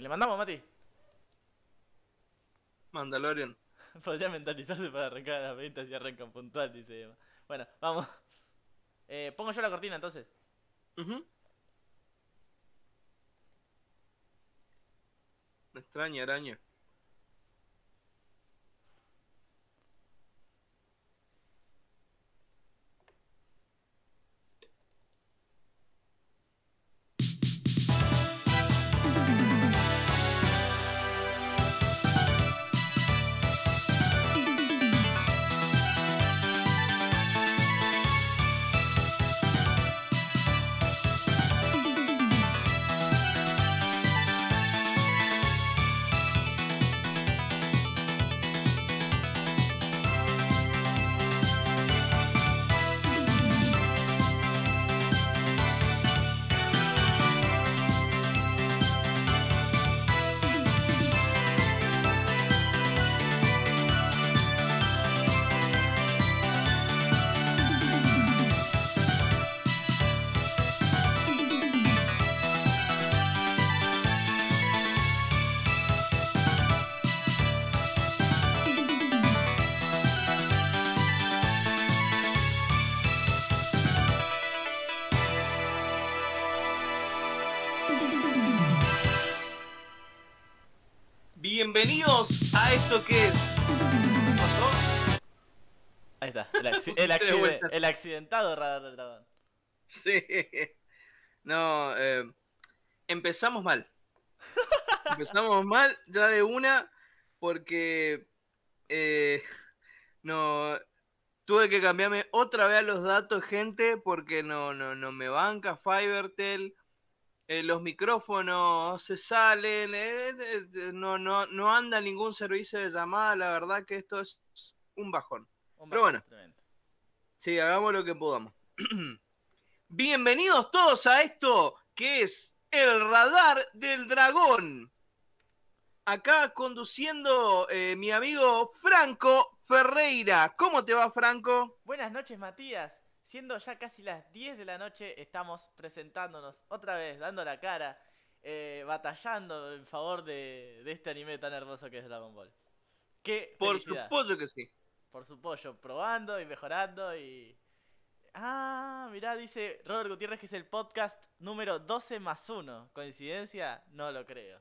Eh, le mandamos, Mati. Mandalorian. Podría mentalizarse para arrancar a las 20 si arrancan puntual, dice Emma. Bueno, vamos. Eh, pongo yo la cortina entonces. Ujú. Me extraña, araña. Bienvenidos a esto que es. ¿Pasó? Ahí está. El, acci- accidentado radar del dragón. Sí. No, eh, empezamos mal. Empezamos mal ya de una porque eh, no tuve que cambiarme otra vez a los datos, gente, porque no, no, no me banca Fivertel. Eh, los micrófonos se salen, eh, no, no, no anda ningún servicio de llamada, la verdad que esto es un bajón. Un Pero bueno. tremendo. Sí, hagamos lo que podamos. Bienvenidos todos a esto que es el radar del dragón. Acá conduciendo eh, mi amigo Franco Ferreira. ¿Cómo te va, Franco? Buenas noches, Matías. Siendo ya casi las 10 de la noche, estamos presentándonos otra vez, dando la cara, eh, batallando en favor de, de este anime tan hermoso que es Dragon Ball. ¡Qué Por felicidad! supuesto que sí. Por su pollo, probando y mejorando y... Ah, mirá, dice Robert Gutiérrez que es el podcast número 12 más 1. ¿Coincidencia? No lo creo.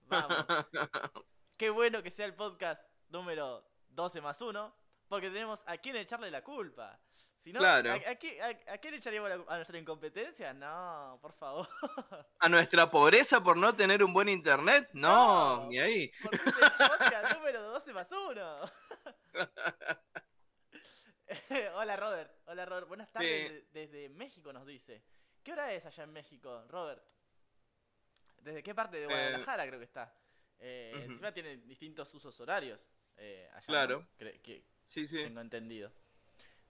Vamos. Qué bueno que sea el podcast número 12 más 1, porque tenemos a quién echarle la culpa. Si no, Claro. ¿a, a qué- a- a quién echaríamos la? ¿A nuestra incompetencia? No, por favor. ¿A nuestra pobreza por no tener un buen internet? No, No. ni ahí. Porque es el podcast número 12 más 1. Hola Robert, hola Robert, buenas tardes Sí. desde México nos dice. ¿Qué hora es allá en México, Robert? ¿Desde qué parte de Eh, Guadalajara creo que está? Eh. Encima tiene distintos usos horarios. eh, allá, ¿no? Claro. Que Sí, sí. tengo entendido.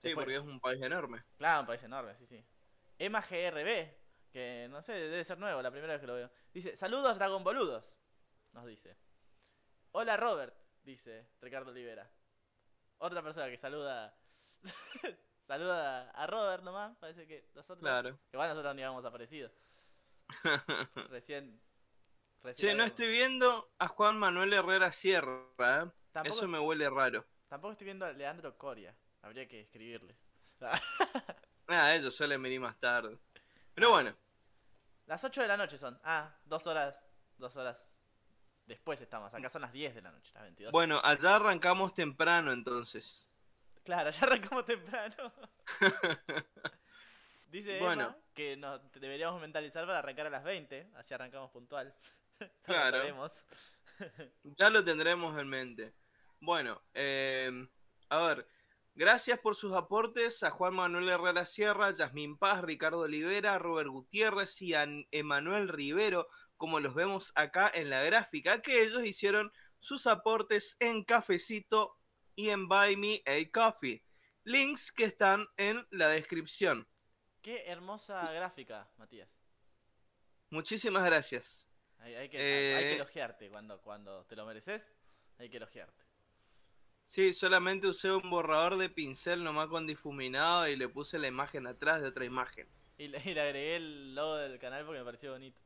Sí, Después- porque es un país enorme. Claro, un país enorme, sí, sí. Emma GRB, que no sé, debe ser nuevo, la primera vez que lo veo. Dice, saludos Dragon Boludos, nos dice. Hola Robert, dice Ricardo Olivera. Otra persona que saluda saluda a Robert nomás, parece que nosotros... Claro. Igual nosotros ni habíamos aparecido. Recién... recién Che, no estoy viendo a Juan Manuel Herrera Sierra, ¿eh? Eso me huele raro. tampoco estoy viendo a Leandro Coria. Habría que escribirles. Ah, ellos suelen venir más tarde. Pero bueno, Las 8 de la noche son. Ah, dos horas. Dos horas después estamos. Acá son las 10 de la noche, las 22. bueno, allá arrancamos temprano entonces. Claro, ya arrancamos temprano. Dice Bueno. Emma que nos deberíamos mentalizar para arrancar a las 20. Así arrancamos puntual. Claro. Ya lo tendremos en mente. Bueno, eh, a ver, gracias por sus aportes a Juan Manuel Herrera Sierra, Yasmín Paz, Ricardo Olivera, Robert Gutiérrez y a Emanuel Rivero, como los vemos acá en la gráfica, que ellos hicieron sus aportes en Cafecito y en Buy Me a Coffee. Links que están en la descripción. Qué hermosa gráfica, Matías. Muchísimas gracias. Hay, hay que, Eh. hay que elogiarte cuando, cuando te lo mereces. Hay que elogiarte. Sí, solamente usé un borrador de pincel nomás con difuminado y le puse la imagen atrás de otra imagen. Y le, y le agregué el logo del canal porque me pareció bonito.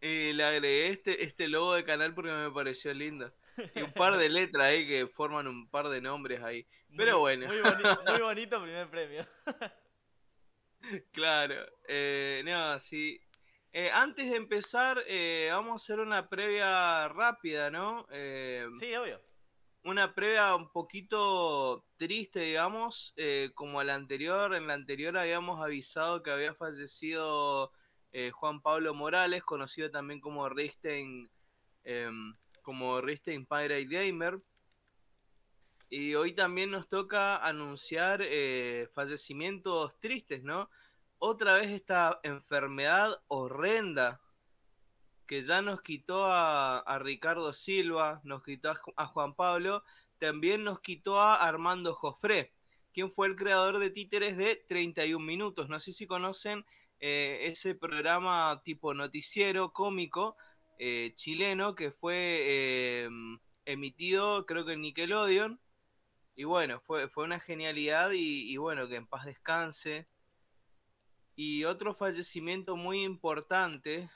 Y le agregué este, este logo de canal porque me pareció lindo. Y un par de letras ahí que forman un par de nombres ahí. Pero Muy- bueno. Muy bonito primer premio. Claro, eh, no, sí. Eh, antes de empezar, eh, vamos a hacer una previa rápida, ¿no? Eh, Sí, obvio. Una previa un poquito triste, digamos, eh, como la anterior. En la anterior habíamos avisado que había fallecido eh, Juan Pablo Morales, conocido también como Ristein, em, como Ristein Pirate Gamer. Y hoy también nos toca anunciar eh, fallecimientos tristes, ¿no? Otra vez esta enfermedad horrenda que ya nos quitó a, Ricardo Silva, nos quitó a, Ju- a Juan Pablo, también nos quitó a Armando Jofré, quien fue el creador de títeres de 31 minutos. No sé si conocen eh, ese programa tipo noticiero cómico eh, chileno que fue eh, emitido creo que en Nickelodeon. Y bueno, fue, fue una genialidad y bueno, que en paz descanse. Y otro fallecimiento muy importante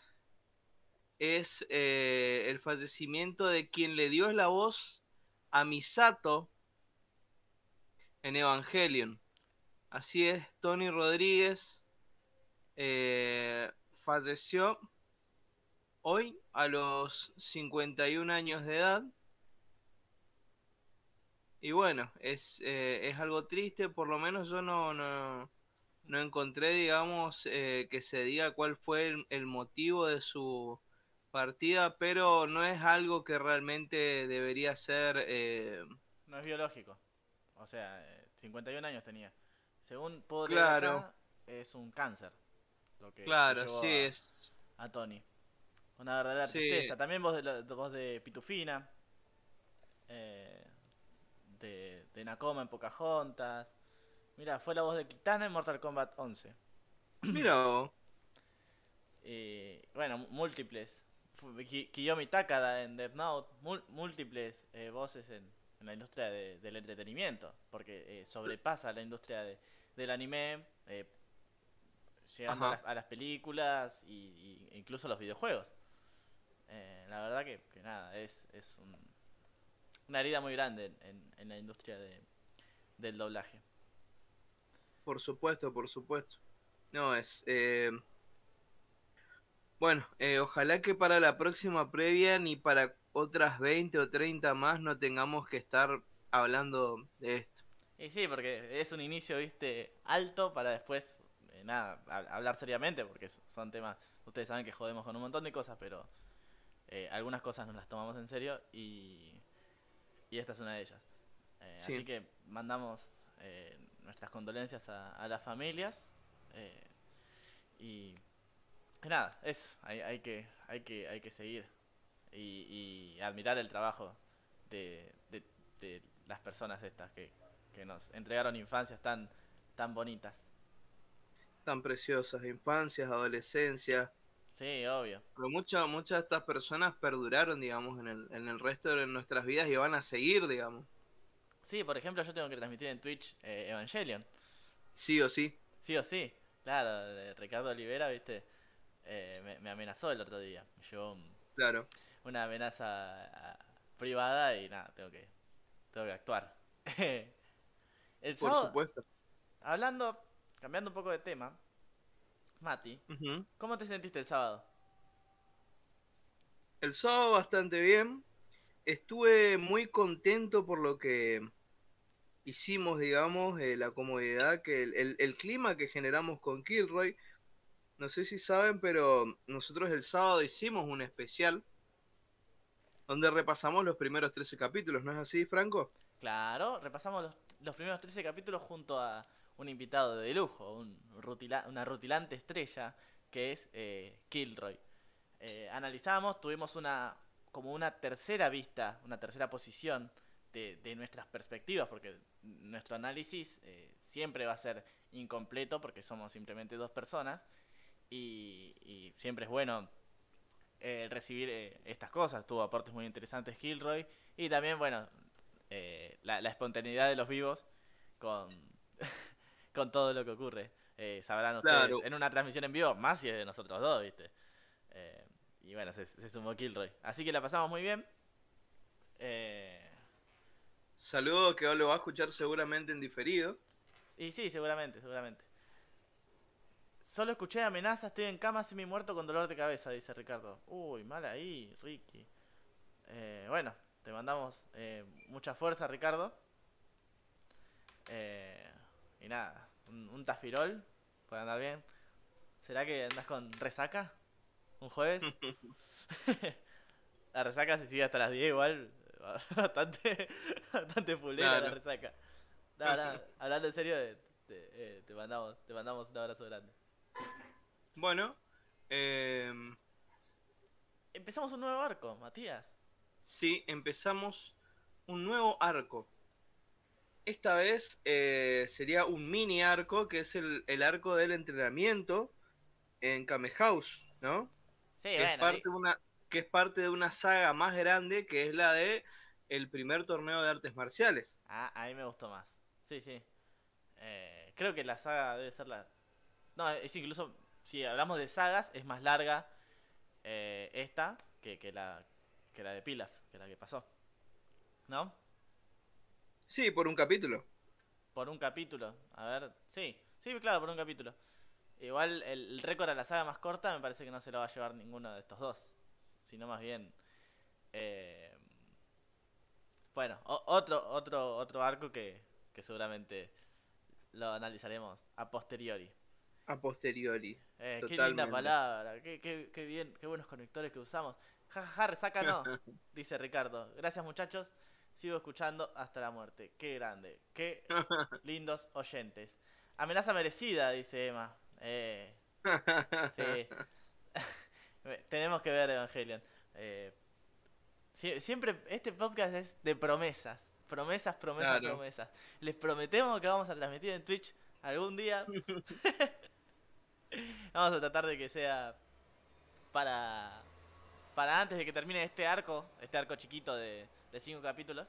es eh, el fallecimiento de quien le dio la voz a Misato en Evangelion. Así es, Tony Rodríguez eh, falleció hoy a los 51 años de edad. Y bueno, es, eh, es algo triste, por lo menos yo no, no, no encontré, digamos, que se diga cuál fue el motivo de su partida, pero no es algo que realmente debería ser... eh, No es biológico. O sea, eh, 51 años tenía. Según puedo leer Claro. acá, es un cáncer. Lo que claro, llevó sí, a, es... a Tony. Una verdadera Sí. tristeza. También vos de, la- voz de Pitufina. eh, de, de Nakoma en Pocahontas. Mira, fue la voz de Kitana en Mortal Kombat 11. Mira. Y bueno, múltiples. Kiyomi Takada en Death Note. múltiples eh, voces en, en la industria de- del entretenimiento. Porque eh, sobrepasa la industria de- del anime. eh, llegando a las, a las películas y, y incluso los videojuegos. Eh, la verdad que, que nada, es, es un- una herida muy grande en, en- en la industria de, del doblaje. Por supuesto, por supuesto. No, es... Bueno, eh, ojalá que para la próxima previa ni para otras 20 o 30 más no tengamos que estar hablando de esto. Y sí, porque es un inicio, viste, alto para después, eh, nada, hab- hablar seriamente, porque son temas, ustedes saben que jodemos con un montón de cosas, pero eh, algunas cosas nos las tomamos en serio y, y esta es una de ellas. Eh, Sí. Así que mandamos eh, nuestras condolencias a, a las familias eh, y nada, eso, hay, hay, que, hay, que, hay que seguir y, y admirar el trabajo de, de- de las personas estas que, que nos entregaron infancias tan, tan bonitas. Tan preciosas, infancias, adolescencia. Sí, obvio. Pero muchas muchas de estas personas perduraron, digamos, en el, en el resto de nuestras vidas y van a seguir, digamos. Sí, por ejemplo, yo tengo que transmitir en Twitch eh, Evangelion. Sí o sí. Sí o sí. Claro, de Ricardo Olivera, viste, eh, me, me amenazó el otro día. Me llevó un- Claro. una amenaza privada y nada, tengo que, tengo que actuar. el Por sábado, supuesto. hablando, cambiando un poco de tema, Mati. ¿cómo te sentiste el sábado? El sábado bastante bien. Estuve muy contento por lo que hicimos, digamos, eh, la comodidad, que el, el- el clima que generamos con Kilroy. No sé si saben, pero nosotros el sábado hicimos un especial donde repasamos los primeros 13 capítulos, ¿no es así, Franco? Claro, repasamos los, primeros 13 capítulos junto a un invitado de lujo, un rutila- una rutilante estrella que es eh, Kilroy. Eh, analizamos, tuvimos una como una tercera vista, una tercera posición de, de nuestras perspectivas, porque nuestro análisis eh, siempre va a ser incompleto porque somos simplemente dos personas y, y siempre es bueno eh, recibir eh, estas cosas. Tuvo aportes muy interesantes Kilroy y también, bueno, eh, la, la espontaneidad de los vivos con, con todo lo que ocurre. Sabrán ustedes, Claro. en una transmisión en vivo, más si es de nosotros dos, ¿viste? Y bueno, se, se sumó Kilroy. Así que la pasamos muy bien. Saludos que lo va a escuchar seguramente en diferido. y sí, seguramente, seguramente. Solo escuché amenazas, estoy en cama semi muerto con dolor de cabeza, dice Ricardo. Uy, mal ahí, Ricky. Eh, bueno, te mandamos eh, mucha fuerza, Ricardo. Eh, y nada, un, un tafirol para andar bien. ¿Será que andas con resaca? ¿Un jueves? la resaca se sigue hasta las 10 igual. Bastante, bastante fulera la resaca. No, no, hablando en serio, te, eh, te mandamos, te mandamos un abrazo grande. Bueno, em, Empezamos un nuevo arco, Matías. sí, empezamos un nuevo arco. Esta vez eh, sería un mini arco, que es el, el arco del entrenamiento en Kame House, ¿no? Sí, que, es bueno, parte di- de una, que es parte de una saga más grande, que es la de el primer torneo de artes marciales. Ah, a mí me gustó más. Sí, sí. Eh, creo que la saga debe ser la... No, es incluso... Si hablamos de sagas, es más larga eh, esta que, que, la, que la de Pilaf, que la que pasó. ¿No? Sí, por un capítulo. Por un capítulo. A ver, sí. Sí, claro, por un capítulo. Igual el, el récord a la saga más corta me parece que no se lo va a llevar ninguno de estos dos. Sino más bien... eh, bueno, o- otro, otro, otro arco que, que seguramente lo analizaremos a posteriori. A posteriori. Eh, qué linda palabra, qué, qué, qué bien, qué buenos conectores que usamos. Ja, ja, ja, resaca no, dice Ricardo. Gracias muchachos, sigo escuchando hasta la muerte. Qué grande, qué lindos oyentes. Amenaza merecida, dice Emma. Eh, sí. Tenemos que ver Evangelion. Eh, sie- siempre, este podcast es de promesas. Promesas, promesas, Claro. promesas. Les prometemos que vamos a transmitir en Twitch algún día. vamos a tratar de que sea para para antes de que termine este arco, este arco chiquito de, de cinco capítulos.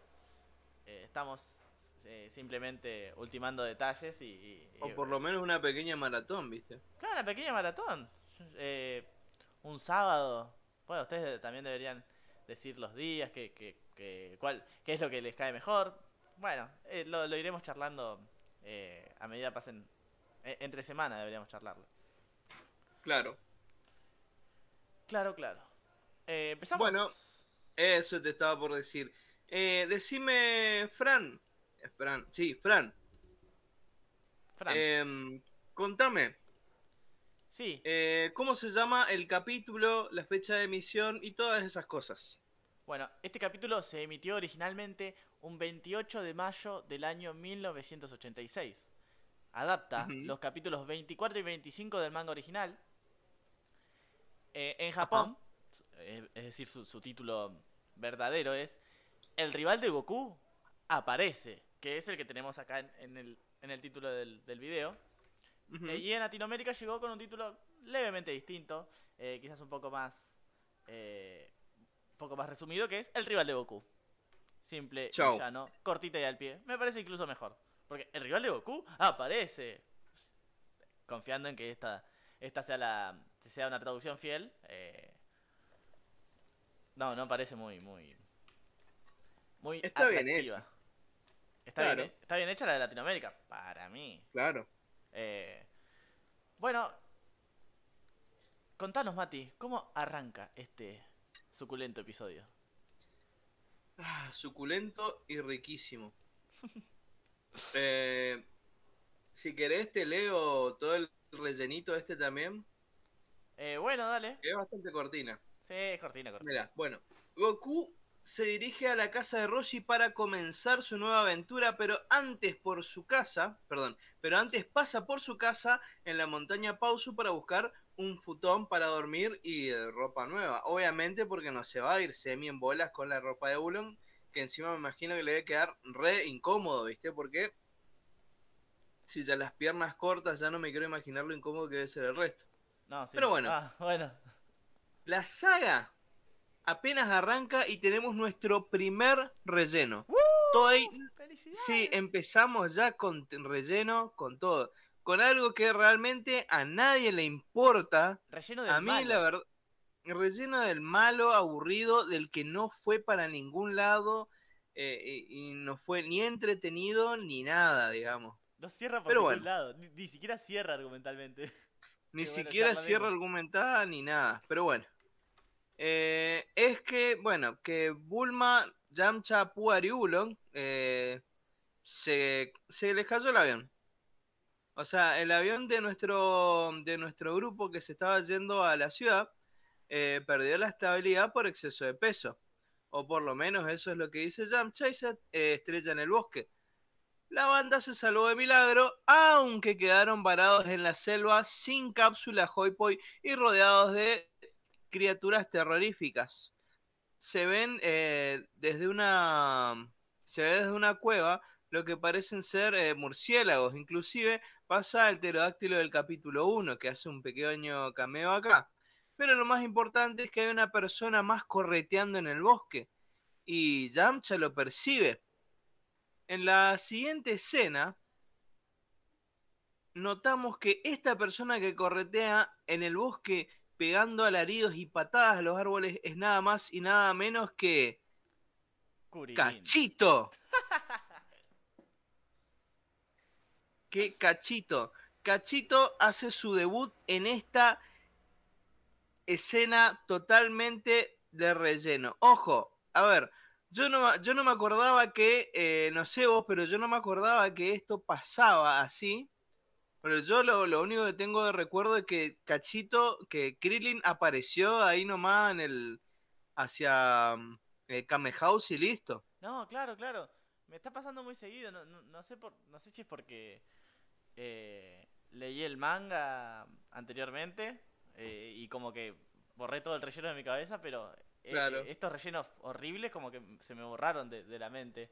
Eh, estamos eh, simplemente ultimando detalles y, y- y- O por lo menos una pequeña maratón, ¿viste? Claro, una pequeña maratón. Eh, un sábado. Bueno, ustedes también deberían decir los días, que, que, que- cuál, qué es lo que les cae mejor. Bueno, eh, lo, lo iremos charlando eh, a medida pasen. entre semana deberíamos charlarlo. Claro. Claro, claro. Eh, empezamos. Bueno. Eso te estaba por decir. Eh, decime, Fran. Eh, Fran, sí, Fran. Fran. em, contame, sí, eh, ¿cómo se llama el capítulo, la fecha de emisión y todas esas cosas? bueno, este capítulo se emitió originalmente un 28 de mayo del año 1986. Adapta Ujú. los capítulos 24 y 25 del manga original. Eh, en Japón, es decir, su, su título verdadero es El rival de Goku aparece, que es el que tenemos acá en, en el, en el título del, del video. Eh, y en Latinoamérica llegó con un título levemente distinto, eh, quizás un poco más, eh, un poco más resumido, que es El rival de Goku. Simple, y Chau. llano, cortita y al pie. Me parece incluso mejor, porque el rival de Goku aparece. Confiando en que esta, esta sea la, sea una traducción fiel. eh, no, no parece muy, muy, muy Está bien atractiva. Está, Claro. bien, está bien hecha la de Latinoamérica, para mí. Claro. Eh, bueno, contanos, Mati, ¿cómo arranca este suculento episodio? Ah, suculento y riquísimo. Eh, si querés te leo todo el rellenito este también, Eh, bueno, dale. es bastante cortina. Sí, cortina, cortina. Mira, bueno, Goku se dirige a la casa de Roshi para comenzar su nueva aventura, pero antes por su casa, perdón, pero antes pasa por su casa en la montaña Pausu para buscar un futón para dormir y eh, ropa nueva. Obviamente porque no se va a ir semi en bolas con la ropa de Ulon, que encima me imagino que le debe quedar re incómodo, ¿viste? Porque si ya las piernas cortas ya no me quiero imaginar lo incómodo que debe ser el resto. No, sí. Pero bueno. Ah, bueno. La saga apenas arranca y tenemos nuestro primer relleno. ¡Felicidades! sí, empezamos ya con relleno, con todo. Con algo que realmente a nadie le importa. Relleno del A mí malo. la verdad... relleno del malo, aburrido, del que no fue para ningún lado eh, y, y no fue ni entretenido ni nada, digamos. No cierra por Pero ningún bueno. lado, ni, ni siquiera cierra argumentalmente. Ni bueno, siquiera cierra argumentada ni nada. Pero bueno. Eh, es que, bueno, que Bulma Yamcha Puariulon eh, se, se les cayó el avión. O sea, el avión de nuestro, de nuestro grupo que se estaba yendo a la ciudad eh, perdió la estabilidad por exceso de peso. O por lo menos eso es lo que dice Yamcha y se eh, estrella en el bosque. La banda se salvó de milagro, aunque quedaron varados en la selva sin cápsula Hoipoi y rodeados de criaturas terroríficas. Se ven eh, desde una se ve desde una cueva lo que parecen ser eh, murciélagos, inclusive pasa el pterodáctilo del capítulo 1 que hace un pequeño cameo acá. Pero lo más importante es que hay una persona más correteando en el bosque y Yamcha lo percibe. En la siguiente escena, notamos que esta persona que corretea en el bosque pegando alaridos y patadas a los árboles es nada más y nada menos que. Cachito. ¿Qué Cachito? Cachito hace su debut en esta escena totalmente de relleno. Ojo, a ver, yo no, yo no me acordaba que, eh, no sé vos, pero yo no me acordaba que esto pasaba así. Pero yo lo, lo único que tengo de recuerdo es que Cachito, que Krillin apareció ahí nomás en el. hacia mm, eh, y listo. No, claro, claro. Me está pasando muy seguido. No, no, no sé por, no sé si es porque eh, leí el manga anteriormente eh, y como que borré todo el relleno de mi cabeza, pero Claro. eh, estos rellenos horribles como que se me borraron de, de la mente.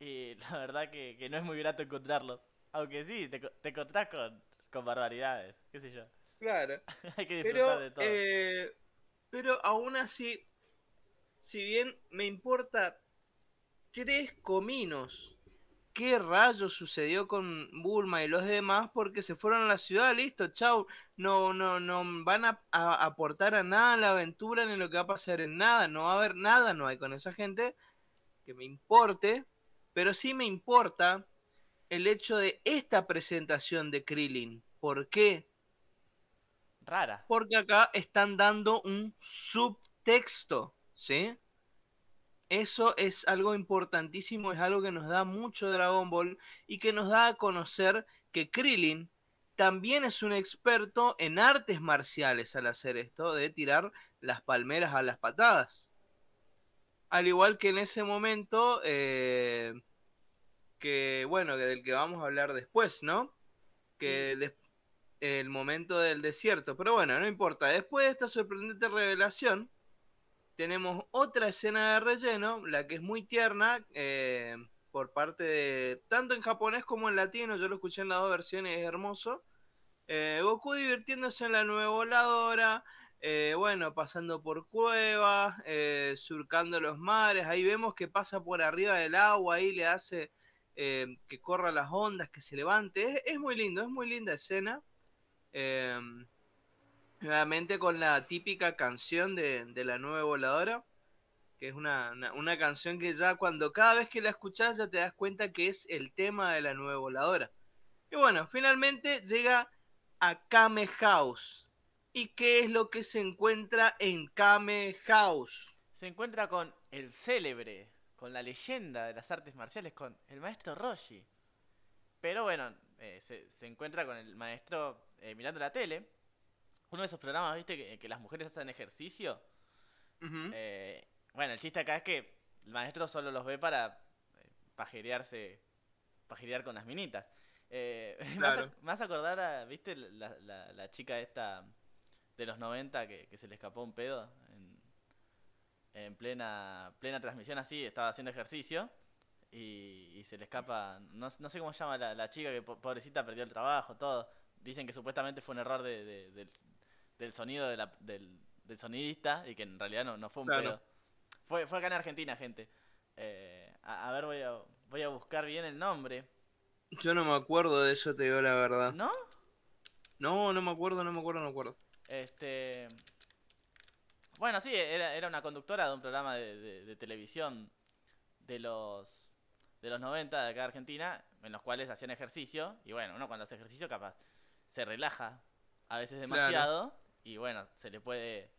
Y la verdad que, que no es muy grato encontrarlos. Aunque sí, te, te encontrás con, con barbaridades, qué sé yo. Claro. Hay que disfrutar Pero, de todo. eh, pero aún así, si bien me importa tres cominos qué rayos sucedió con Bulma y los demás, porque se fueron a la ciudad, listo, chau, no, no, no van a, a aportar a nada la aventura, ni lo que va a pasar en nada, no va a haber nada, no hay con esa gente que me importe, pero sí me importa el hecho de esta presentación de Krillin. ¿Por qué? Rara. Porque acá están dando un subtexto, ¿sí? Eso es algo importantísimo, es algo que nos da mucho Dragon Ball y que nos da a conocer que Krillin también es un experto en artes marciales al hacer esto, de tirar las palmeras a las patadas. Al igual que en ese momento, eh, que bueno, que del que vamos a hablar después, ¿no? Que el momento del desierto. Pero bueno, no importa. Después de esta sorprendente revelación, tenemos otra escena de relleno, la que es muy tierna, eh, por parte de. tanto en japonés como en latino. Yo lo escuché en las dos versiones, es hermoso. Eh, Goku divirtiéndose en la nueva voladora. eh, bueno, pasando por cuevas, eh, surcando los mares. Ahí vemos que pasa por arriba del agua, ahí le hace que corra las ondas, que se levante. Es, muy lindo, es muy linda escena. Nuevamente con la típica canción de, de la nueva voladora, que es una, una, una canción que ya cuando cada vez que la escuchas ya te das cuenta que es el tema de la nueva voladora. Y bueno, finalmente llega a Kame House. ¿Y qué es lo que se encuentra en Kame House? Se encuentra con el célebre, con la leyenda de las artes marciales, con el maestro Roshi. Pero bueno, eh, se, se encuentra con el maestro eh, mirando la tele. Uno de esos programas, viste, que, que las mujeres hacen ejercicio. Eh, bueno, el chiste acá es que el maestro solo los ve para eh, pajerearse, pajerear con las minitas. Eh, Claro. hace acordar a, viste, la, la- la chica esta de los 90 que, que se le escapó un pedo en, en plena, plena transmisión así, estaba haciendo ejercicio y, y se le escapa, no, no sé cómo se llama la, la chica que po- pobrecita perdió el trabajo, todo. Dicen que supuestamente fue un error de, de- del, del sonido de la- del, del sonidista y que en realidad no, no fue un Claro. pedo. Fue, fue acá en Argentina, gente. Eh, a, a ver, voy a, voy a buscar bien el nombre. Yo no me acuerdo de eso, te digo la verdad. ¿No? No, no me acuerdo, no me acuerdo, no me acuerdo. Este. Bueno, sí, era, era una conductora de un programa de, de- de televisión de los de los 90 de acá de Argentina, en los cuales hacían ejercicio. Y bueno, uno cuando hace ejercicio capaz se relaja a veces Claro. demasiado. Y bueno, se le puede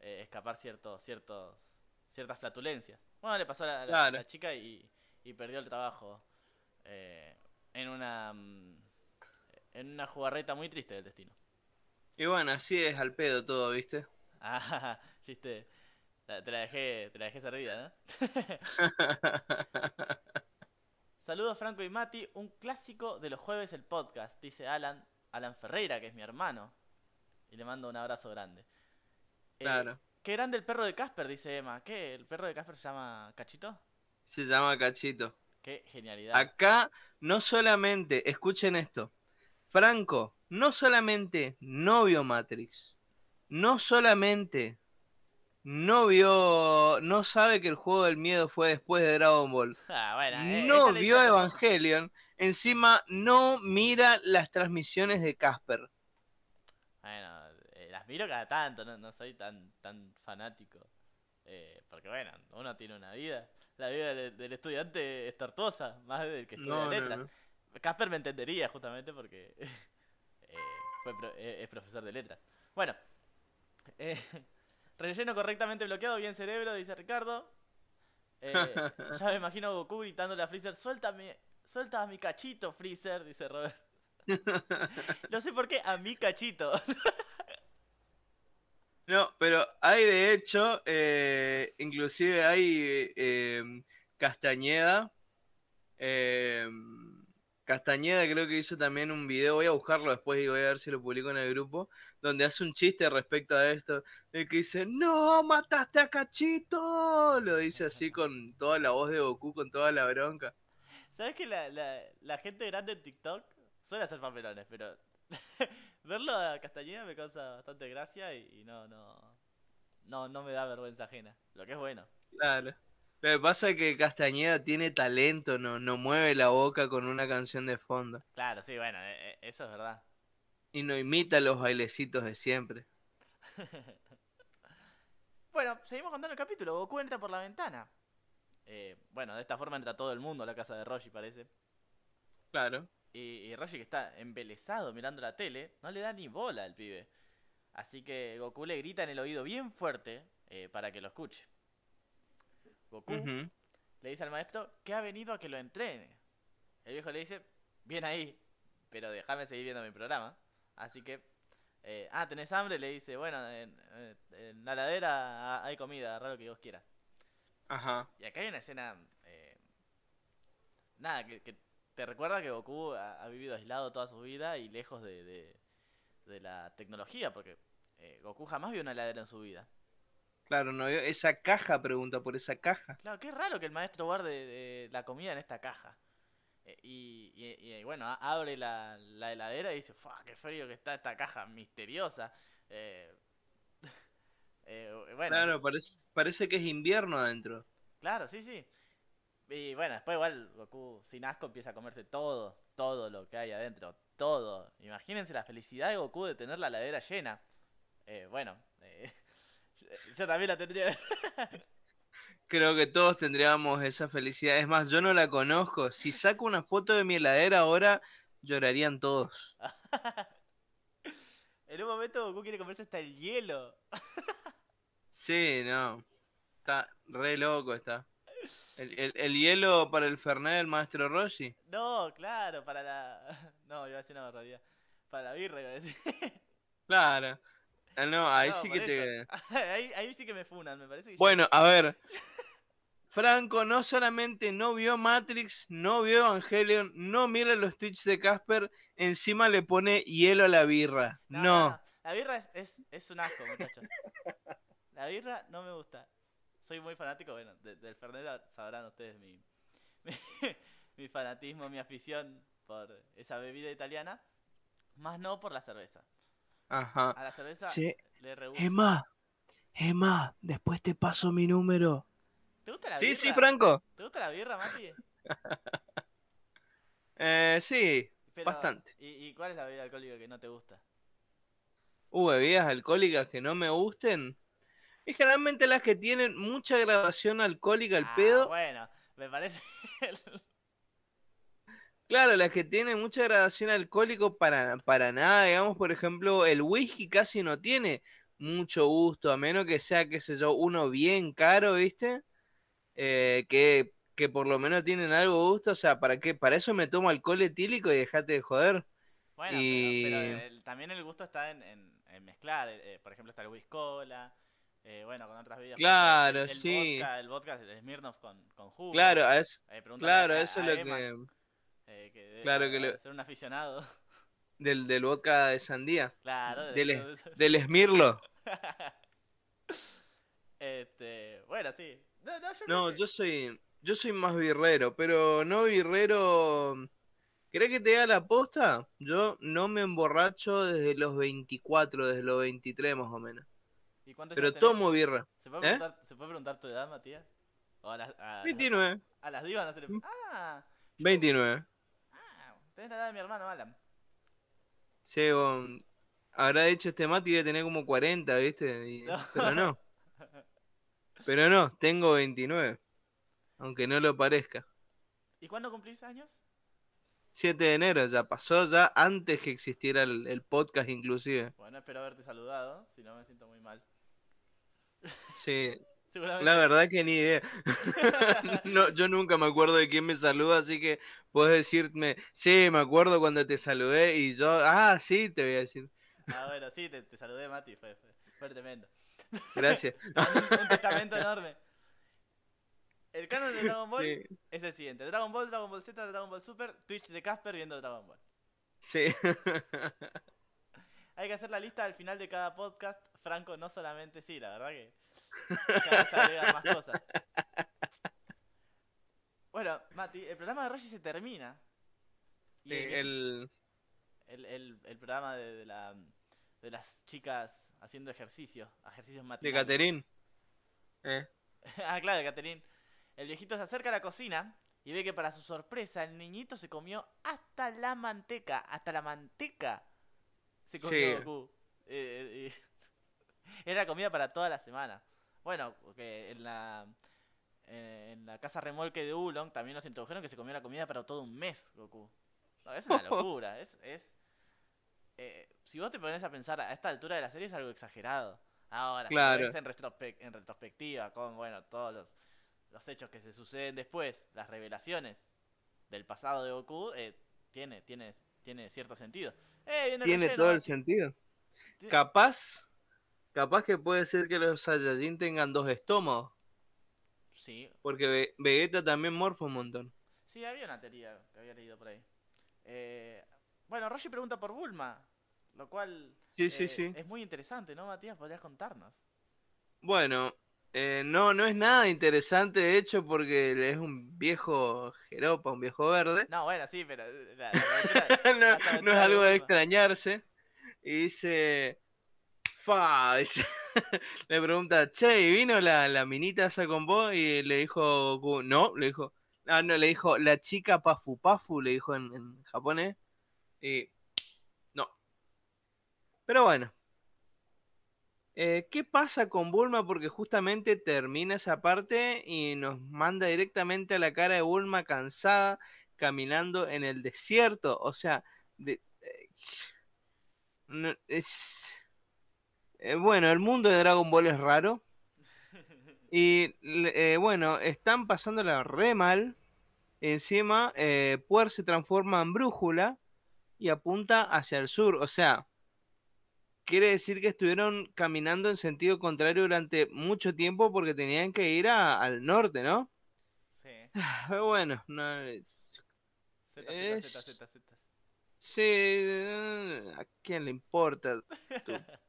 eh, escapar ciertos, ciertos, ciertas flatulencias. Bueno, le pasó a la, chica y, y perdió el trabajo eh, en una mm, en una jugarreta muy triste del destino. Y bueno, así es al pedo todo, ¿viste? Ah, chiste. Te la dejé, te la dejé servida, ¿no? Saludos Franco y Mati, un clásico de los jueves el podcast, dice Alan, Alan Ferreira, que es mi hermano. Y le mando un abrazo grande. Eh, Claro. Qué grande el perro de Casper, dice Emma. ¿Qué? ¿El perro de Casper se llama Cachito? Se llama Cachito. Qué genialidad. Acá no solamente, escuchen esto, Franco no solamente no vio Matrix, no solamente no vio, no sabe que el juego del miedo fue después de Dragon Ball, Ah, bueno, eh, no vio Evangelion, encima no mira las transmisiones de Casper. Bueno, las miro cada tanto, no, no soy tan, tan fanático. Eh, porque bueno, uno tiene una vida. La vida del, del estudiante es tortuosa, más del que estudia No, letras. no. Casper me entendería justamente porque eh, fue pro- eh, es profesor de letras. Bueno, eh, relleno correctamente bloqueado, bien cerebro, dice Ricardo. Eh, ya me imagino a Goku gritándole a Freezer, suéltame, suelta a mi cachito, Freezer, dice Robert. No sé por qué a mi cachito. No, pero hay de hecho, eh, inclusive hay eh, Castañeda. eh, Castañeda creo que hizo también un video, voy a buscarlo después y voy a ver si lo publico en el grupo, donde hace un chiste respecto a esto, de que dice, no, mataste a Cachito, lo dice así con toda la voz de Goku, con toda la bronca. ¿Sabes que la, la, la gente grande en TikTok suele hacer papelones, pero verlo a Castañeda me causa bastante gracia y, y no, no, no, no me da vergüenza ajena, lo que es bueno. Claro. Lo que pasa es que Castañeda tiene talento, no, no mueve la boca con una canción de fondo. Claro, sí, bueno, e- e- eso es verdad. Y no imita los bailecitos de siempre. Bueno, seguimos contando el capítulo. Goku entra por la ventana. Eh, bueno, de esta forma entra todo el mundo a la casa de Roshi, parece. Claro. Y, y Roshi, que está embelesado mirando la tele, no le da ni bola al pibe. Así que Goku le grita en el oído bien fuerte eh, para que lo escuche. Goku le dice al maestro que ha venido a que lo entrene. El viejo le dice, bien ahí, pero déjame seguir viendo mi programa. Así que, eh, ah, ¿tenés hambre? Le dice, bueno, en, en- en la ladera hay comida, raro que vos quieras. Ajá. Y acá hay una escena, eh, nada, que, que te recuerda que Goku ha, ha vivido aislado toda su vida y lejos de, de- de la tecnología, porque eh, Goku jamás vio una heladera en su vida. Claro, no vio esa caja, pregunta por esa caja. Claro, qué raro que el maestro guarde eh, la comida en esta caja. Eh, y, y- y, bueno, abre la, la heladera y dice, ¡Fua, qué frío que está esta caja misteriosa! Bueno, Claro, parece, parece que es invierno adentro. Claro, sí, sí. Y bueno, después igual Goku sin asco empieza a comerse todo, todo lo que hay adentro, todo. Imagínense la felicidad de Goku de tener la ladera llena. Eh, bueno, eh, yo también la tendría. Creo que todos tendríamos esa felicidad. Es más, yo no la conozco. Si saco una foto de mi heladera ahora, llorarían todos. en un momento Goku quiere comerse hasta el hielo. Sí, no. Está re loco, está. El, el- el hielo para el Fernet del maestro Roshi. No, claro, para la... No, iba a decir una barbaridad. Para la birra iba a decir. Claro. Ah, No, ahí No, sí que te... ahí, ahí sí que me funan, me parece que yo- Bueno, a ver. Franco no solamente no vio Matrix, no vio Evangelion, no mira los tweets de Casper, encima le pone hielo a la birra. No. La birra es, es, es un asco, muchachos. La birra no me gusta. Soy muy fanático, bueno, de- del Fernet sabrán ustedes mi, mi, mi fanatismo, mi afición por esa bebida italiana. Más no por la cerveza. Ajá. A la cerveza le rehuso. Emma, Emma, después te paso mi número. ¿Te gusta la Sí, birra? sí, Franco. ¿Te gusta la birra, Mati? Eh, sí, Pero, Bastante. ¿y, ¿Y cuál es la bebida alcohólica que no te gusta? uh, bebidas alcohólicas que no me gusten. Y generalmente las que tienen mucha graduación alcohólica al Ah, pedo. Bueno, me parece. Claro, las que tienen mucha gradación alcohólico para, para nada, digamos, por ejemplo, el whisky casi no tiene mucho gusto, a menos que sea, qué sé yo, uno bien caro, ¿viste? Eh, que, que por lo menos tienen algo gusto, o sea, ¿para qué? Para eso me tomo alcohol etílico y dejate de joder. Bueno, pero- pero, el- también el gusto está en, en- en mezclar. eh, por ejemplo, está el whisky cola. Eh, bueno, con otras bebidas. Claro, el, el sí. Vodka, el vodka, el Smirnoff con, con jugo. Claro, es- Eh, claro, a- eso es lo Emma, que... eh, que debe claro que de ser un aficionado. Del, del vodka de sandía, Claro. de Del- eso. del esmirlo. este, bueno, sí. No, no, yo No, creo que- yo soy, yo soy más birrero, pero no birrero. ¿Crees que te da la posta? Yo no me emborracho desde los 24, desde los 23 más o menos. ¿Y cuántos Pero años tenés? tomo birra. ¿Se puede, ¿eh? preguntar, ¿Se puede preguntar tu edad, Matías? ¿O a las, a, 29, a las divas no se le... Ah, 29. ah, tenés la edad de mi hermano Alan. Sí, bueno, habrá dicho este Mati que tener como 40, ¿viste? Y- No. Pero no, pero no, tengo 29. Aunque no lo parezca. ¿Y cuándo cumplís años? 7 de enero ya pasó, ya antes que existiera el, el podcast inclusive. Bueno, espero haberte saludado, si no me siento muy mal. Sí, la verdad que ni idea. No, yo nunca me acuerdo de quién me saluda, así que puedes decirme, sí, me acuerdo cuando te saludé y yo, ah, sí, te voy a decir. Ah, bueno, sí, te, te saludé, Mati, fue, fue, fue tremendo. Gracias. un, un testamento enorme. El canon de Dragon Ball Sí, es el siguiente: Dragon Ball, Dragon Ball Z, Dragon Ball Super, Twitch de Casper viendo Dragon Ball. sí. Hay que hacer la lista al final de cada podcast. Franco, no solamente sí, la verdad que cada más cosas. Bueno, Mati, el programa de Roshi se termina. Y Sí, el, el, el- programa de, de la, de las chicas haciendo ejercicio, ejercicios de matinales. Caterín. Eh, ah, claro, de Caterín. El viejito se acerca a la cocina y ve que para su sorpresa el niñito se comió hasta la manteca, hasta la manteca. Se comió Sí. Goku. Eh, eh, y- Era comida para toda la semana. Bueno, en la eh, en la casa remolque de Ulong también nos introdujeron que se comió la comida para todo un mes, Goku. No, es una locura, es, es eh, si vos te pones a pensar a esta altura de la serie es algo exagerado. Ahora, si Claro. ves en, en retrospectiva, con bueno, todos los, los hechos que se suceden después, las revelaciones del pasado de Goku, eh, tiene, tiene, tiene cierto sentido. Eh, viene tiene relleno, todo el sentido. Capaz, capaz que puede ser que los Saiyajin tengan dos estómagos. Sí, Porque Ve- Vegeta también morfa un montón. sí, había una teoría que había leído por ahí. Eh, bueno, Roshi pregunta por Bulma, lo cual Sí, sí, eh, sí. es muy interesante, ¿no, Matías? ¿Podrías contarnos? Bueno, eh, no, no es nada interesante de hecho porque es un viejo jeropa, un viejo verde. No, bueno, sí, pero... eh, la- la aventura- no, no es algo de extrañarse. Y dice, fa, le pregunta, che, ¿y vino la, la minita esa con vos? Y le dijo, no, le dijo, ah, no, le dijo, la chica Pafu Pafu, le dijo en, japonés. Y no. Pero bueno. Eh, ¿Qué pasa con Bulma? Porque justamente termina esa parte y nos manda directamente a la cara de Bulma cansada, caminando en el desierto. O sea, eh, es... eh, bueno, el mundo de Dragon Ball es raro. Y eh, bueno, están pasándola re mal. Encima, eh, Puer se transforma en brújula y apunta hacia el sur. O sea, quiere decir que estuvieron caminando en sentido contrario durante mucho tiempo porque tenían que ir a- al norte, ¿no? Sí. Pero bueno, no, es- Z, Z, Es- Z, Z, Z. sí, ¿a quién le importa?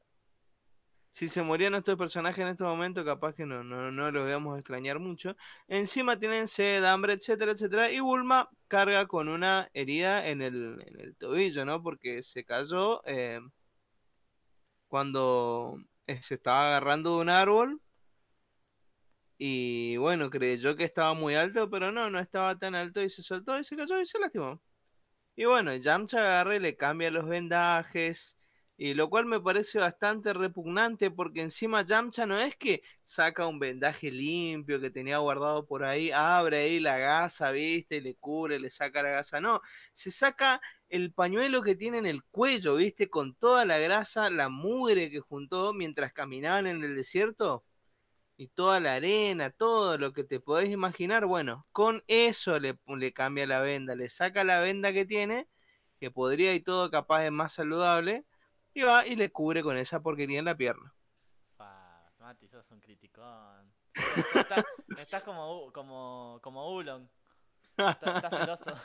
Si se morían estos personajes en este momento, capaz que no, no, no los veamos extrañar mucho. Encima tienen sed, hambre, etcétera, etcétera. Y Bulma carga con una herida en el, en el tobillo, ¿no? Porque se cayó eh, cuando eh, se estaba agarrando de un árbol. Y bueno, creyó que estaba muy alto, pero no, no estaba tan alto y se soltó y se cayó y se lastimó. Y bueno, Yamcha agarra y le cambia los vendajes, Y lo cual me parece bastante repugnante porque encima Yamcha no es que saca un vendaje limpio que tenía guardado por ahí, abre ahí la gasa, viste, le cubre, le saca la gasa. No, se saca el pañuelo que tiene en el cuello, viste, con toda la grasa, la mugre que juntó mientras caminaban en el desierto y toda la arena, todo lo que te podés imaginar. Bueno, con eso le, le cambia la venda, le saca la venda que tiene, que podría y todo capaz de más saludable y va y le cubre con esa porquería en la pierna. Mati, sos un criticón. Estás, estás como, como, como Ulon. Estás, estás celoso.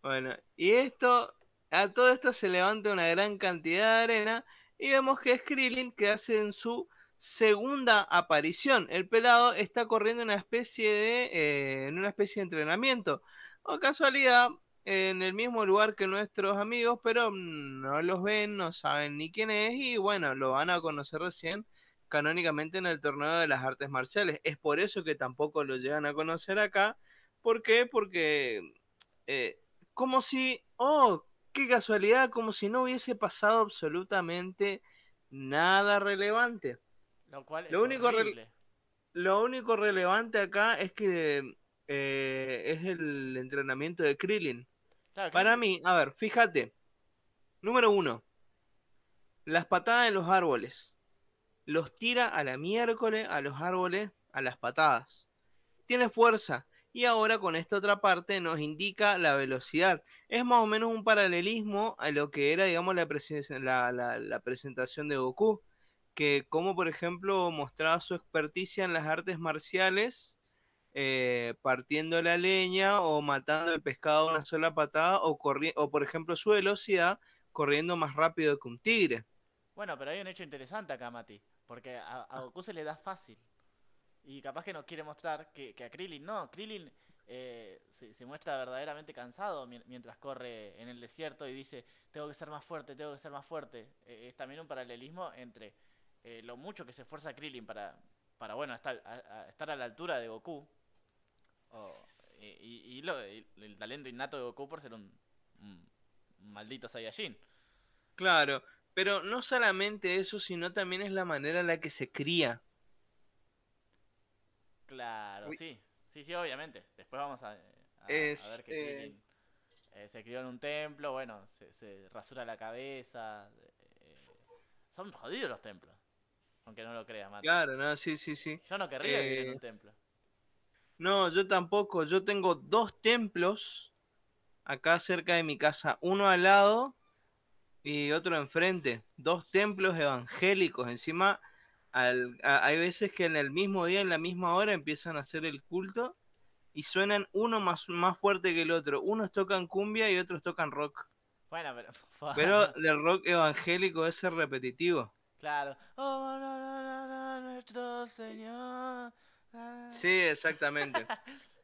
Bueno, y esto, a todo esto se levanta una gran cantidad de arena y vemos que es Krillin que hace en su segunda aparición. El pelado está corriendo una especie de, eh, en una especie de entrenamiento. O casualidad, en el mismo lugar que nuestros amigos, pero no los ven, no saben ni quién es y bueno, lo van a conocer recién canónicamente en el torneo de las artes marciales. Es por eso que tampoco lo llegan a conocer acá. ¿Por qué? Porque eh, como si, oh, qué casualidad, como si no hubiese pasado absolutamente nada relevante. Lo cual es Lo único horrible. Lo único relevante acá es que eh, es el entrenamiento de Krillin. Para mí, a ver, fíjate. Número uno, las patadas en los árboles. Los tira a la miércoles a los árboles a las patadas. Tiene fuerza. Y ahora con esta otra parte nos indica la velocidad. Es más o menos un paralelismo a lo que era, digamos, la- la- la presentación de Goku. Que como por ejemplo mostraba su experticia en las artes marciales eh, partiendo la leña o matando el pescado a una sola patada o, o por ejemplo su velocidad corriendo más rápido que un tigre. Bueno, pero hay un hecho interesante acá, Mati. Porque a, a Goku se le da fácil. Y capaz que nos quiere mostrar que, que a Krillin no. Krillin eh, se, se muestra verdaderamente cansado mien- mientras corre en el desierto y dice, tengo que ser más fuerte, tengo que ser más fuerte. Eh, es también un paralelismo entre eh, lo mucho que se esfuerza Krillin para, para bueno, estar a, a- estar a la altura de Goku. O- y, y- y lo- y el talento innato de Goku por ser un, un- un maldito Saiyajin. Claro, pero no solamente eso, sino también es la manera en la que se cría. Claro, Uy. sí. Sí, sí, obviamente. Después vamos a, a- ver que eh, Krillin eh, se crió en un templo, bueno, se, se rasura la cabeza. eh, son jodidos los templos. Aunque no lo creas, Mati. Claro, no, sí, sí, sí. Yo no querría vivir en Eh, un templo. No, yo tampoco. Yo tengo dos templos acá cerca de mi casa, uno al lado y otro enfrente. Dos templos evangélicos. Encima, al- a- hay veces que en el mismo día, en la misma hora, empiezan a hacer el culto y suenan uno más, más fuerte que el otro. Unos tocan cumbia y otros tocan rock. Bueno, pero. Pero del rock evangélico es ser repetitivo. claro. Oh, no, no, no, no, nuestro Señor. Ah. Sí, exactamente.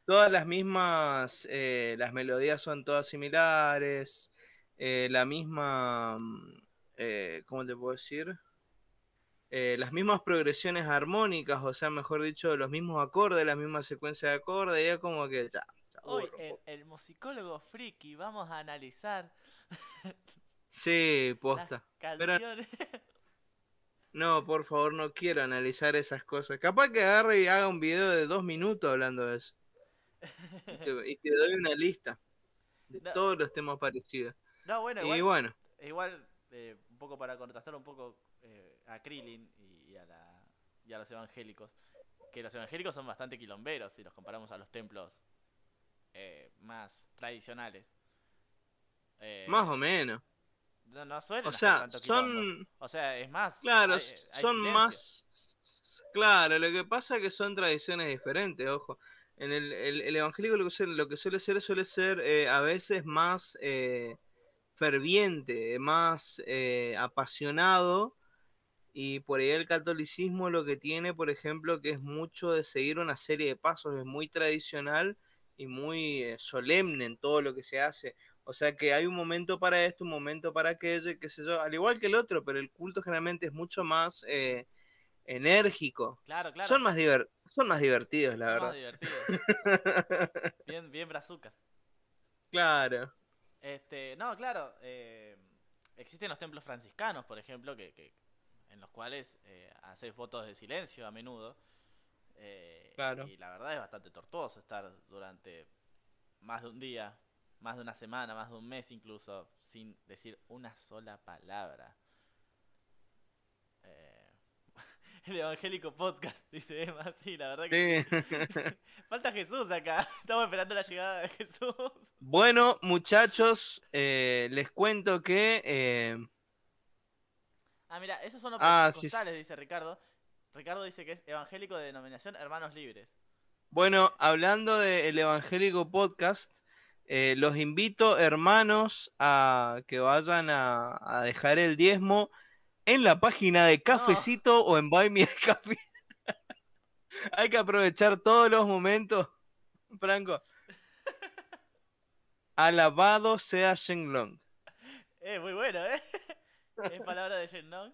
Todas las mismas, eh, las melodías son todas similares, eh, la misma, mm, eh, ¿cómo te puedo decir? Eh, las mismas progresiones armónicas, o sea, mejor dicho, los mismos acordes, la misma secuencia de acordes, y es como que ya. ya, Hoy, el, musicólogo friki, vamos a analizar Sí, las posta. canciones. No, por favor, no quiero analizar esas cosas. Capaz que agarre y haga un video de dos minutos hablando de eso. Y te, y te doy una lista de No. todos los temas parecidos. No, bueno, Y igual. bueno. Igual, eh, un poco para contrastar un poco eh, a Krillin y a, la, y a los evangélicos, que los evangélicos son bastante quilomberos si los comparamos a los templos eh, más tradicionales. Eh, Más o menos. No, no suelen O sea, tanto quilombo. son. O sea, es más. Claro, hay- s- hay son silencio. más. Claro, lo que pasa es que son tradiciones diferentes, ojo. En el, el- el evangélico lo que, suele, lo que suele ser suele ser eh, a veces más eh, ferviente, más eh, apasionado. Y por ahí el catolicismo lo que tiene, por ejemplo, que es mucho de seguir una serie de pasos, es muy tradicional y muy eh, solemne en todo lo que se hace. O sea que hay un momento para esto, un momento para aquello, qué sé yo, al igual que el otro, pero el culto generalmente es mucho más eh, enérgico. Claro, claro. Son, más diver- son más divertidos, la son más verdad. divertidos. bien, bien brazucas. claro. Este, no, claro. eh, existen los templos franciscanos, por ejemplo, que, que en los cuales eh, hacéis votos de silencio a menudo. Eh, Claro. Y la verdad es bastante tortuoso estar durante más de un día, más de una semana, más de un mes incluso, sin decir una sola palabra. Eh, el evangélico podcast, dice Emma, sí, la verdad que Sí. falta Jesús acá. Estamos esperando la llegada de Jesús. bueno, muchachos, eh, les cuento que eh, Ah, mira, esos son los Ah, sí. pentecostales, dice Ricardo. Ricardo dice que es evangélico de denominación Hermanos Libres. Bueno, hablando del Evangélico Podcast, eh, los invito, hermanos, a que vayan a, a dejar el diezmo en la página de Cafecito o en Buy Me a Coffee. Hay que aprovechar todos los momentos, Franco. Alabado sea Shenlong. Eh, muy bueno, ¿eh? ¿Es palabra de Shenlong?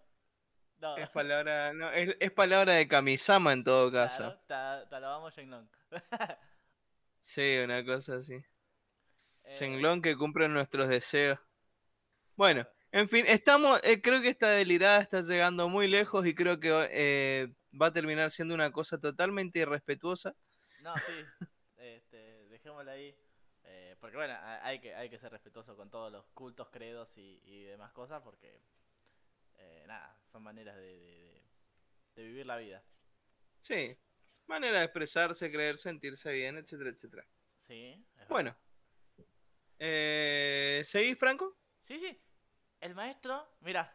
No. Es palabra, no, es, es palabra de Kamisama en todo caso. Claro, te alabamos Shenlong. Sí, una cosa así. Eh, Shenlong que cumple nuestros deseos. Bueno, en fin, estamos, eh, creo que esta delirada está llegando muy lejos y creo que eh, va a terminar siendo una cosa totalmente irrespetuosa. No, sí. Este, dejémosla ahí. eh, porque bueno, ha- hay que, hay que ser respetuoso con todos los cultos, credos y, y demás cosas porque, nada, son maneras de, de- de- de vivir la vida. Sí, manera de expresarse, creer, sentirse bien, etcétera, etcétera. Sí. Bueno, eh, ¿seguís, Franco? Sí, sí. El maestro, mira,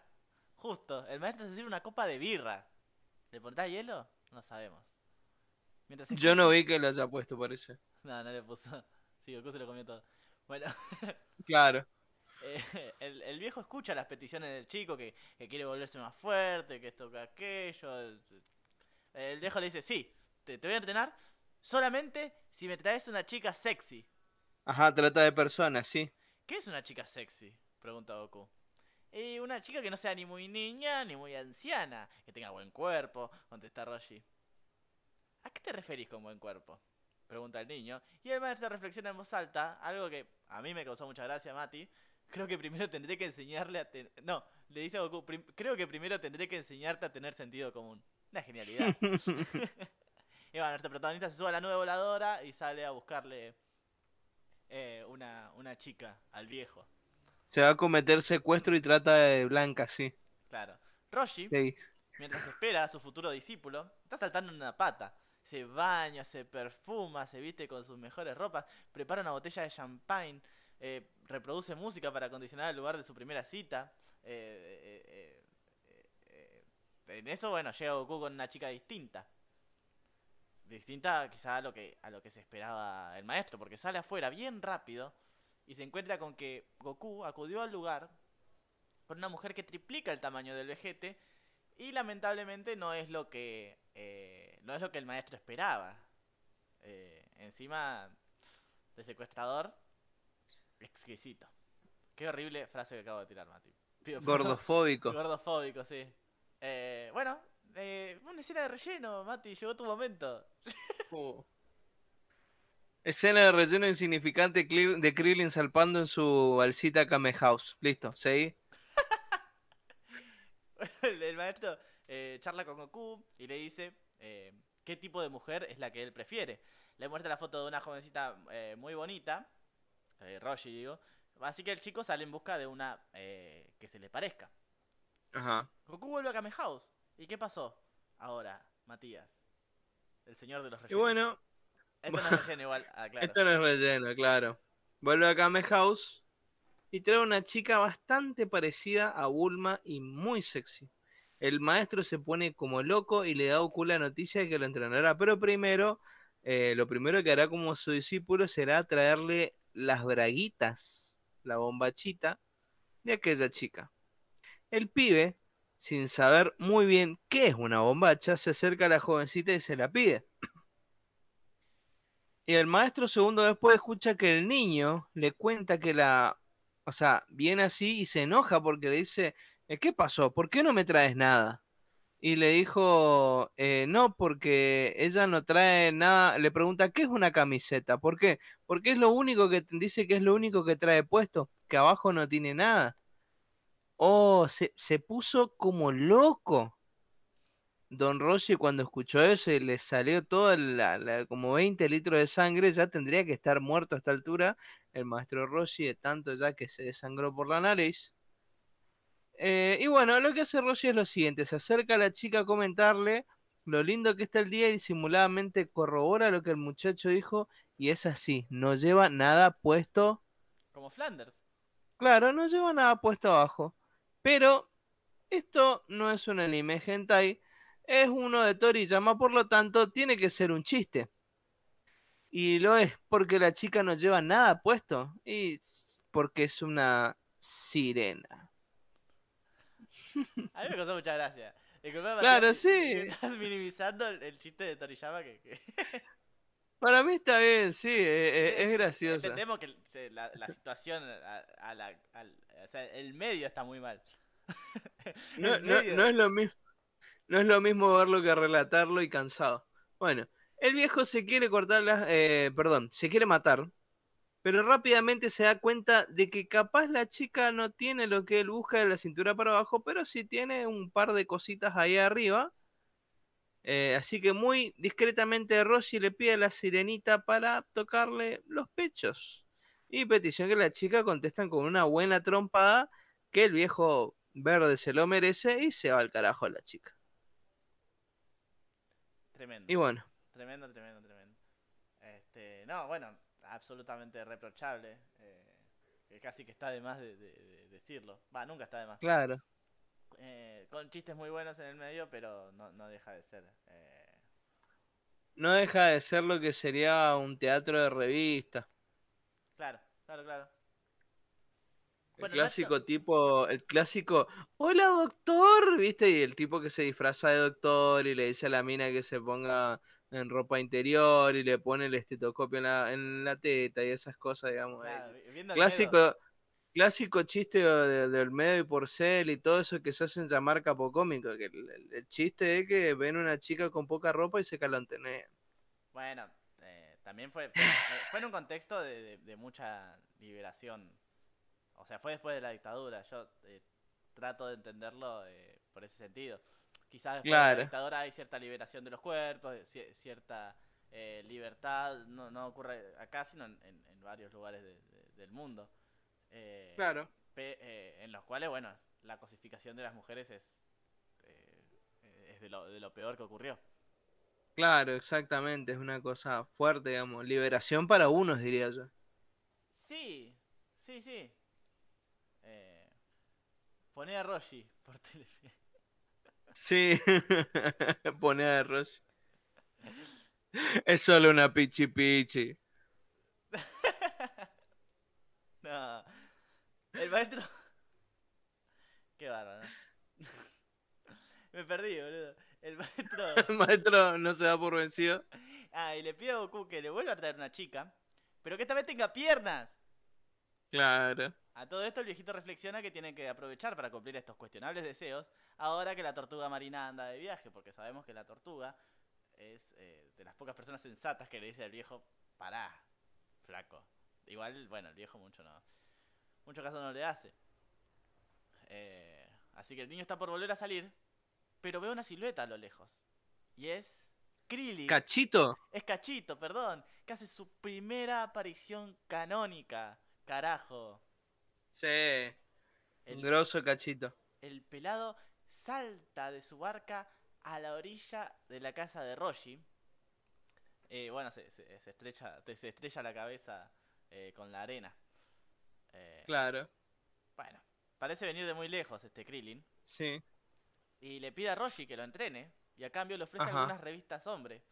justo, el maestro se sirve una copa de birra. ¿Le pondrá hielo? No sabemos. Mientras Yo no vi que lo haya puesto, parece. No, no le puso. Sí, Goku se lo comió todo. Bueno, Claro. eh, el, el viejo escucha las peticiones del chico que, que quiere volverse más fuerte, que esto, que aquello. El, el viejo le dice, sí, te, te voy a entrenar solamente si me traes una chica sexy. Ajá, trata de personas, sí. ¿Qué es una chica sexy? Pregunta Goku. Y una chica que no sea ni muy niña ni muy anciana, que tenga buen cuerpo, contesta Roshi. ¿A qué te referís con buen cuerpo? Pregunta el niño. Y el maestro reflexiona en voz alta, algo que a mí me causó mucha gracia, Mati. Creo que primero tendré que enseñarle a tener... No, le dice a Goku, "Prim- creo que primero tendré que enseñarte a tener sentido común. Una genialidad. y bueno, nuestro protagonista se sube a la nube voladora y sale a buscarle eh, una, una chica al viejo. Se va a cometer secuestro y trata de blanca, sí. Claro. Roshi, Sí. mientras espera a su futuro discípulo, está saltando en una pata. Se baña, se perfuma, se viste con sus mejores ropas, prepara una botella de champagne, eh, reproduce música para acondicionar el lugar de su primera cita. eh, eh, en eso, bueno, llega Goku con una chica distinta. Distinta quizá a lo que a lo que se esperaba el maestro, porque sale afuera bien rápido y se encuentra con que Goku acudió al lugar con una mujer que triplica el tamaño del vejete y lamentablemente no es lo que eh, no es lo que el maestro esperaba. Eh, encima de secuestrador, exquisito. Qué horrible frase que acabo de tirar, Mati. Pido. Gordofóbico. Gordofóbico, sí. Eh, bueno, eh, una escena de relleno, Mati, llegó tu momento. Oh. Escena de relleno insignificante de Krillin salpando en su balsita Kame House. Listo, seguí. el, el maestro eh, charla con Goku y le dice eh, qué tipo de mujer es la que él prefiere. Le muestra la foto de una jovencita eh, muy bonita, eh, Roshi digo, así que el chico sale en busca de una que se le parezca. Ajá. Goku vuelve a Kame House. ¿Y qué pasó ahora, Matías? El señor de los Y rellenos. bueno, Esto no es relleno igual, ah, claro. esto no es relleno, claro. Vuelve a Kame House y trae una chica bastante parecida a Bulma y muy sexy. El maestro se pone como loco y le da a Goku la noticia de que lo entrenará. Pero primero, eh, lo primero que hará como su discípulo será traerle las braguitas, la bombachita de aquella chica. El pibe, sin saber muy bien qué es una bombacha, se acerca a la jovencita y se la pide. Y el maestro segundo después escucha que el niño le cuenta que la... O sea, viene así y se enoja porque le dice, "Eh, ¿qué pasó? ¿Por qué no me traes nada? Y le dijo, "Eh, no, porque ella no trae nada. Le pregunta, ¿qué es una camiseta? ¿Por qué? Porque es lo único que dice que es lo único que trae puesto, que abajo no tiene nada. Oh, se, se puso como loco. Don Rossi cuando escuchó eso y le salió toda la, la- como 20 litros de sangre, ya tendría que estar muerto a esta altura. El maestro Rossi de tanto ya que se desangró por la nariz. Eh, y bueno, lo que hace Rossi es lo siguiente, se acerca a la chica a comentarle lo lindo que está el día y disimuladamente corrobora lo que el muchacho dijo y es así, no lleva nada puesto Como Flanders. Claro, no lleva nada puesto abajo. Pero esto no es un anime hentai, es uno de Toriyama, por lo tanto tiene que ser un chiste. Y lo es porque la chica no lleva nada puesto y porque es una sirena. A mí me causó mucha gracia. Claro, sí. que Estás minimizando el, el chiste de Toriyama que, que- Para mí está bien, sí, e- e- es gracioso. Entendemos que la, la situación, a, a la, al- o sea, el medio está muy mal. No, es lo mismo, no es lo mismo verlo que relatarlo y cansado. Bueno, el viejo se quiere cortar las, eh, perdón, se quiere matar, pero rápidamente se da cuenta de que capaz la chica no tiene lo que él busca de la cintura para abajo, pero sí tiene un par de cositas ahí arriba. Eh, así que muy discretamente Rosy le pide a la sirenita para tocarle los pechos. Y petición que la chica contestan con una buena trompada que el viejo verde se lo merece y se va al carajo la chica. Tremendo. Y bueno, Tremendo, tremendo, tremendo. Este, no, bueno, absolutamente reprochable. eh, casi que está de más de, de- de decirlo. Va, nunca está de más. claro. Eh, con chistes muy buenos en el medio, pero no, no deja de ser. eh, No deja de ser lo que sería un teatro de revista. Claro, claro, claro. El clásico tipo, el clásico, hola doctor, ¿viste? Y el tipo que se disfraza de doctor y le dice a la mina que se ponga en ropa interior y le pone el estetoscopio en la, en la teta y esas cosas, digamos. Claro, clásico, clásico chiste de- del medio y porcel y todo eso que se hacen llamar capocómico, que el, el- el chiste es que ven una chica con poca ropa y se calantenean. Bueno, también fue, fue, eh, fue en un contexto de, de- de mucha liberación. O sea, fue después de la dictadura. Yo eh, trato de entenderlo eh, por ese sentido. Quizás después de la dictadura hay cierta liberación de los cuerpos, ci- cierta eh, libertad. No, no ocurre acá, sino en, en- en varios lugares de- de- del mundo. Eh, Claro. pe- eh, en los cuales, bueno, la cosificación de las mujeres es, eh, es de, lo, de lo peor que ocurrió. Claro, exactamente, es una cosa fuerte, digamos. Liberación para unos, diría yo. Sí, sí, sí. Eh, poné a Roshi por Telefe. Sí, pone a arroz. Es solo una pichi pichi. No. El maestro. Qué bárbaro. ¿no? Me perdí, boludo. El maestro. El maestro no se da por vencido. Ah, y le pide a Goku que le vuelva a traer una chica, pero que esta vez tenga piernas. Claro. A todo esto el viejito reflexiona que tiene que aprovechar para cumplir estos cuestionables deseos ahora que la tortuga marina anda de viaje, porque sabemos que la tortuga es eh, de las pocas personas sensatas que le dice al viejo, pará, flaco. Igual, bueno, el viejo mucho no, mucho caso no le hace. Eh, así que el niño está por volver a salir, pero ve una silueta a lo lejos. Y es Krillin. Cachito. Es Cachito, perdón, que hace su primera aparición canónica. Carajo. Sí. Un El, grosso cachito. el pelado salta de su barca a la orilla de la casa de Roshi. Eh, bueno, se, se- se estrecha, se estrella la cabeza eh, con la arena. Eh, Claro. Bueno, parece venir de muy lejos este Krillin. Sí. Y le pide a Roshi que lo entrene. Y a cambio le ofrece Ajá. algunas revistas hombre.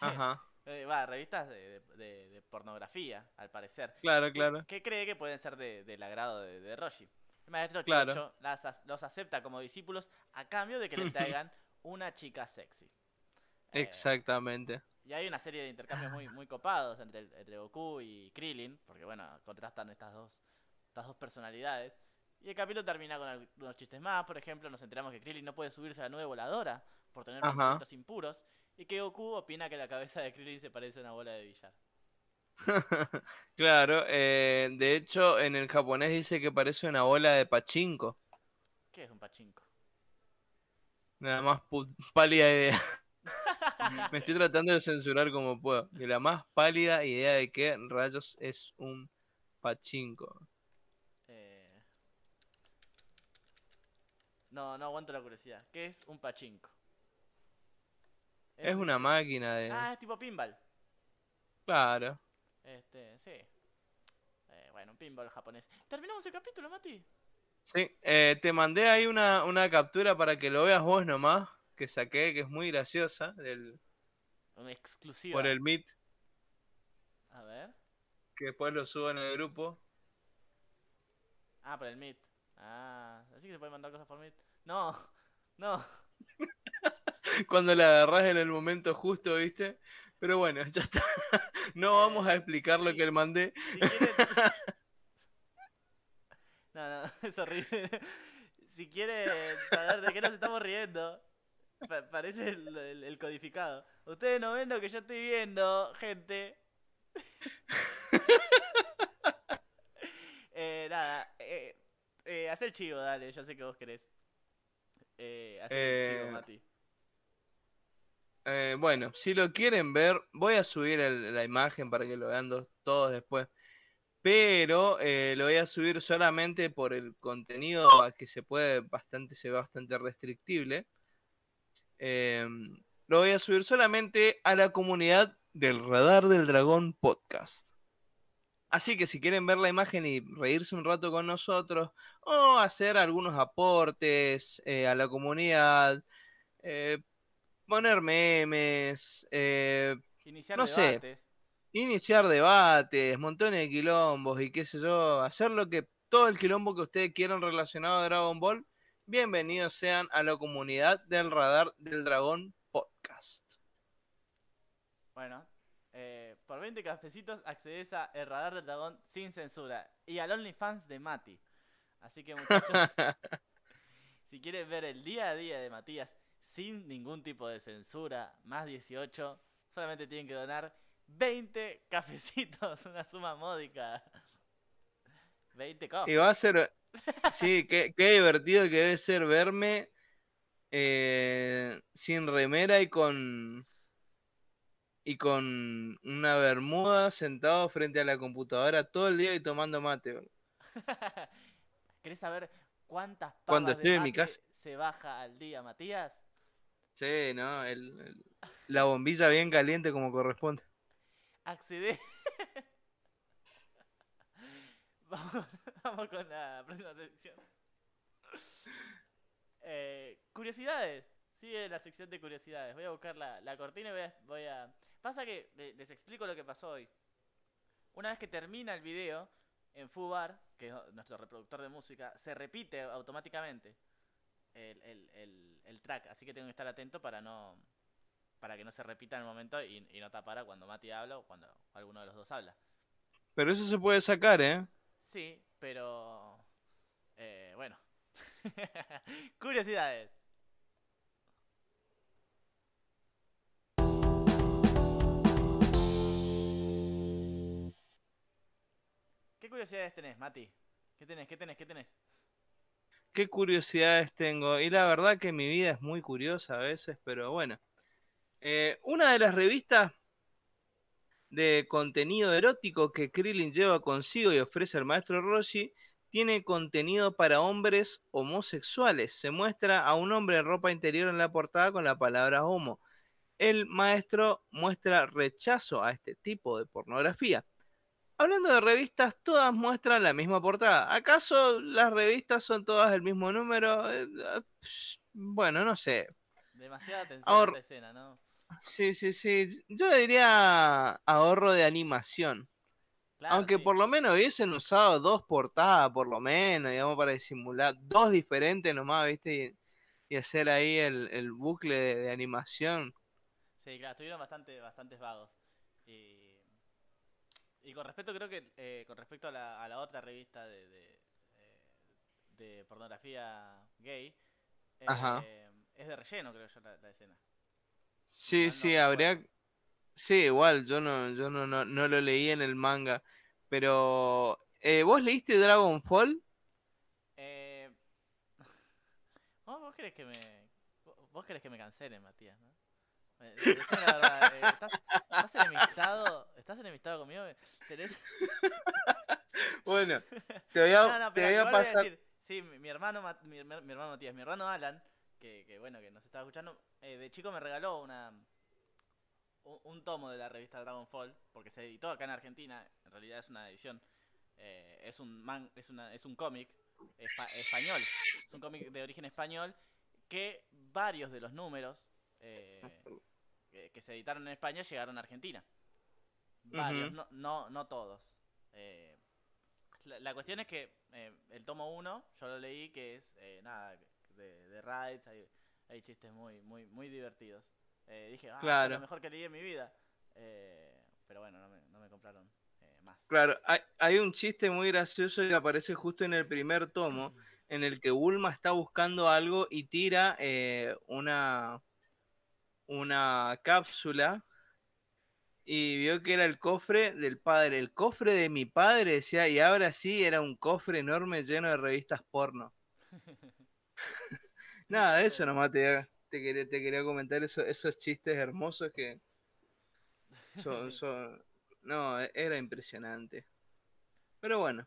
Ajá. Eh, Va, revistas de, de- de- de pornografía, al parecer. Claro, claro. Que cree que pueden ser de- del agrado de, Roshi. El maestro Claro. Chocho las los acepta como discípulos a cambio de que le traigan una chica sexy. Eh, Exactamente. y hay una serie de intercambios muy, muy copados entre, entre Goku y Krillin, porque bueno, contrastan estas dos, estas dos personalidades. Y el capítulo termina con algunos chistes más, por ejemplo, nos enteramos que Krillin no puede subirse a la nube voladora por tener pensamientos impuros, y que Goku opina que la cabeza de Krillin se parece a una bola de billar. Claro, eh, de hecho en el japonés dice que parece una bola de pachinko. ¿Qué es un pachinko? La más pálida idea. Me estoy tratando de censurar como puedo. Que la más pálida idea de qué rayos es un pachinko. Eh, No, no aguanto la curiosidad. ¿Qué es un pachinko? Es una máquina de. Ah, es tipo pinball. Claro. Este, sí. Eh, bueno, un pinball japonés. ¿Terminamos el capítulo, Mati? Sí, eh, te mandé ahí una, una captura para que lo veas vos nomás. Que saqué, que es muy graciosa. Del, Un exclusivo. por el Meet. A ver. Que después lo subo en el grupo. Ah, por el Meet. Ah, así que se pueden mandar cosas por Meet. No, no. Cuando la agarrás en el momento justo, ¿viste? Pero bueno, ya está. No vamos a explicar lo que le mandé. Si quieren... No, no, es horrible. Si quieren saber de qué nos estamos riendo, pa- parece el, el- el codificado. Ustedes no ven lo que yo estoy viendo, gente. eh, nada, eh, haz el chivo, dale, yo sé que vos querés. Eh, haz el chivo, Eh, Mati. Eh, bueno, si lo quieren ver, voy a subir el- la imagen para que lo vean dos- todos después. Pero eh, lo voy a subir solamente por el contenido a que se puede bastante, se ve bastante restrictible. Em, lo voy a subir solamente a la comunidad del Radar del Dragón Podcast. Así que si quieren ver la imagen y reírse un rato con nosotros, o hacer algunos aportes eh, a la comunidad, eh, poner memes, eh, Iniciar no sé. debates. iniciar debates, montones de quilombos y qué sé yo, hacer lo que todo el quilombo que ustedes quieran relacionado a Dragon Ball, bienvenidos sean a la comunidad del Radar del Dragón Podcast. Bueno, por 20 cafecitos accedes a El Radar del Dragón sin censura y al OnlyFans de Mati. Así que muchachos, si quieren ver el día a día de Matías sin ningún tipo de censura, más 18, solamente tienen que donar 20 cafecitos, una suma módica. 20 Y cofres. va a ser, sí, qué, qué divertido que debe ser verme eh, sin remera y con y con una bermuda sentado frente a la computadora todo el día y tomando mate. ¿Querés saber cuántas Cuando papas estoy de en mi casa. se baja al día, Matías? Sí, ¿no? El- el- la bombilla bien caliente como corresponde. acceder. vamos, vamos con la próxima sección. Eh, curiosidades. Sigue la sección de curiosidades. Voy a buscar la, la cortina y voy a, voy a- Pasa que le- les explico lo que pasó hoy. Una vez que termina el video en Fubar, que es nuestro reproductor de música, se repite automáticamente el, el- el- el track. Así que tengo que estar atento para no para que no se repita en el momento y, y no tapara cuando Mati habla o cuando alguno de los dos habla. Pero eso se puede sacar, ¿eh? Sí, pero... eh, bueno. Curiosidades. ¿Qué curiosidades tenés, Mati? ¿Qué tenés? ¿Qué tenés? ¿Qué tenés? Qué curiosidades tengo. Y la verdad que mi vida es muy curiosa a veces, pero bueno. Eh, una de las revistas de contenido erótico que Krillin lleva consigo y ofrece al maestro Roshi tiene contenido para hombres homosexuales. Se muestra a un hombre en ropa interior en la portada con la palabra homo. El maestro muestra rechazo a este tipo de pornografía. Hablando de revistas, todas muestran la misma portada. ¿Acaso las revistas son todas el mismo número? Eh, ah, Bueno, no sé. Demasiada atención Ahora- a esta escena, ¿no? Sí, sí, sí. Yo diría ahorro de animación. Claro, Aunque sí. por lo menos hubiesen usado dos portadas, por lo menos, digamos, para disimular. Dos diferentes nomás, ¿viste? Y, y hacer ahí el, el bucle de, de animación. Sí, claro, estuvieron bastante, bastantes vagos. Y, y con respecto, creo que eh, con respecto a la, a la otra revista de, de, eh, de pornografía gay, eh, Ajá. es de relleno, creo yo, la, la escena. Sí, no sí, habría. Sí, igual, yo no, yo no, no, no lo leí en el manga. Pero. eh, ¿Vos leíste Dragon Fall? Eh, vos querés que me. Vos querés que me cancelen, Matías, ¿no? Eh, decime la verdad, eh, ¿estás, estás enemistado? ¿Estás enemistado conmigo? ¿Tenés... Bueno, te voy a, No, no, te voy a igual voy a pasar. sí, mi, hermano, Ma- mi, mi hermano Matías, mi hermano Alan, que, que bueno, que nos estaba escuchando, eh, de chico me regaló una un, un tomo de la revista Dragonfall, porque se editó acá en Argentina, en realidad es una edición, eh, es un man, es una, es un cómic espa- español, es un cómic de origen español, que varios de los números eh, que, que se editaron en España llegaron a Argentina. Varios, no, no, no todos. Eh, la, la cuestión es que eh, el tomo 1, yo lo leí, que es nada, de, de raids, hay, hay chistes muy, muy, muy divertidos. Dije, ah, es Claro. lo mejor que leí en mi vida. Pero bueno, no me, no me compraron más. Claro, hay, hay un chiste muy gracioso que aparece justo en el primer tomo, en el que Bulma está buscando algo y tira eh, una, una cápsula y vio que era el cofre del padre. El cofre de mi padre, decía, y ahora sí era un cofre enorme lleno de revistas porno. Nada, de eso nomás te, te, quería, te quería comentar eso- esos chistes hermosos que son, son- No, e- era impresionante. Pero bueno,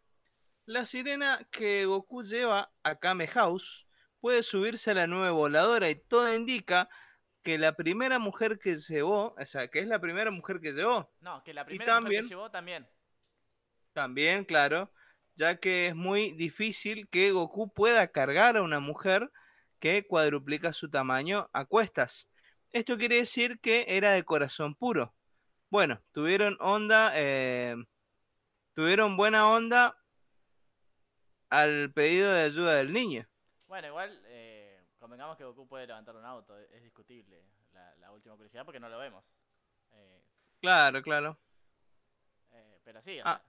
la sirena que Goku lleva a Kame House puede subirse a la nube voladora y todo indica que la primera mujer que llevó, o sea, que es la primera mujer que llevó, No, que la primera mujer también- que llevó también. también, claro, ya que es muy difícil que Goku pueda cargar a una mujer que cuadruplica su tamaño a cuestas. Esto quiere decir que era de corazón puro. Bueno, tuvieron onda, eh, tuvieron buena onda al pedido de ayuda del niño. Bueno, igual, eh, convengamos que Goku puede levantar un auto, es discutible la, la última curiosidad porque no lo vemos. Eh, Claro, claro. eh, pero sí, Ah.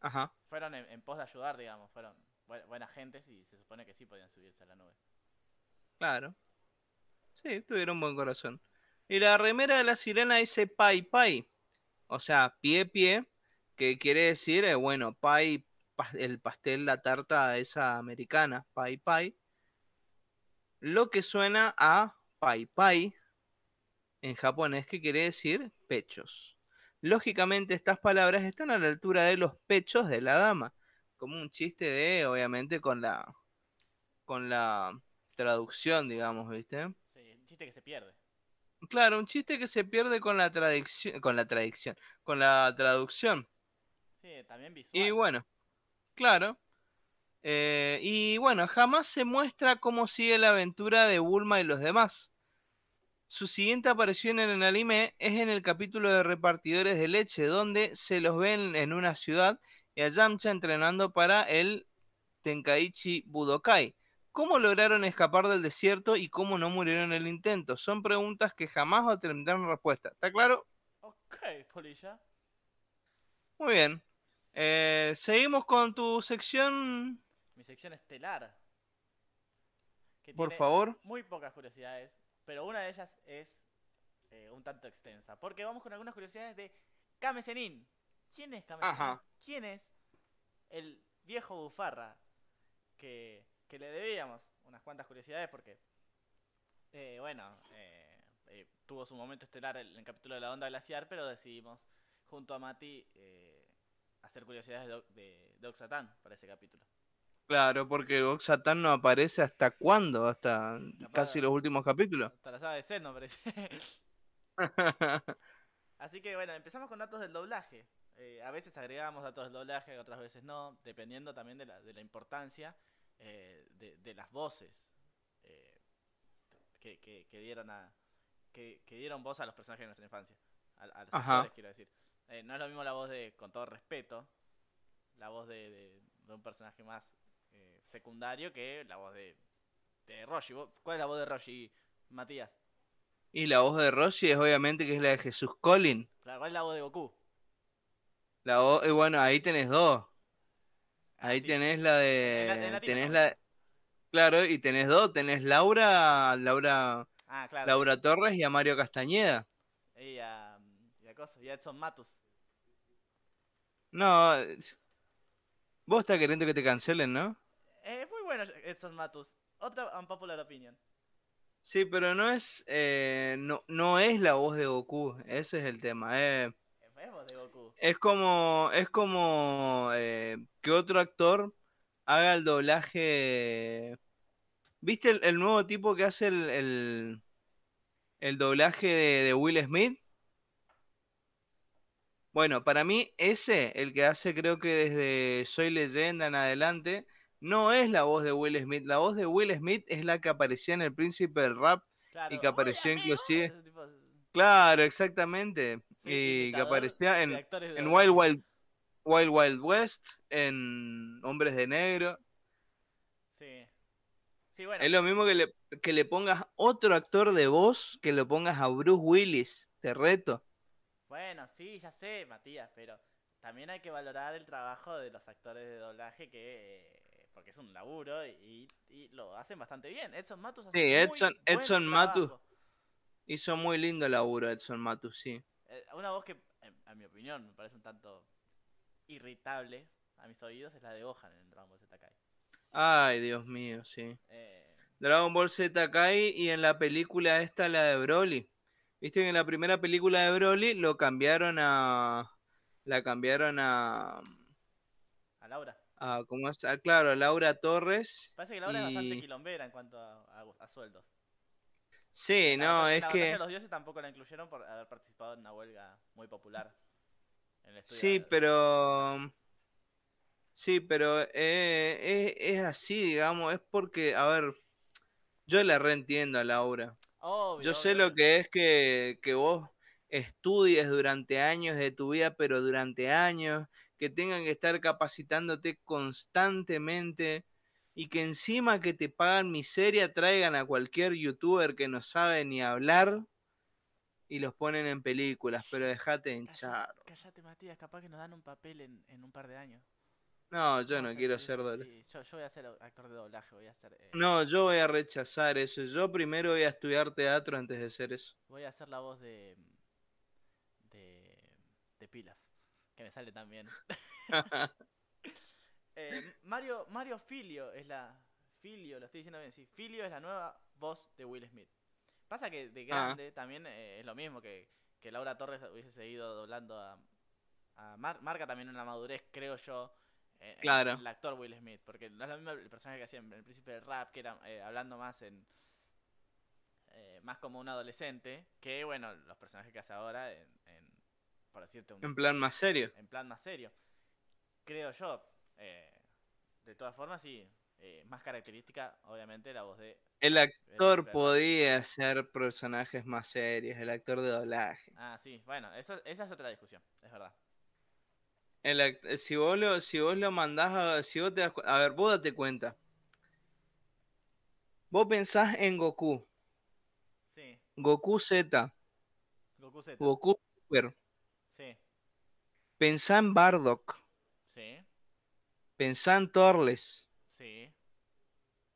Ajá. fueron en, en pos de ayudar, digamos, fueron bu- buenas gentes y se supone que sí podían subirse a la nube. Claro. Sí, tuvieron buen corazón. Y la remera de la sirena dice pai pai. O sea, pie pie, que quiere decir, eh, bueno, pai, pa- el pastel, la tarta esa americana, pai pai. Lo que suena a pai pai en japonés, que quiere decir pechos. Lógicamente estas palabras están a la altura de los pechos de la dama, como un chiste de, obviamente, con la, con la traducción, digamos, ¿viste? Sí, un chiste que se pierde. Claro, un chiste que se pierde con la tradición, con la tradición, con la traducción. Sí, también visual. Y bueno, claro. Eh, y bueno, jamás se muestra cómo sigue la aventura de Bulma y los demás. Su siguiente aparición en el anime es en el capítulo de repartidores de leche, donde se los ven en una ciudad y a Yamcha entrenando para el Tenkaichi Budokai. ¿Cómo lograron escapar del desierto y cómo no murieron en el intento? Son preguntas que jamás obtendrán respuesta. ¿Está claro? Ok, Polilla. Muy bien. Eh, seguimos con tu sección, Mi sección estelar. Que por tiene favor. Muy pocas curiosidades, pero una de ellas es eh, un tanto extensa. Porque vamos con algunas curiosidades de Kame Sennin. ¿Quién es Kame Sennin? Ajá. ¿Quién es el viejo bufarra que, que le debíamos unas cuantas curiosidades? Porque, eh, bueno, eh, eh, tuvo su momento estelar en el capítulo de la onda glaciar, pero decidimos junto a Mati eh, hacer curiosidades de, de, de Oxatán para ese capítulo. Claro, porque Oxatan no aparece hasta cuándo, hasta Capaz- casi los últimos capítulos. Hasta la saga de Zen, no parece. Así que bueno, empezamos con datos del doblaje. Eh, a veces agregamos datos del doblaje, otras veces no, dependiendo también de la, de la importancia eh, de, de las voces eh, que, que- que dieron a que, que dieron voz a los personajes de nuestra infancia, a, a los Ajá. actores, quiero decir. Eh, no es lo mismo la voz de, con todo respeto, la voz de, un personaje más secundario que la voz de, de Roshi. ¿Vos- ¿Cuál es la voz de Roshi, Matías? Y la voz de Roshi es obviamente que es la de Jesús Colin. Claro, ¿Cuál es la voz de Goku? La voz, y bueno, ahí tenés dos. Ahí Ah, sí. tenés la la- de. tenés ¿no? la. Claro, y tenés dos. Tenés Laura, Laura, Ah, claro. Laura Torres y a Mario Castañeda. Y a, y a cosa, y a Edson Matus. No. Vos estás queriendo que te cancelen, ¿no? Eh, Es muy bueno Edson Matus. otra unpopular opinion. Sí, pero no es, eh, no, no es la voz de Goku, ese es el tema. eh. Es voz de Goku. Es como, es como eh, que otro actor haga el doblaje. ¿Viste el, el nuevo tipo que hace el, el, el doblaje de, de Will Smith? Bueno, para mí ese, el que hace creo que desde Soy Leyenda en adelante, no es la voz de Will Smith. La voz de Will Smith es la que aparecía en El Príncipe del Rap. Claro. que apareció "Hola, inclusive- amigo", ese tipo- Claro, exactamente. sí, y que aparecía en. Wild Wild, Wild Wild West, en Hombres de Negro. Sí. Sí, bueno. Es lo mismo que le, que le pongas otro actor de voz, que lo pongas a Bruce Willis, te reto. Bueno, sí, ya sé, Matías, pero también hay que valorar el trabajo de los actores de doblaje que eh, porque es un laburo y, y lo hacen bastante bien. Edson Matus hace Sí, muy Edson- buen Edson Matus. trabajo. Hizo muy lindo laburo Edson Matus, sí. Eh, una voz que, a mi opinión, me parece un tanto irritable a mis oídos es la de Gohan en Dragon Ball Z Kai. Ay, Dios mío, sí. Eh, Dragon Ball Z Kai y en la película esta, la de Broly. Viste que en la primera película de Broly lo cambiaron a... La cambiaron a... a Laura. A ¿Cómo es? Claro, a Laura Torres. Parece que Laura es bastante Y- quilombera en cuanto a, a- sueldos. Sí, La no, batalla- es la que... de los dioses tampoco la incluyeron por haber participado en una huelga muy popular. En el Sí, de- pero... Sí, pero eh, es, es así, digamos, es porque, a ver, yo la reentiendo a Laura. Obvio, Yo sé obvio, lo que es que, que vos estudies durante años de tu vida, pero durante años, que tengan que estar capacitándote constantemente y que encima que te pagan miseria traigan a cualquier youtuber que no sabe ni hablar y los ponen en películas, pero Calla- hinchar. Callate, Matías, capaz que nos dan un papel en, en un par de años. No, yo no quiero ser sí, yo, yo voy a ser actor de doblaje, voy a hacer. eh, No, yo voy a rechazar eso. Yo primero voy a estudiar teatro antes de hacer eso. Voy a hacer la voz de. de. de Pilaf, que me sale también. Eh, Mario, Mario Filio es la. Filio, lo estoy diciendo bien, sí. Filio es la nueva voz de Will Smith. Pasa que de Ah. grande también eh, es lo mismo que, que Laura Torres hubiese seguido doblando a. a Mar- marca también una madurez, creo yo. eh, en- Claro. el actor Will Smith, porque no es lo mismo el personaje que hacía en El Príncipe del Rap, que era eh, hablando más en. eh, más como un adolescente, que bueno, los personajes que hace ahora en. En- por decirte un, En plan más serio. en plan más serio. Creo yo. eh, de todas formas, sí. eh, más característica, obviamente, la voz de. El actor podía hacer personajes más serios, el actor de doblaje. Ah, sí, bueno, eso, esa es otra discusión, es verdad. El eh, si vos lo, si vos lo mandás a, si vos te das a ver, vos date cuenta. Vos pensás en Goku, Sí, Goku Z, Goku Z. Goku Super, pensá en Bardock, sí, pensá en Torles. sí.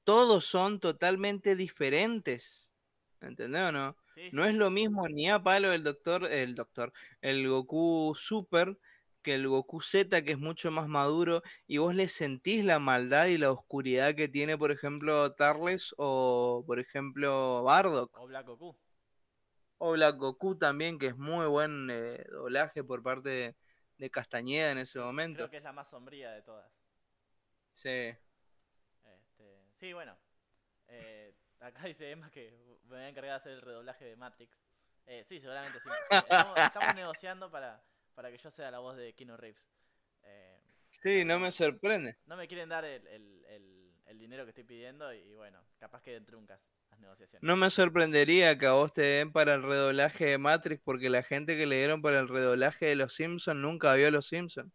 Todos son totalmente diferentes. ¿Entendés o no? sí, No es lo mismo ni a palo el doctor, el doctor, el Goku Super que el Goku Z, que es mucho más maduro, y vos le sentís la maldad y la oscuridad que tiene, por ejemplo, Tarles o, por ejemplo, Bardock. O Black Goku. O Black Goku también, que es muy buen eh, doblaje por parte de, Castañeda en ese momento. Creo que es la más sombría de todas. Sí. Este, sí, bueno. eh, acá dice Emma que me voy a encargar de hacer el redoblaje de Matrix. Eh, sí, seguramente sí. sí, Estamos, estamos negociando para, para que yo sea la voz de Kino Reeves. Eh, Sí, no me sorprende. no me quieren dar el, el- el- el dinero que estoy pidiendo y, bueno, capaz que truncas las negociaciones. No me sorprendería que a vos te den para el redoblaje de Matrix, porque la gente que le dieron para el redoblaje de Los Simpsons nunca vio Los Simpsons.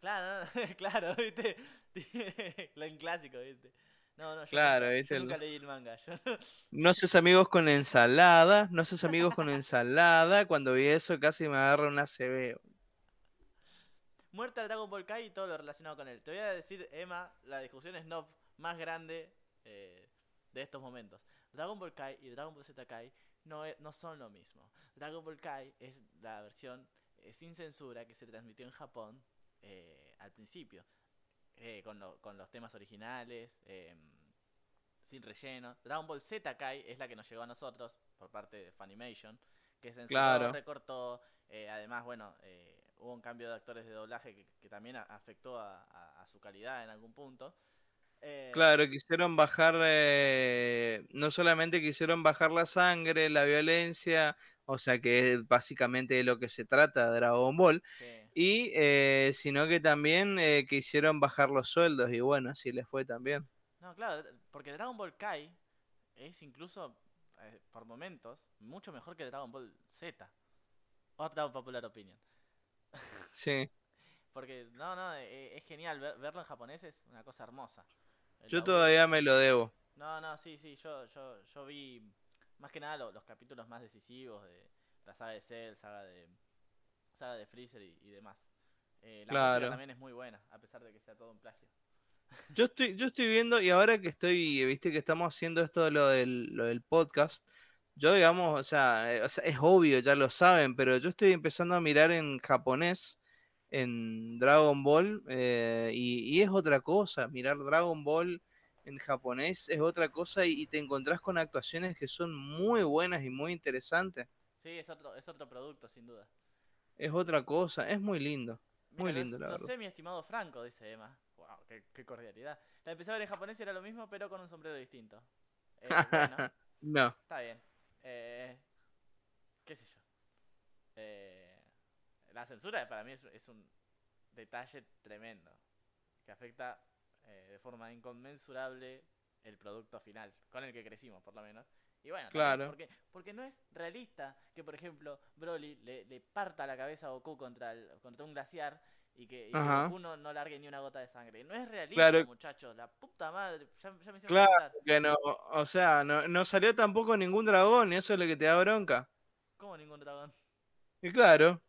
Claro, ¿no? claro, viste. La en clásico, viste. No, no, yo Claro, nunca, yo nunca leí el manga. Yo no- No seas amigos con ensalada, no seas amigos con ensalada. Cuando vi eso casi me agarra una CB. Muerte a Dragon Ball Kai y todo lo relacionado con él. Te voy a decir, Emma, la discusión snob más grande eh, de estos momentos. Dragon Ball Kai y Dragon Ball Z Kai no, e- no son lo mismo. Dragon Ball Kai es la versión eh, sin censura que se transmitió en Japón eh, al principio. eh, con, lo- con los temas originales. em, sin relleno. Dragon Ball Z Kai es la que nos llegó a nosotros por parte de Funimation, que censuró, Claro. recortó. eh, además, bueno, eh, hubo un cambio de actores de doblaje que, que también a- afectó a, a- a su calidad en algún punto. Eh, Claro, quisieron bajar, eh, no solamente quisieron bajar la sangre, la violencia, o sea que es básicamente de lo que se trata Dragon Ball, sí. y eh, sino que también eh, quisieron bajar los sueldos, y bueno, así les fue también. No, claro, porque Dragon Ball Kai es incluso, por momentos, mucho mejor que Dragon Ball Z. Otra popular opinion. Sí, Porque, no, no, eh, es genial. ver- verlo en japonés es una cosa hermosa. El yo laburo- todavía me lo debo. No, no, sí, sí, yo, yo, yo vi más que nada lo- los capítulos más decisivos de la saga de Cell, saga de saga de Freezer y, y demás. Eh, la música Claro. también es muy buena, a pesar de que sea todo un plagio. Yo estoy, yo estoy viendo, y ahora que estoy, viste que estamos haciendo esto de lo del, lo del podcast, yo digamos, o sea, eh, o sea, es obvio, ya lo saben, pero yo estoy empezando a mirar en japonés, en Dragon Ball, eh, y, y es otra cosa, mirar Dragon Ball en japonés es otra cosa y, y te encontrás con actuaciones que son muy buenas y muy interesantes. Sí, es otro, es otro producto, sin duda. Es otra cosa, es muy lindo. Muy Mira, lindo, la lo verdad. sé, mi estimado Franco, dice Emma. Wow, qué, qué cordialidad. La empecé a ver en japonés y era lo mismo, pero con un sombrero distinto. Eh, bueno, No, está bien. Eh, qué sé yo. Eh, la censura para mí es, es un detalle tremendo que afecta eh, de forma inconmensurable el producto final, con el que crecimos por lo menos. Y bueno, Claro. porque, porque no es realista que, por ejemplo, Broly le, le parta la cabeza a Goku contra, el, contra un glaciar y que, y que. Goku no, no largue ni una gota de sangre. No es realista, Claro. muchachos. La puta madre. Ya, ya me Claro. que no, o sea, no, no salió tampoco ningún dragón y eso es lo que te da bronca. ¿Cómo ningún dragón? Y claro.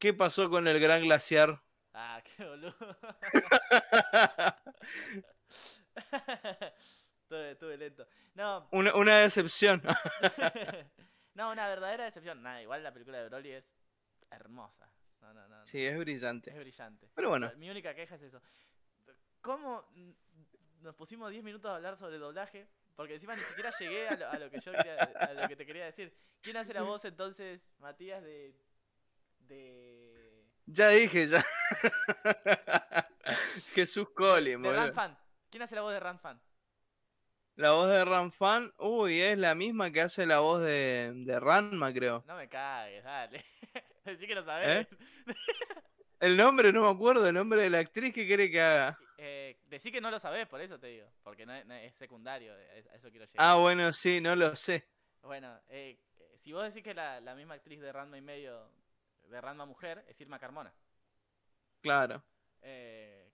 ¿Qué pasó con el gran glaciar? Ah, qué boludo. estuve, estuve lento. No, Una, una decepción. no, una verdadera decepción. Nada, igual la película de Broly es hermosa. No, no, no. sí, es Es brillante. brillante. Pero bueno, Mi única queja es eso. ¿Cómo nos pusimos 10 minutos a hablar sobre doblaje? Porque encima ni siquiera llegué a lo, a lo que yo quería, a lo que te quería decir. ¿Quién hace la voz entonces, Matías, de. De. ya dije, ya. Jesús de boludo. Ranfan? ¿Quién hace la voz de Ranfan? La voz de Ranfan, uy, es la misma que hace la voz de, de Ranma, creo. No me cagues, dale. Decí que lo sabés. El nombre, no me acuerdo, el nombre de la actriz que quiere que haga. Eh, decí que no lo sabés, por eso te digo. Porque no es, no es secundario, a eso quiero llegar. Ah, bueno, sí, no lo sé. Bueno, eh, eh, si vos decís que la, la misma actriz de Ranma y medio, de Ranma mujer, es Irma Carmona. Claro. Eh,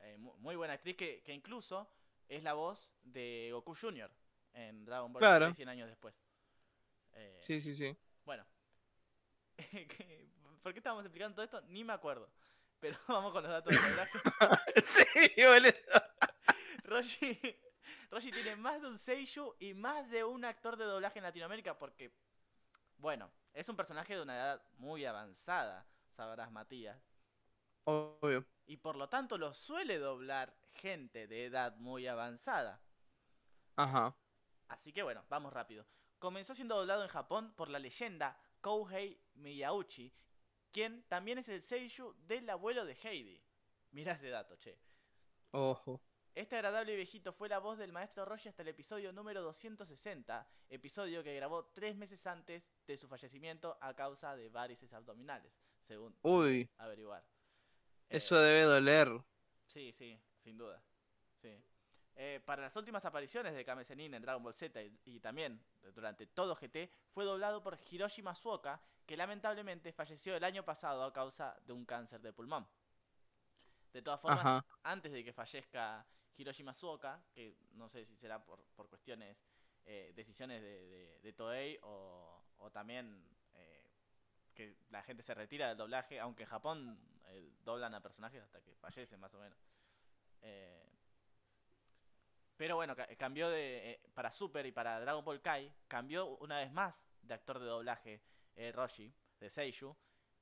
eh, mu- muy buena actriz que, que incluso es la voz de Goku Jr. en Dragon Ball Claro. Z 100 años después. Eh, Sí, sí, sí. Bueno. ¿Por qué estábamos explicando todo esto? Ni me acuerdo. Pero vamos con los datos de doblaje. sí, boludo. Roshi, Roshi tiene más de un seiyuu y más de un actor de doblaje en Latinoamérica porque, bueno, es un personaje de una edad muy avanzada, sabrás Matías. Obvio. Y por lo tanto lo suele doblar gente de edad muy avanzada. Ajá. Así que bueno, vamos rápido. Comenzó siendo doblado en Japón por la leyenda Kouhei Miyauchi, quien también es el seiyuu del abuelo de Heidi. Mirá ese dato, che. Ojo. Este agradable viejito fue la voz del maestro Roshi hasta el episodio número 260, episodio que grabó tres meses antes de su fallecimiento a causa de varices abdominales, según Uy, averiguar. Eh, eso debe doler. Sí, sí, sin duda. Sí. Eh, para las últimas apariciones de Kame Sennin en Dragon Ball Z y, y también durante todo GT, fue doblado por Hiroshi Masuoka, que lamentablemente falleció el año pasado a causa de un cáncer de pulmón. De todas formas, Ajá. antes de que fallezca Hiroshi Masuoka, que no sé si será por, por cuestiones, eh, decisiones de, Toei o, también eh, que la gente se retira del doblaje, aunque en Japón eh, doblan a personajes hasta que fallecen más o menos. Pero bueno, ca- cambió de para Super y para Dragon Ball Kai, cambió una vez más de actor de doblaje Roshi, de Seiyuu,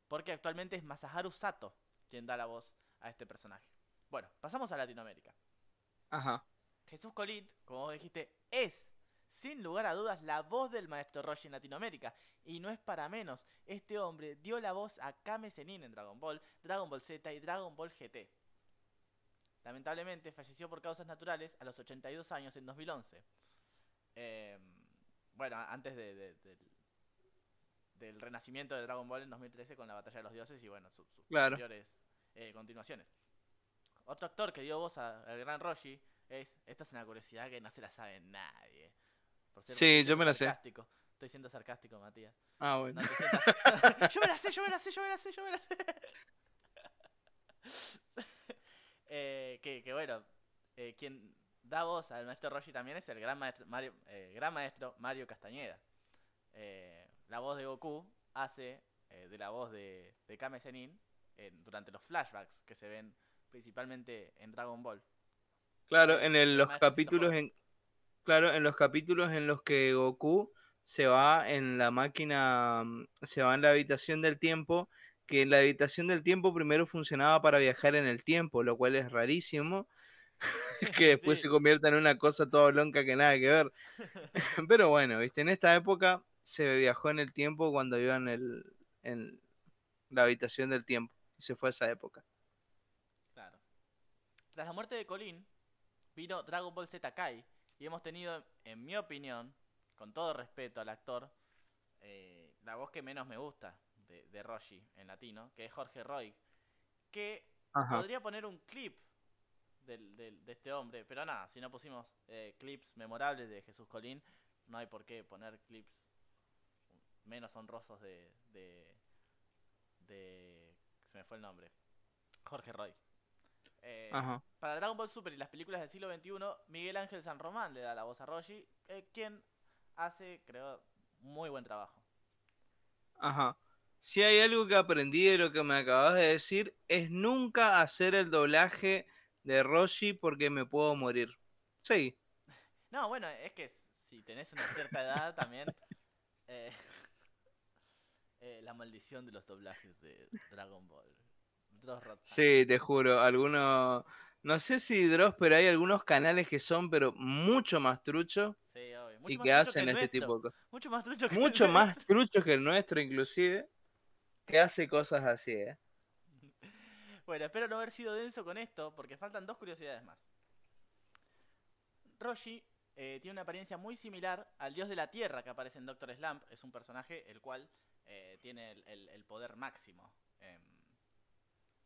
porque actualmente es Masaharu Sato quien da la voz a este personaje. Bueno, pasamos a Latinoamérica. Ajá. Jesús Colín, como vos dijiste, es, sin lugar a dudas, la voz del maestro Roshi en Latinoamérica. Y no es para menos, este hombre dio la voz a Kame Sennin en Dragon Ball, Dragon Ball Z y Dragon Ball GT. Lamentablemente falleció por causas naturales a los 82 años en 2011. Eh, bueno, antes de, de- del, del renacimiento de Dragon Ball en 2013 con la Batalla de los Dioses y bueno, sus, sus Claro. posteriores eh, continuaciones. Otro actor que dio voz a- al gran Roshi es, esta es una curiosidad que no se la sabe nadie. Por cierto, Sí, yo me la sé. sarcástico. Estoy siendo sarcástico, Matías. Ah, bueno. No yo me la sé, yo me la sé, yo me la sé, yo me la sé. Eh, que, que bueno, eh, quien da voz al maestro Roshi también es el gran maestro Mario, eh, gran maestro Mario Castañeda. La voz de Goku hace de la voz de, de Kame Sennin en- durante los flashbacks que se ven principalmente en Dragon Ball. Claro, en el- los capítulos en claro, en los capítulos en los que Goku se va en la máquina, mm, se va en la habitación del tiempo, que la habitación del tiempo primero funcionaba para viajar en el tiempo, lo cual es rarísimo, que después Sí. se convierta en una cosa toda blanca que nada que ver. Pero bueno, viste, en esta época se viajó en el tiempo cuando iba en el en la habitación del tiempo. Y se fue a esa época. Tras la muerte de Colin, vino Dragon Ball Z Kai. Y hemos tenido, en mi opinión, con todo respeto al actor, eh, la voz que menos me gusta de, de Roshi en latino, que es Jorge Roy. Que Ajá. podría poner un clip del- del- de este hombre, pero nada, si no pusimos eh, clips memorables de Jesús Colín, no hay por qué poner clips menos honrosos de, de, de- se me fue el nombre, Jorge Roy. Eh, Ajá. para Dragon Ball Super y las películas del siglo XXI, Miguel Ángel San Román le da la voz a Roshi, eh, quien hace, creo, muy buen trabajo. Ajá. Si hay algo que aprendí de lo que me acabas de decir, es nunca hacer el doblaje de Roshi porque me puedo morir. Sí, No, bueno, es que si tenés una cierta edad también. eh, eh, la maldición de los doblajes de Dragon Ball. Dross Rotzai. sí, te juro. Algunos, no sé si Dross, pero hay algunos canales que son, pero mucho más truchos Sí, obvio. Mucho y más que trucho hacen el este nuestro. tipo de cosas. Mucho más trucho que el Mucho más nuestro. truchos que el nuestro, inclusive, que hace cosas así, ¿eh? Bueno, espero no haber sido denso con esto, porque faltan dos curiosidades más. Roshi eh, tiene una apariencia muy similar al dios de la tierra que aparece en Doctor Slump. Es un personaje el cual eh, tiene el, el- el poder máximo em,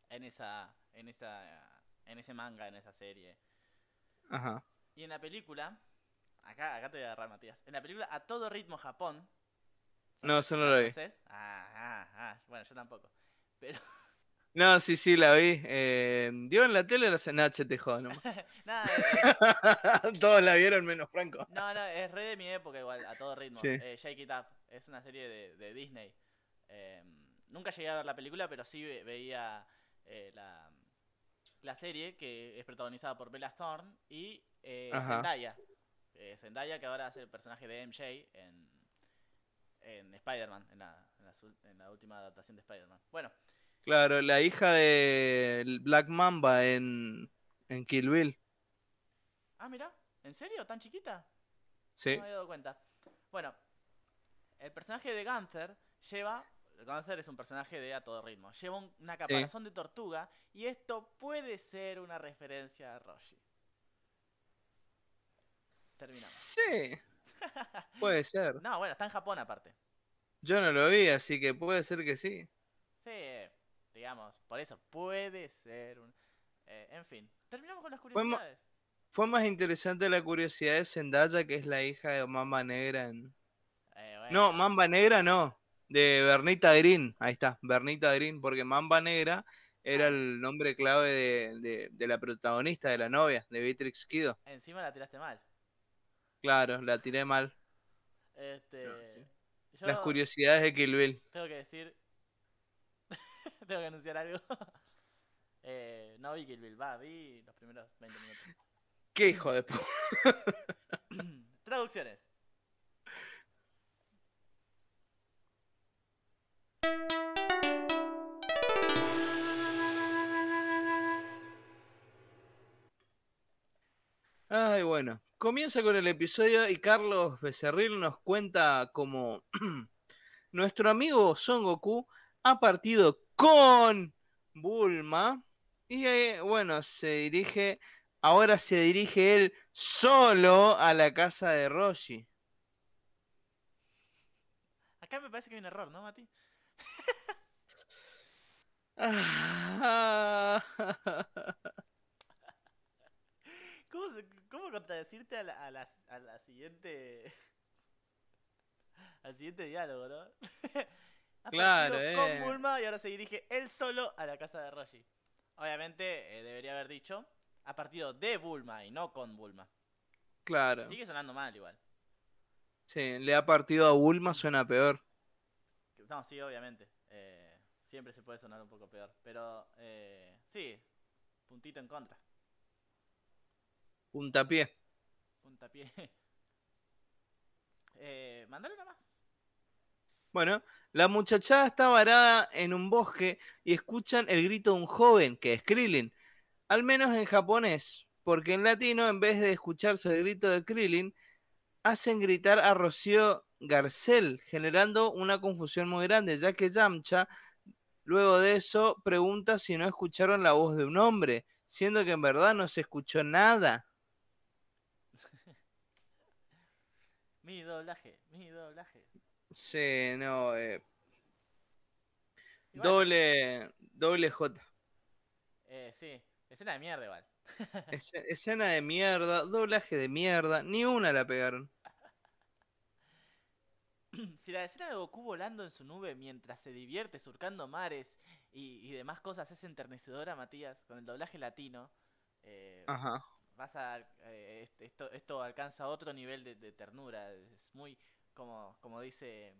en, esa, en, esa, en ese manga, en esa serie. Ajá. Y en la película, acá, acá te voy a agarrar, Matías. En la película A Todo Ritmo Japón. No, eso no lo vi. Ah, ah, ah, bueno, yo tampoco. Pero, No, sí, sí, la vi. Eh, dio en la tele la cenache te jodo nomás. Todos la vieron menos Franco. No, no, es re de mi época igual, a todo ritmo. Sí. Eh, Shake It Up, es una serie de, de Disney. Eh, nunca llegué a ver la película, pero sí ve- veía eh, la, la serie que es protagonizada por Bella Thorne y eh. Zendaya. Eh, Zendaya que ahora hace el personaje de MJ en, en Spider-Man, en la, en, la su- en la última adaptación de Spider-Man. Bueno, Claro, la hija de Black Mamba en, en Kill Bill. ah, mira, ¿en serio? ¿Tan chiquita? Sí. No me había dado cuenta. Bueno, el personaje de Gunther lleva. Gunther es un personaje de a todo ritmo. Lleva un- una caparazón de tortuga y esto puede ser una referencia a Roshi. Terminamos. Sí. Puede ser. No, bueno, está en Japón aparte. Yo no lo vi, así que puede ser que sí. Sí, digamos, por eso puede ser un. eh, en fin, terminamos con las curiosidades. Fue más interesante la curiosidad de Zendaya, que es la hija de Mamba Negra en... Eh, No, Mamba Negra no. De Bernita Green. Ahí está, Bernita Green, porque Mamba Negra era el nombre clave de, de- de la protagonista, de la novia, de Beatrix Kido. Encima la tiraste mal. Claro, la tiré mal. Este. No, sí. yo- Las curiosidades de Kill Bill. Tengo que decir. Tengo que anunciar algo. eh, no vi Kill Bill, va, vi los primeros 20 minutos. ¿Qué hijo de pu- Traducciones. Ay, bueno. Comienza con el episodio y Carlos Becerril nos cuenta cómo nuestro amigo Son Goku ha partido con Bulma y eh, bueno, se dirige, ahora se dirige él solo a la casa de Roshi. Acá me parece que hay un error, ¿no, Mati? ¿Cómo, ¿Cómo, contradecirte a la, a la, a la siguiente. al siguiente diálogo, ¿no? claro, eh. Con Bulma y ahora se dirige él solo a la casa de Roshi. Obviamente, eh, debería haber dicho a partido de Bulma y no con Bulma. Claro. Sigue sonando mal igual. Sí, le ha partido a Bulma, suena peor. No, sí, obviamente. Eh, siempre se puede sonar un poco peor. Pero, eh, sí, puntito en contra. Puntapié. Puntapié. eh, mandale una más. Bueno, la muchachada está varada en un bosque y escuchan el grito de un joven, que es Krillin. Al menos en japonés, porque en latino, en vez de escucharse el grito de Krillin, hacen gritar a Rocío Garcel, generando una confusión muy grande, ya que Yamcha, luego de eso, pregunta si no escucharon la voz de un hombre, siendo que en verdad no se escuchó nada. mi doblaje, mi doblaje. Sí, no. Eh... Doble, doble J. Eh, sí, escena de mierda igual. escena de mierda, doblaje de mierda, ni una la pegaron. si la escena de Goku volando en su nube mientras se divierte surcando mares y, demás cosas es enternecedora, Matías, con el doblaje latino, eh, Ajá. vas a eh, esto, esto alcanza otro nivel de, ternura. Es muy como, como dice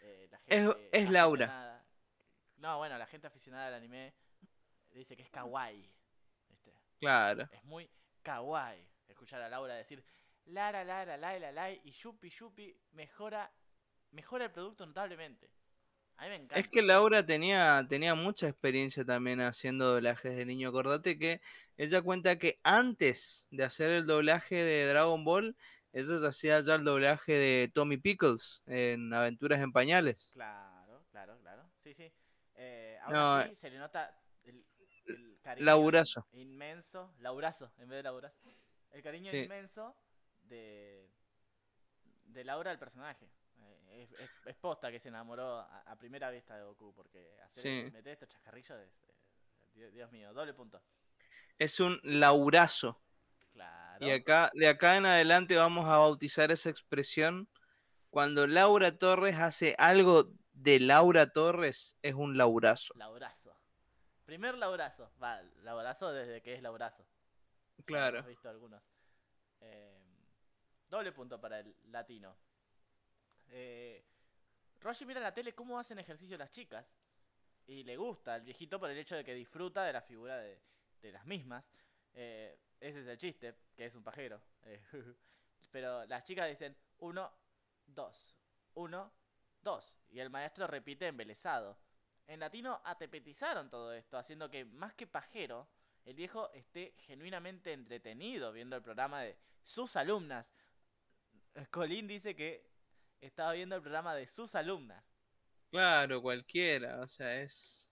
eh, la gente. Es, Laura. No, bueno, la gente aficionada al anime dice que es kawaii. Claro. Es muy kawaii escuchar a Laura decir Lara, Lara, la, la, la, y Yupi, Yupi mejora mejora el producto notablemente. A mí me encanta. Es que Laura tenía, tenía mucha experiencia también haciendo doblajes de niño. Acordate que ella cuenta que antes de hacer el doblaje de Dragon Ball, ella hacía ya el doblaje de Tommy Pickles en Aventuras en Pañales. Claro, claro, claro. Sí, sí. Eh, ahora sí se le nota el, cariño Laurazo. inmenso. Laurazo, en vez de Laurazo. El cariño inmenso de, de Laura al personaje es, posta que se enamoró a, primera vista de Goku, porque hacer, meter estos chascarrillos es, Dios, mío, doble punto. Es un laurazo. Claro. Y acá, de acá en adelante vamos a bautizar esa expresión. Cuando Laura Torres hace algo de Laura Torres, es un laurazo. Laurazo. Primer laurazo. Va, laurazo desde que es laurazo. Claro. visto algunos. Eh, doble punto para el latino. Eh, Roshi mira la tele cómo hacen ejercicio las chicas. Y le gusta al viejito por el hecho de que disfruta de la figura de, las mismas. Eh, ese es el chiste, que es un pajero. Eh, pero las chicas dicen uno, dos, uno, dos. Y el maestro repite embelesado. En latino atepetizaron todo esto, haciendo que más que pajero, el viejo esté genuinamente entretenido viendo el programa de sus alumnas. Colín dice que estaba viendo el programa de sus alumnas. Claro, cualquiera, o sea, es...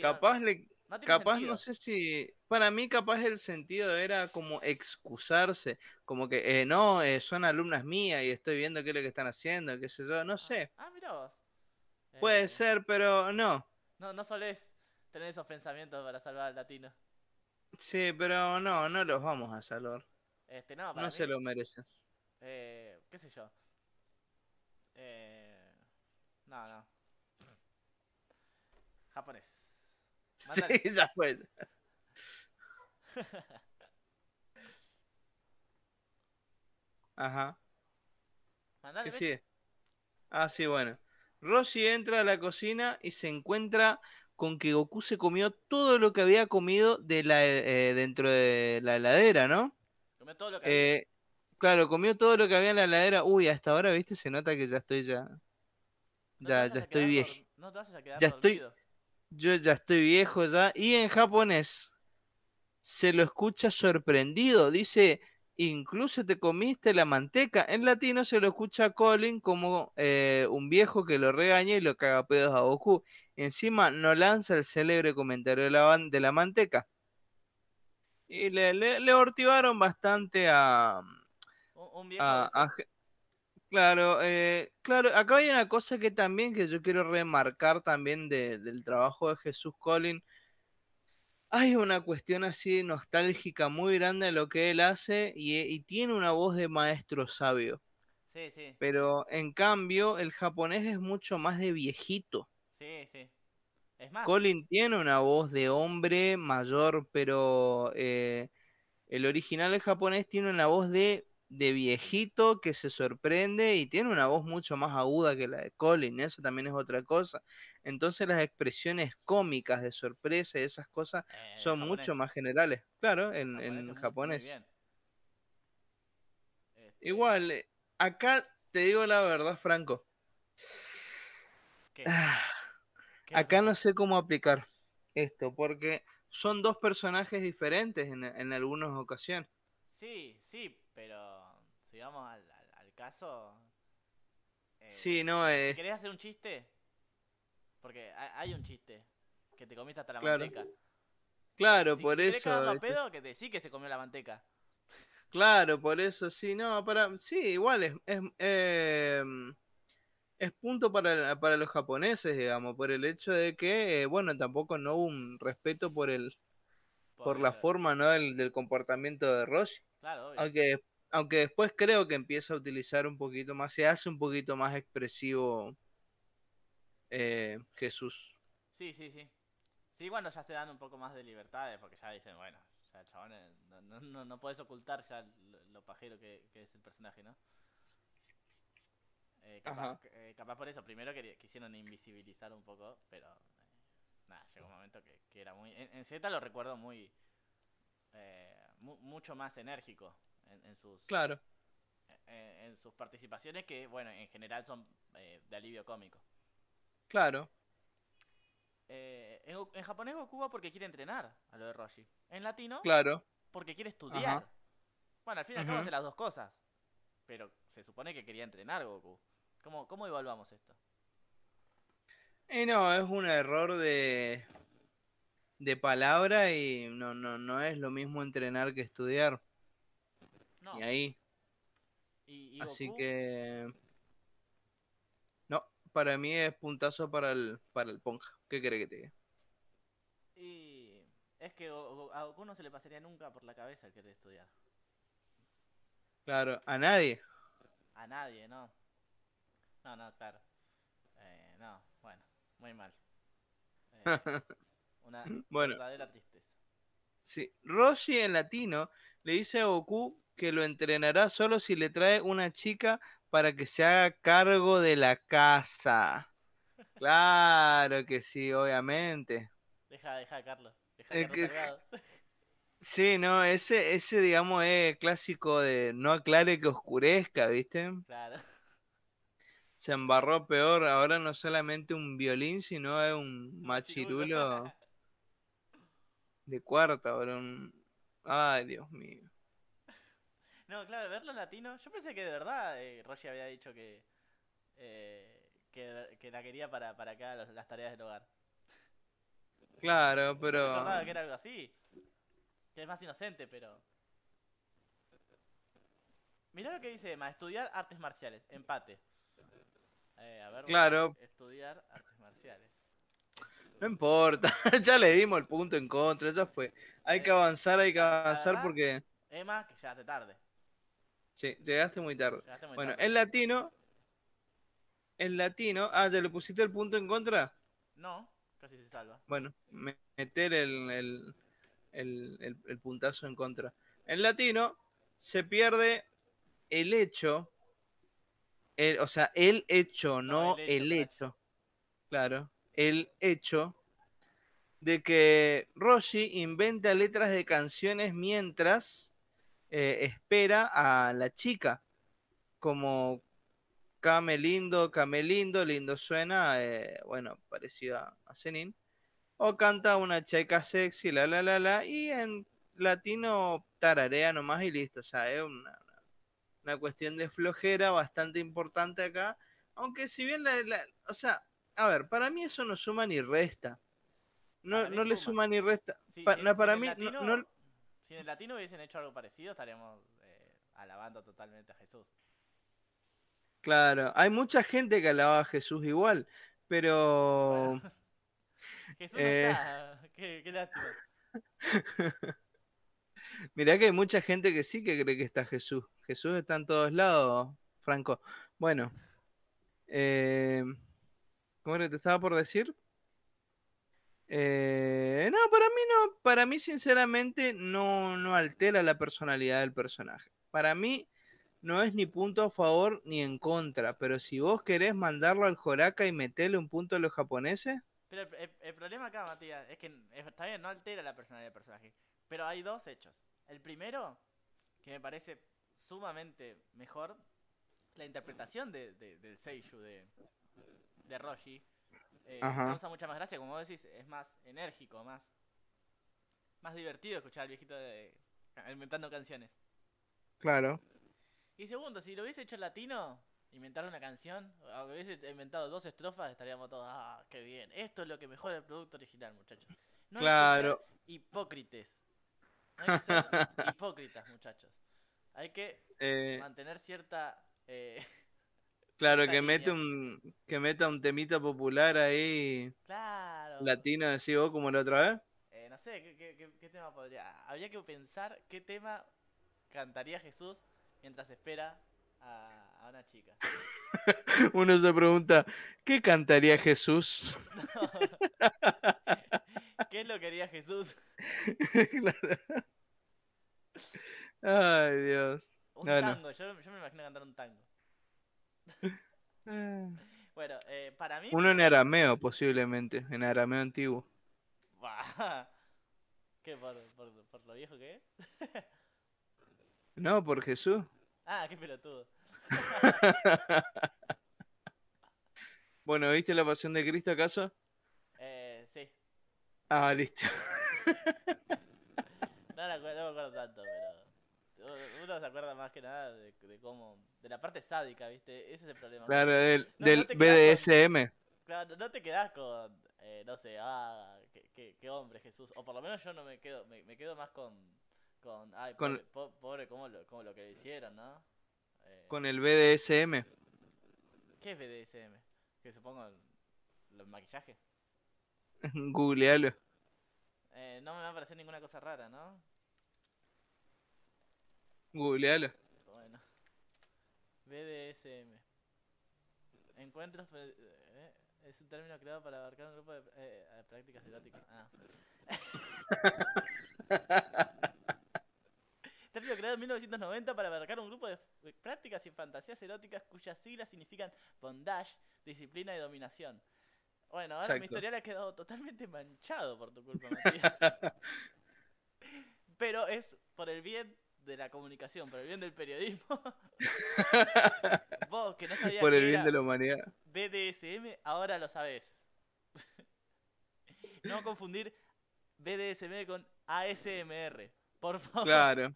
capaz no, le... capaz no sé si... Para mí capaz el sentido era como excusarse, como que, eh, no, eh, son alumnas mías y estoy viendo qué es lo que están haciendo, qué sé yo, no sé. Ah, mira vos. Puede eh, ser, pero no. No, no solés tener esos pensamientos para salvar al latino. Sí, pero no, no los vamos a salvar. Este, no, no se lo merecen. Eh, qué sé yo. Eh... No, no. Japonés. Sí, ya fue. Ajá. ¿Qué sigue? Ah, sí, bueno. Roshi entra a la cocina y se encuentra con que Goku se comió todo lo que había comido de la, eh, dentro de la heladera, ¿no? Comió todo lo que eh, Claro, comió todo lo que había en la heladera. Uy, hasta ahora, viste, se nota que ya estoy ya. Ya, ya estoy viejo. No te vas a quedar ya estoy. Yo ya estoy viejo ya. Y en japonés se lo escucha sorprendido. Dice, incluso te comiste la manteca. En latino se lo escucha a Colin como eh, un viejo que lo regaña y lo caga pedos a Goku. Encima no lanza el célebre comentario de la, de la manteca. Y le, le, le hortivaron bastante a, Un, viejo. a- a Je- Claro, eh, claro, acá hay una cosa que también que yo quiero remarcar también de- del trabajo de Jesús Colin. Hay una cuestión así nostálgica muy grande de lo que él hace y, y tiene una voz de maestro sabio. Sí, sí, Pero en cambio, el japonés es mucho más de viejito. sí, sí. Es más, Colin tiene una voz de hombre mayor, pero eh, el original el japonés tiene una voz de, de viejito que se sorprende y tiene una voz mucho más aguda que la de Colin. Eso también es otra cosa. Entonces las expresiones cómicas de sorpresa y esas cosas eh, son japonés. mucho más generales. Claro, en, Japonés en muy- japonés. bien. Este, Igual, eh, acá te digo la verdad, Franco. ¿qué? Ah, ¿Qué Acá no sé cómo aplicar esto, porque son dos personajes diferentes en, en algunas ocasiones. Sí, sí, pero si vamos al, al- al caso. eh, Sí, no, es ¿Querés hacer un chiste? Porque ha- hay un chiste. Que te comiste hasta la Claro, manteca. claro, Si- por si querés eso. a ¿viste? pedo, que te sí que se comió la manteca. Claro, por eso, sí, no, para, sí, igual es, es, em, es punto para, para los japoneses, digamos, por el hecho de que, eh, bueno, tampoco no hubo un respeto por el, por la forma, ¿no? del, del comportamiento de Roshi. Claro, obvio. Aunque, aunque después creo que empieza a utilizar un poquito más, se hace un poquito más expresivo eh, Jesús. Sí, sí, sí. Sí, bueno, ya se dan un poco más de libertades, porque ya dicen, bueno, ya chabón no, no, no, no puedes ocultar ya lo, lo pajero que, que es el personaje, ¿no? Eh, capaz, eh, capaz por eso, primero quisieron invisibilizar un poco, pero eh, nada, llegó un momento que, que era muy... En, en Z lo recuerdo muy... eh, mu- mucho más enérgico en, en sus Claro, en, en sus participaciones que, bueno, en general son eh, de alivio cómico. claro, Eh, en, en japonés Goku va porque quiere entrenar a lo de Roshi. En latino, claro. porque quiere estudiar. Ajá. Bueno, al fin y al cabo hace las dos cosas. Pero se supone que quería entrenar Goku. ¿Cómo, cómo evaluamos esto? Y no, es un error de, de palabra y no, no, no es lo mismo entrenar que estudiar. No. Y ahí, Y, y así que... No, para mí es puntazo para el, para el Ponja. ¿Qué cree que te diga? Y es que a Goku no se le pasaría nunca por la cabeza el querer estudiar. Claro, a nadie. A nadie, ¿no? No, no, claro. Eh, no, bueno, muy mal. Eh, una Bueno. verdadera tristeza. Sí, Roshi en latino le dice a Goku que lo entrenará solo si le trae una chica para que se haga cargo de la casa. Claro que sí, obviamente. Deja, deja, Carlos. Deja, Eh, Carlos que-. Sí, no, ese, ese digamos es clásico de no aclare que oscurezca, ¿viste? Claro. Se embarró peor, ahora no solamente un violín, sino es un Machirulo. De cuarta, un... Ay, Dios mío. No, claro, verlo en latino. Yo pensé que de verdad eh, Roshi había dicho que, eh, que, que la quería para, para acá los- las tareas del hogar. Claro, pero... recordaba que era algo así. Que es más inocente, pero. Mirá lo que dice Emma, estudiar artes marciales, empate. Eh, a ver, Claro. Estudiar artes marciales. No importa, ya le dimos el punto en contra, ya fue. Hay que Eh, avanzar, hay que avanzar verdad- porque... Emma, que llegaste tarde. Sí, llegaste muy tarde. Llegaste muy Bueno, tarde. en latino... En latino... Ah, ¿ya le pusiste el punto en contra? No, casi se salva. Bueno, me- meter el, el, el- puntazo en contra. En latino se pierde el hecho, o sea, el hecho, No, no, el hecho. Claro, el hecho de que Roshi inventa letras de canciones mientras eh, espera a la chica. Como Came lindo, Came lindo, lindo suena, eh, bueno, parecido a, a Zenin. O canta una chica sexy, la la la la, y en latino tararea nomás y listo. O sea, es una, una cuestión de flojera bastante importante acá. Aunque si bien la, la- o sea, a ver, para mí eso no suma ni resta. No, no le suma. ni resta. Si- Pa- si- no, si para mí, no- latino- no, Si en el latino hubiesen hecho algo parecido, estaríamos eh, alabando totalmente a Jesús. claro, hay mucha gente que alaba a Jesús igual, pero Bueno. Jesús Eh. no está. Qué, qué lástima. mirá que hay mucha gente que sí que cree que está Jesús. Jesús está en todos lados, Franco. Bueno, eh, ¿cómo era que te estaba por decir? Eh, no, para mí no, para mí sinceramente no, no altera la personalidad del personaje. Para mí no es ni punto a favor ni en contra, pero si vos querés mandarlo al Joraka y meterle un punto a los japoneses, Pero el, el- el problema acá, Matías, es que es- está bien, no altera la personalidad del personaje. Pero hay dos hechos. El primero, que me parece sumamente mejor, la interpretación de, de- del Seishu de, de Roshi. eh, causa mucha más gracia, como vos decís, es más enérgico, más, más divertido escuchar al viejito de, inventando canciones. claro. Y segundo, si lo hubiese hecho latino, inventar una canción, o hubiese inventado dos estrofas, estaríamos todos, ah, qué bien. Esto es lo que mejora el producto original, muchachos. No hay que Claro. ser hipócrites. No hay que ser hipócritas, muchachos. Hay que Eh, mantener cierta... eh, claro, que mete un, que meta un temita popular ahí, claro. latino, decís vos como la otra vez. Eh, no sé, ¿qué, qué, qué- qué tema podría...? Habría que pensar qué tema cantaría Jesús mientras espera a, a una chica. Uno se pregunta, ¿qué cantaría Jesús? ¿Qué es lo que haría Jesús? Claro. Ay, Dios. Un tango, yo, yo me imagino cantar un tango. Eh, Bueno, eh, para mí... Uno en arameo, posiblemente, en arameo antiguo. ¿Qué? ¿Por, por, por lo viejo que es? No, por Jesús. Ah, qué pelotudo. Bueno, ¿viste la pasión de Cristo acaso? Eh, sí. Ah, listo. No, la acuer- no me acuerdo tanto, pero... Uno se acuerda más que nada de, de cómo... De la parte sádica, ¿viste? Ese es el problema. Claro, del, No, del BDSM. Claro, no te quedás con, eh, no sé, ah, qué, qué- qué hombre Jesús. O por lo menos yo no me quedo, me, me quedo más con, con, ay, Con- pobre, po- pobre cómo lo, cómo lo que le hicieron, ¿no? Eh, Con el BDSM. ¿Qué es BDSM? Que supongo el, maquillaje. Googlealo. Eh, no me va a parecer ninguna cosa rara, ¿no? Googlealo. Bueno. BDSM. Encuentros... eh, es un término creado para abarcar un grupo de eh, eh, prácticas eróticas. Ah. Término creado en 1990 para abarcar un grupo de prácticas y fantasías eróticas cuyas siglas significan bondage, disciplina y dominación. Bueno, ahora mi historial ha quedado totalmente manchado por tu culpa, Matías. Pero es por el bien de la comunicación, por el bien del periodismo. Vos que no sabías Por el bien de la humanidad. BDSM, ahora lo sabés. no confundir BDSM con ASMR, por favor. Claro,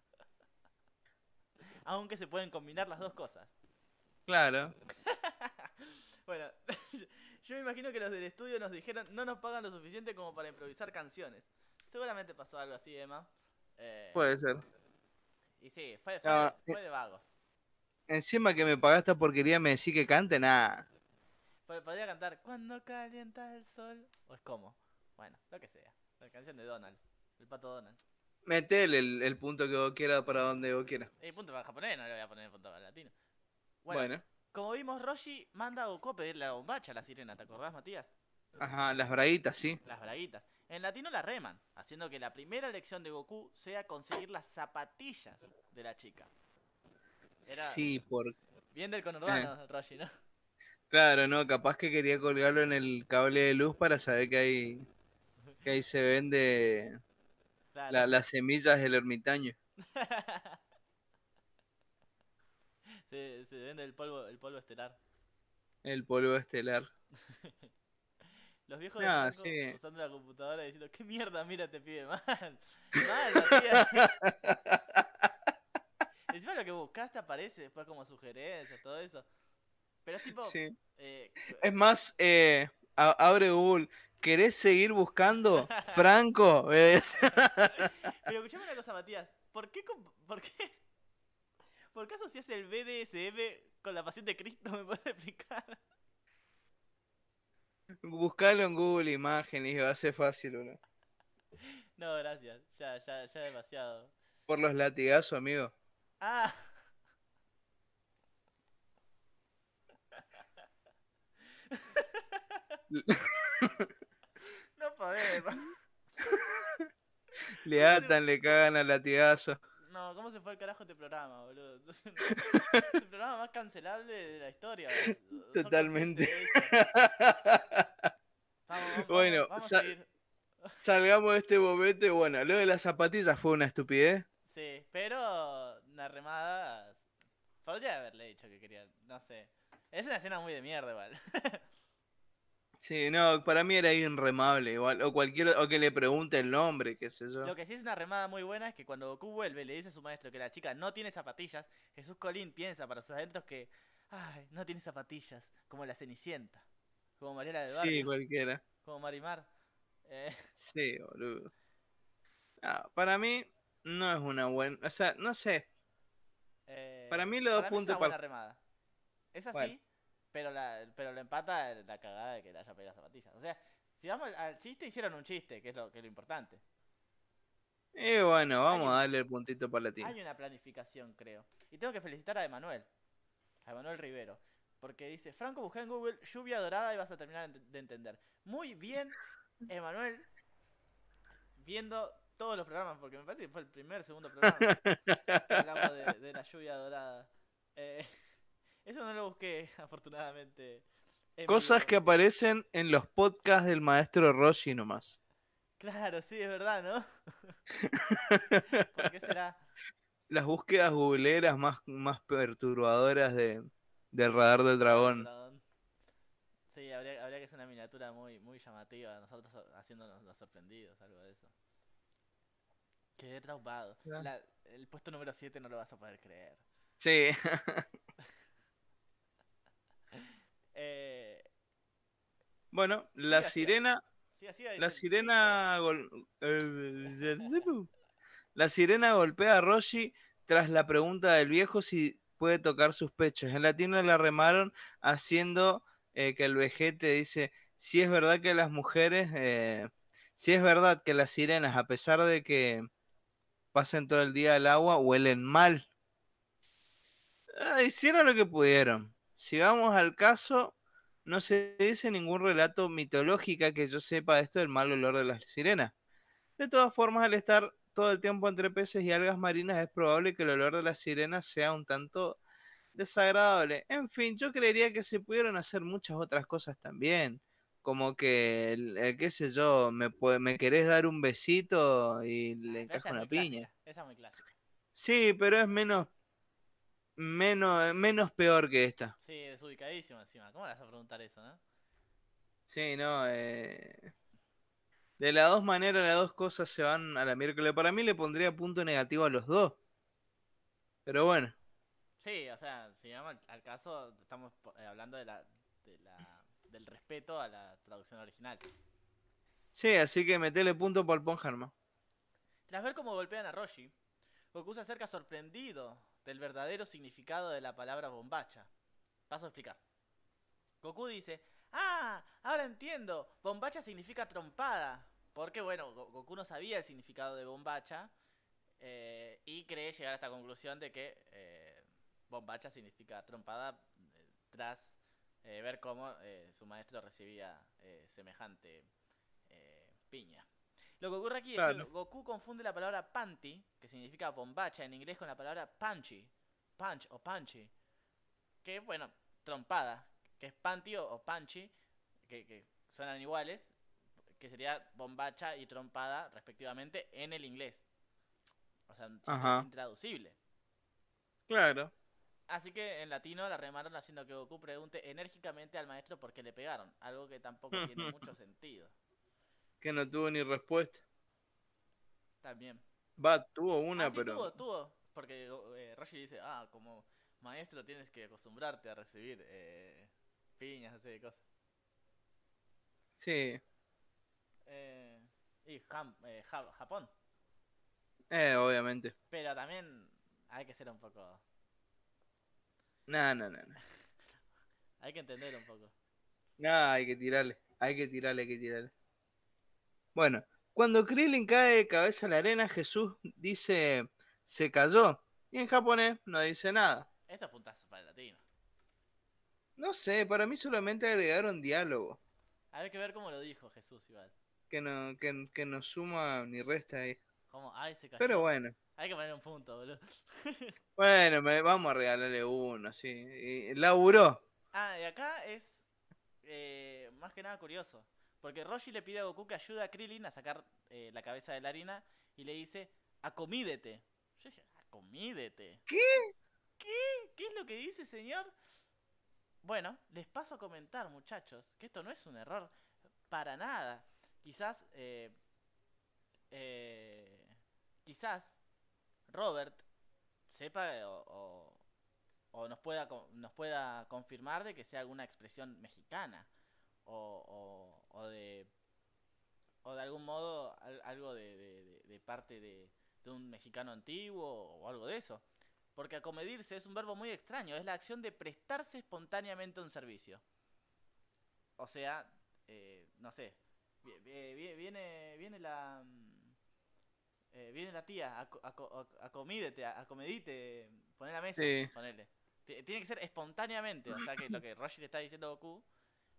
Aunque se pueden combinar las dos cosas. claro. Bueno, yo me imagino que los del estudio nos dijeron no nos pagan lo suficiente como para improvisar canciones. Seguramente pasó algo así, Emma. Eh, Puede ser. Y sí, fue, fue, Ah, fue de vagos. Encima que me pagaste esta porquería me decís que cante, nada. Pod- Podría cantar Cuando calienta el sol. O es como. Bueno, lo que sea. La canción de Donald. El pato Donald. Metele el, el punto que vos quieras para donde vos quieras. El punto para japonés, no le voy a poner el punto para latino. Bueno, Bueno. como vimos, Roshi manda a Goku a pedirle la bombacha a la sirena, ¿te acordás, Matías? Ajá, las braguitas, sí. Las braguitas. En latino la reman, haciendo que la primera lección de Goku sea conseguir las zapatillas de la chica. Era Sí, por... bien del conurbano, Roshi, ¿no? Claro, no, capaz que quería colgarlo en el cable de luz para saber que ahí, que ahí se vende Claro. la- las semillas del ermitaño. se, se vende el polvo, el polvo estelar. El polvo estelar. Los viejos Ah, sí. usando la computadora diciendo, ¿qué mierda mira te pibe mal? Mal. Encima lo que buscaste aparece después como sugerencias, todo eso. Pero es tipo. Sí. eh, Es más, eh, abre Google. ¿Querés seguir buscando? Franco. ¿Ves? Pero escuchame una cosa, Matías. ¿Por qué, por qué, por qué asocias el BDSM con la pasión de Cristo? ¿Me puedes explicar? Buscalo en Google Imágenes y va a ser fácil, bro. No, gracias. Ya, ya, ya demasiado. Por los latigazos, amigo. Ah. No podemos. Le atan, le cagan al latigazo. No, ¿cómo se fue al carajo este programa, boludo? Es el programa más cancelable de la historia. boludo. ¿Sos Totalmente. Vamos, vamos, Bueno, vamos, vamos sa- a seguir. Salgamos de este y Bueno, lo de las zapatillas fue una estupidez. Sí, pero una remada. Podría haberle dicho que quería, no sé. Es una escena muy de mierda igual. Sí, no, para mí era irremable. Igual, o cualquier, o que le pregunte el nombre, qué sé yo. Lo que sí es una remada muy buena es que cuando Goku vuelve y le dice a su maestro que la chica no tiene zapatillas, Jesús Colín piensa para sus adentros que, ay, no tiene zapatillas, como la Cenicienta, como Mariela del Barrio, Sí, cualquiera. como Marimar. Eh, Sí, boludo. Para mí no es una buena. O sea, no sé. eh, Para mí los dos es puntos una buena para- remada. Es así, Bueno. Pero la, pero lo empata la cagada de que le haya pedido las zapatillas. O sea, si vamos al, al chiste, hicieron un chiste, que es lo, que es lo importante. Y bueno, vamos Hay- a darle el puntito para la Hay una planificación, creo. Y tengo que felicitar a Emanuel. A Emanuel Rivero. Porque dice, Franco, busca en Google lluvia dorada y vas a terminar de entender. Muy bien, Emanuel. Viendo todos los programas, porque me parece que fue el primer, segundo programa que hablamos de, de la lluvia dorada. Eh, eso no lo busqué, afortunadamente. en Cosas que aparecen en los podcasts del maestro Roshi nomás. Claro, sí, es verdad, ¿no? ¿Por qué será? Las búsquedas googleras más, más perturbadoras de, del radar del dragón. Sí, habría, habría que hacer una miniatura muy, muy llamativa, nosotros haciéndonos los sorprendidos, algo de eso. Quedé traumado. La- el puesto número 7 no lo vas a poder creer. Sí. Eh, bueno, la sirena La sirena gol- eh, La sirena golpea a Roshi tras la pregunta del viejo si puede tocar sus pechos. En latino la remaron haciendo eh, que el vejete dice si es verdad que las mujeres, eh, si es verdad que las sirenas, a pesar de que pasen todo el día al agua, huelen mal. Ah, hicieron lo que pudieron. Si vamos al caso, no se dice ningún relato mitológica que yo sepa esto del mal olor de las sirenas. De todas formas, al estar todo el tiempo entre peces y algas marinas, es probable que el olor de las sirenas sea un tanto desagradable. En fin, yo creería que se pudieron hacer muchas otras cosas también. Como que, eh, qué sé yo, me, me querés dar un besito y le encajo una piña. clásica, Esa es muy clásica. Sí, pero es menos, menos, menos peor que esta. Sí, desubicadísimo encima. ¿Cómo le vas a preguntar eso, no? Sí, no. eh, De las dos maneras, las dos cosas se van a la miércoles. Para mí le pondría punto negativo a los dos. Pero bueno, Sí, o sea, si vamos al, al caso, estamos eh, hablando de la, de la, del respeto a la traducción original. sí, así que metele punto por Ponjarma. Tras ver cómo golpean a Roshi, Goku se acerca sorprendido del verdadero significado de la palabra bombacha. Paso a explicar. Goku dice, ah, ahora entiendo, bombacha significa trompada. Porque bueno, Go- Goku no sabía el significado de bombacha eh, y cree llegar a esta conclusión de que eh, bombacha significa trompada eh, tras ver cómo su maestro recibía semejante piña. Lo que ocurre aquí es que Goku confunde la palabra panty, que significa bombacha en inglés, con la palabra punchy, punch o punchy, que bueno, trompada, que es panty o, o punchy, que, que suenan iguales, que sería bombacha y trompada respectivamente en el inglés. O sea, Ajá. intraducible. Claro. Así que en latino la remaron haciendo que Goku pregunte enérgicamente al maestro por qué le pegaron, algo que tampoco tiene mucho sentido. Que no tuvo ni respuesta. También. Va, tuvo una, Ah, sí, pero. tuvo, tuvo. Porque eh, Roshi dice, ah, como maestro tienes que acostumbrarte a recibir eh, piñas, así de cosas. Sí. Eh, y Jam- eh, Ja- Japón. Eh, obviamente. Pero también hay que ser un poco... No, no, no. no. Hay que entender un poco. No, hay que tirarle. Hay que tirarle, hay que tirarle. Bueno, cuando Krillin cae de cabeza a la arena, Jesús dice se cayó. Y en japonés no dice nada. Esto es puntazo para el latino. No sé, para mí solamente agregaron diálogo. Hay que ver cómo lo dijo Jesús igual. Que no, que, que no suma ni resta ahí. Como, ay, se cayó. Pero bueno. Hay que poner un punto, boludo. Bueno, me- vamos a regalarle uno, sí. Y laburó. Ah, y acá es eh, más que nada curioso. Porque Roshi le pide a Goku que ayude a Krillin a sacar eh, la cabeza de la harina y le dice, acomídete. Yo dije, acomídete. ¿Qué? ¿Qué? ¿Qué es lo que dice, señor? Bueno, les paso a comentar, muchachos, que esto no es un error para nada. Quizás, eh, eh, quizás Robert sepa o, o- o nos pueda nos pueda confirmar de que sea alguna expresión mexicana o, o- de o de algún modo al- algo de, de- parte de, de un mexicano antiguo o algo de eso. Porque acomedirse es un verbo muy extraño, es la acción de prestarse espontáneamente a un servicio. O sea, eh, no sé, vi- vi- vi- viene, viene la... mm, eh, viene la tía, aco- aco- ac- acomídete, a- acomedite, poné la mesa, Sí. ponele. Ti- Tiene que ser espontáneamente, o sea que lo que le está diciendo a Goku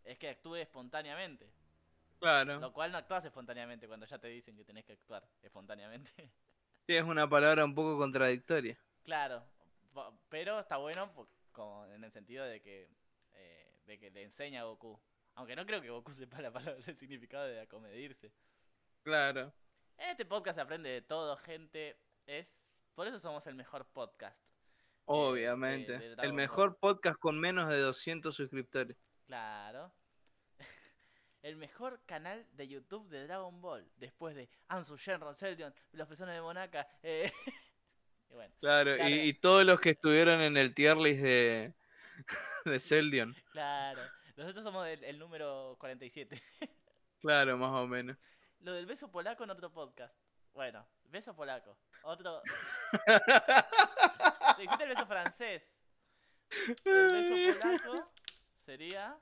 es que actúe espontáneamente. Claro. Lo cual no actúas espontáneamente cuando ya te dicen que tenés que actuar espontáneamente. Sí, es una palabra un poco contradictoria. Claro, pero está bueno como en el sentido de que eh, de que le enseña a Goku. Aunque no creo que Goku sepa la palabra, el significado de acomedirse. Claro. En este podcast se aprende de todo, gente. Es por eso somos el mejor podcast. Obviamente. de El mejor podcast con menos de 200 suscriptores. Claro. El mejor canal de YouTube de Dragon Ball. Después de Ansu, Shenron, Seldion, Los Pezones de Monaca. eh, y bueno, Claro, Claro. Y, y todos los que estuvieron en el tier list de, de Seldion. claro. Nosotros somos el, el número 47. Claro, más o menos. Lo del beso polaco en otro podcast. Bueno, beso polaco. Otro. Te hiciste el beso francés. El beso polaco sería.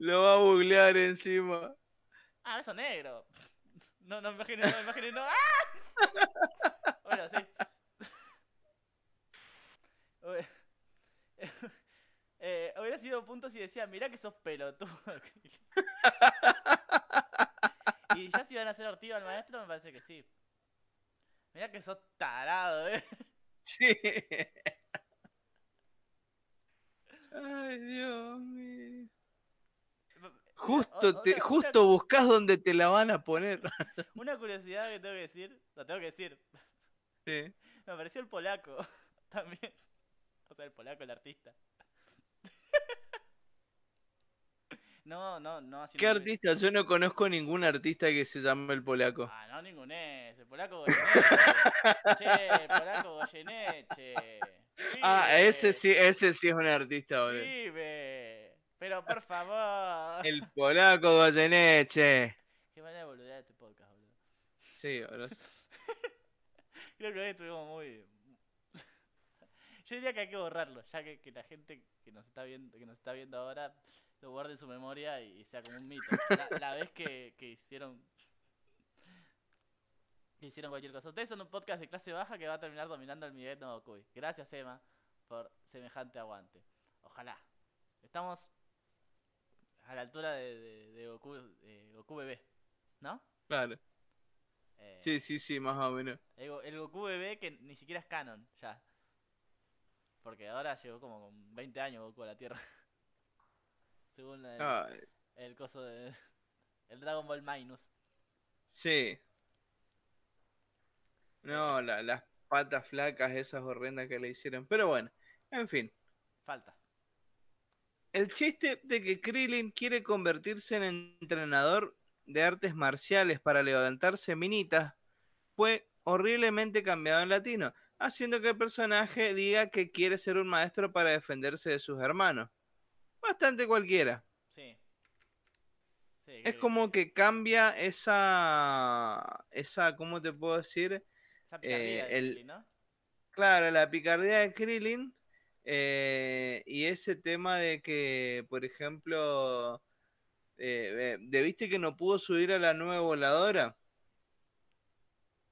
Lo va a googlear encima. Ah, beso negro. No, no me imaginé, no me imaginé, no. ¡Ah! Bueno, sí. Eh, hubiera sido punto si decía, mirá que sos pelotudo. y ya si van a hacer ortigo al maestro, me parece que sí. Mirá que sos tarado, eh. Sí. Ay, Dios mío. Justo, O- te, otra- justo buscas donde te la van a poner. Una curiosidad que tengo que decir, lo tengo que decir, Sí. me pareció el polaco también. O sea, el polaco, el artista. No, no, no haciendo ¿Qué un- artista? Yo no conozco ningún artista que se llame el polaco. Ah, no, ningún es. El polaco Goyeneche. che, el polaco Goyeneche. Ah, ese sí, ese sí es un artista, boludo. Pibe. Pero por favor. El polaco Goyeneche. Qué manera de boludear este podcast, boludo. Sí, boludo. Creo que hoy estuvimos muy. Yo diría que hay que borrarlo, ya que, que la gente que nos está viendo, que nos está viendo ahora lo guarde en su memoria y, y sea como un mito. La, la vez que, que hicieron que hicieron cualquier cosa. Ustedes son un podcast de clase baja que va a terminar dominando el Miguel no Goku. Gracias Emma por semejante aguante. Ojalá. Estamos a la altura de, de- de Goku, de Goku bebé, ¿no? Claro. Eh, Sí, sí, sí, más o menos. el, el Goku bebé que ni siquiera es canon, ya. Porque ahora llegó como con 20 años Goku a la Tierra. Según la- Ay, el coso de... El Dragon Ball Minus. sí. No, la- las patas flacas esas horrendas que le hicieron. Pero bueno, en fin. Falta. El chiste de que Krillin quiere convertirse en entrenador de artes marciales para levantarse minitas fue horriblemente cambiado en latino, haciendo que el personaje diga que quiere ser un maestro para defenderse de sus hermanos. Bastante cualquiera. Sí. Sí, Es que- como que cambia esa, esa, ¿cómo te puedo decir? Esa picardía eh, de el- Krillin, ¿no? Claro, la picardía de Krillin eh, y ese tema de que, por ejemplo, eh, eh, ¿de viste que no pudo subir a la nueva voladora?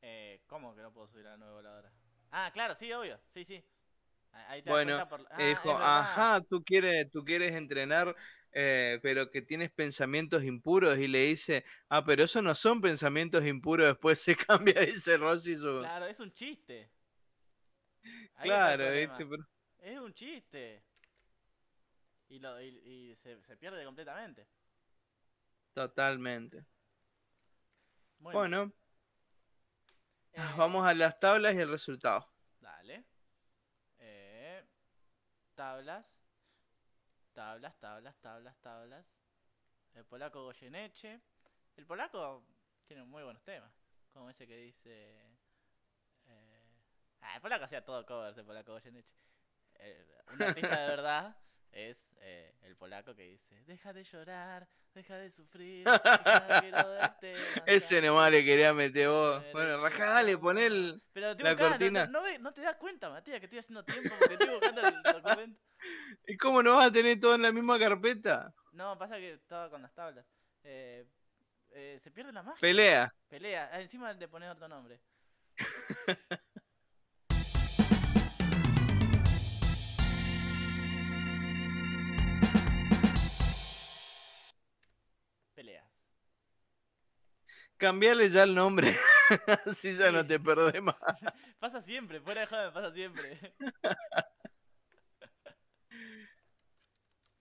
Eh, ¿Cómo que no puedo subir a la nueva voladora? Ah, claro, sí, obvio. Sí, sí. Ah, Ahí te Bueno, por... Ah, Eh, es dijo, ajá, tú quieres, tú quieres entrenar, eh, pero que tienes pensamientos impuros y le dice, ah, pero eso no son pensamientos impuros, después se cambia, dice Rosy su... Claro, es un chiste. Ahí Claro, viste, pero- Es un chiste. Y, lo, y, y se, se pierde completamente. totalmente. Bueno, Bueno, eh, vamos a las tablas y el resultado. Dale. Eh, tablas. Tablas, tablas, tablas, tablas. El polaco Goyeneche. El polaco tiene muy buenos temas. Como ese que dice. eh, Ah, el polaco hacía todo covers, el polaco Goyeneche. Eh, un artista de verdad es eh, el polaco que dice: Deja de llorar, deja de sufrir. ya no quiero más Ese acá". nomás le quería meter vos. Bueno, rajá, dale, loco. pon el... Pero estoy la buscando, no- cortina. No, ve- no te das cuenta, Matías, que estoy haciendo tiempo porque estoy buscando el documento. ¿Y cómo no vas a tener todo en la misma carpeta? No, pasa que estaba con las tablas. Eh, eh, se pierde la magia. Pelea. Pelea. Ah, encima de poner otro nombre. Cambiarle ya el nombre. Así ya no te perdés más. Pasa siempre, fuera de joda, pasa siempre.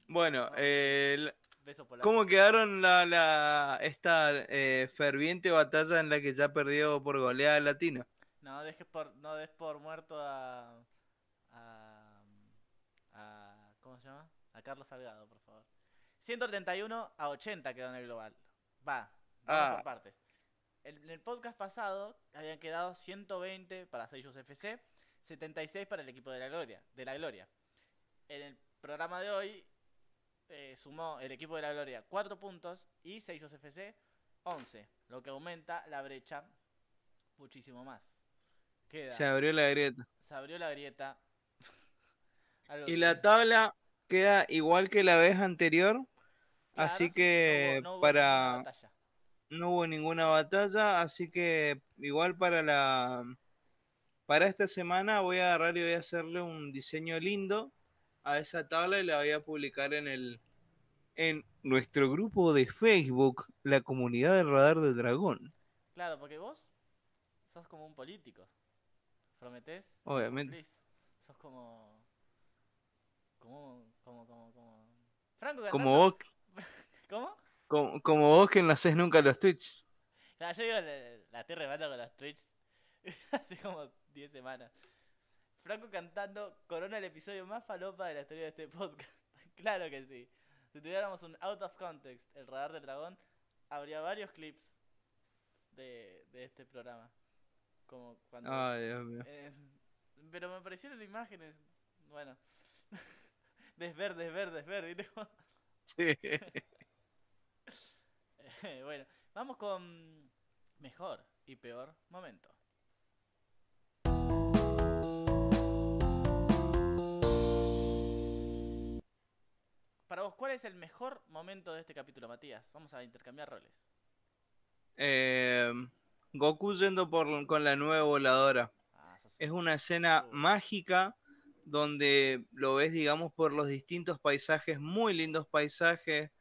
Bueno, polaco. ¿cómo quedaron la, la, esta eh, ferviente batalla en la que ya perdió por goleada latina? No dejes por, no des por muerto a, a, a- ¿Cómo se llama? A Carlos Salgado, por favor. 131 a 80 quedó en el global. Va, vamos Ah. por partes. En el podcast pasado habían quedado 120 para Seiyus FC, 76 para el equipo de la Gloria. De la Gloria. En el programa de hoy eh, sumó el equipo de la Gloria 4 puntos y Seiyus FC 11, lo que aumenta la brecha muchísimo más. Queda, Se abrió la grieta. se abrió la grieta. Y que- la tabla queda igual que la vez anterior. Claro, así sí, que no no para. No hubo ninguna batalla, así que igual para la para esta semana voy a agarrar y voy a hacerle un diseño lindo a esa tabla y la voy a publicar en el en nuestro grupo de Facebook, la comunidad del radar del dragón. Claro, porque vos sos como un político. ¿Prometés? Obviamente. Cumplís. Sos como. Como. Como. Como. Como. Franco. Como vos, ¿Cómo? Como, como vos que no haces nunca los tweets. Claro, yo digo, la, la estoy remando con los tweets hace como 10 semanas. Franco cantando Corona el episodio más falopa de la historia de este podcast. claro que sí. Si tuviéramos un out of context, el radar del dragón, habría varios clips de, de este programa. Como cuando. Ay, Dios mío. eh, pero me aparecieron imágenes. Bueno. desver, desver, desver, ¿viste? Sí. bueno, vamos con mejor y peor momento. Para vos, ¿cuál es el mejor momento de este capítulo, Matías? Vamos a intercambiar roles. Eh, Goku yendo por, con la nueva voladora. Ah, sos Es un- una escena Uh. mágica donde lo ves, digamos, por los distintos paisajes, muy lindos paisajes.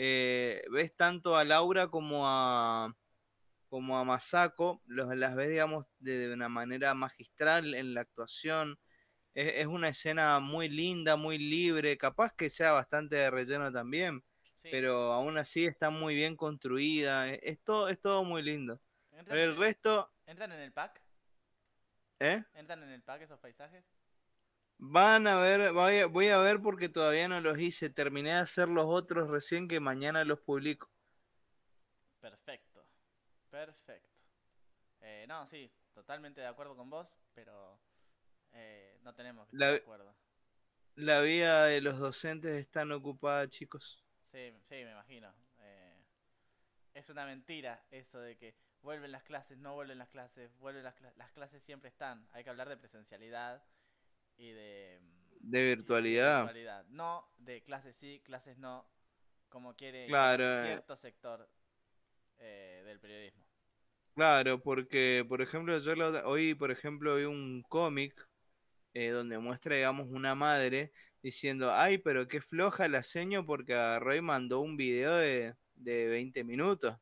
Eh, ves tanto a Laura como a como a Masako, los, las ves, digamos, de, de una manera magistral en la actuación. Es, es una escena muy linda, muy libre, capaz que sea bastante de relleno también, sí, pero aún así está muy bien construida. Es, es todo, es todo muy lindo. ¿entran, Pero el resto, ¿Entran en el pack? ¿eh? ¿Entran en el pack esos paisajes? Van a ver, voy a, voy a ver porque todavía no los hice. Terminé de hacer los otros recién que mañana los publico. Perfecto, perfecto. Eh, no, sí, totalmente de acuerdo con vos, pero eh, no tenemos que estar de acuerdo. La vida de los docentes es tan ocupada, chicos. Sí, sí, me imagino. Eh, es una mentira eso de que vuelven las clases, no vuelven las clases, vuelven las, cla- las clases siempre están. Hay que hablar de presencialidad y de, mm, De virtualidad. No de clases sí, clases no, como quiere Claro, eh. cierto sector eh, del periodismo. Claro, porque, por ejemplo, yo hoy, por ejemplo, vi un cómic eh, donde muestra, digamos, una madre diciendo, ay, pero qué floja la seño porque agarró y mandó un video de, de 20 minutos.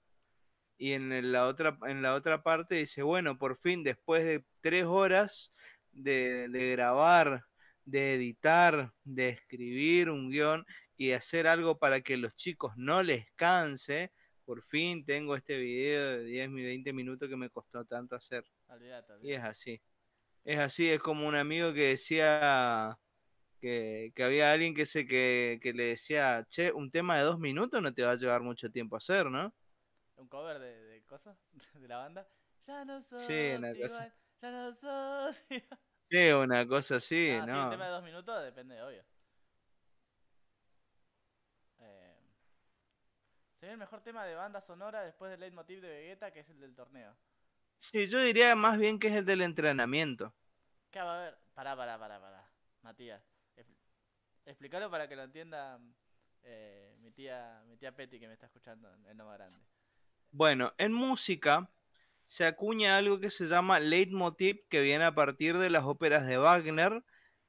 Y en la otra, en la otra parte dice, bueno, por fin, después de tres horas de, de grabar, de editar, de escribir un guion y de hacer algo para que los chicos no les canse, por fin tengo este video de 10 y 20 minutos que me costó tanto hacer. Y es así. Es así, es como un amigo que decía que, que había alguien que, se, que, que le decía, che, un tema de dos minutos no te va a llevar mucho tiempo hacer, ¿no? Un cover de, de cosas, de la banda. Ya no sos Sí, igual, ya no sos igual. Sí, una cosa así, Ah, sí, un ¿no? tema de dos minutos depende, obvio. Eh, sería el mejor tema de banda sonora después del leitmotiv de Vegeta, que es el del torneo. Sí, yo diría más bien que es el del entrenamiento. ¿Qué va a haber? Pará, pará, pará, pará. Matías, expl- explícalo para que lo entienda eh, mi tía mi tía Petty que me está escuchando en, en Nova Grande. Bueno, en música se acuña algo que se llama leitmotiv, que viene a partir de las óperas de Wagner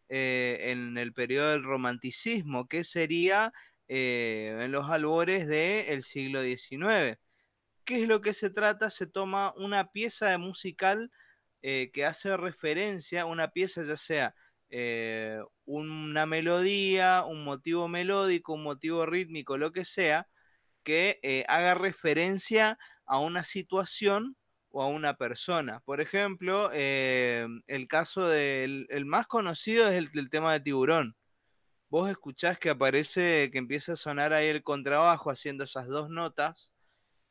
eh, en el periodo del romanticismo, que sería eh, en los albores del siglo XIX. ¿Qué es lo que se trata? Se toma una pieza de musical eh, que hace referencia, una pieza ya sea una melodía, un motivo melódico, un motivo rítmico, lo que sea, que haga referencia a una situación o a una persona. Por ejemplo, eh, el caso del el más conocido es el tema de tiburón. Vos escuchás que aparece, que empieza a sonar ahí el contrabajo haciendo esas dos notas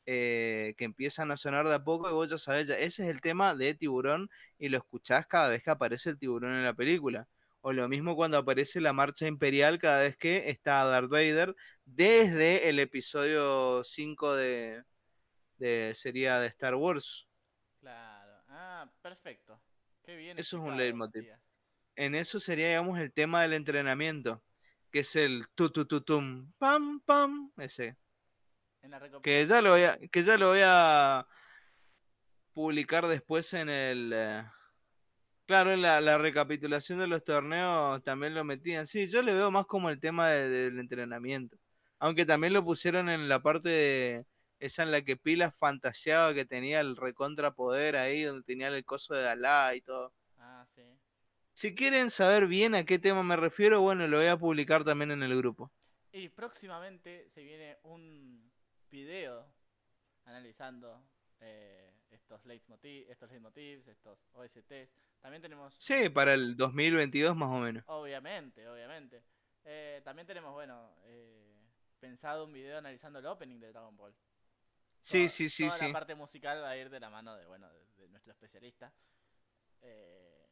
eh, que empiezan a sonar de a poco y vos ya sabés, ya, ese es el tema de tiburón y lo escuchás cada vez que aparece el tiburón en la película. O lo mismo cuando aparece la marcha imperial cada vez que está Darth Vader desde el episodio 5 de, de sería de Star Wars. Claro. Ah, perfecto. Qué bien. Eso es un leitmotiv. En eso sería, digamos, el tema del entrenamiento, que es el tu tu tu tum pam pam ese. En la recopi- Que ya lo voy a, que ya lo voy a publicar después en el eh, claro en la, la recapitulación de los torneos también lo metían. Sí, yo le veo más como el tema de- del entrenamiento. Aunque también lo pusieron en la parte de esa en la que Pilas fantaseaba que tenía el recontrapoder ahí, donde tenía el coso de Alá y todo. Ah, sí. Si quieren saber bien a qué tema me refiero, bueno, lo voy a publicar también en el grupo. Y próximamente se viene un video analizando eh, estos leitmotiv, estos leitmotivs, estos OSTs. También tenemos, Sí, para el 2022 más o menos. obviamente, obviamente. Eh, también tenemos, bueno, eh, pensado un video analizando el opening de Dragon Ball. Sí, Toda- sí, sí, toda sí. la parte musical va a ir de la mano de, bueno, de, de nuestro especialista. Eh,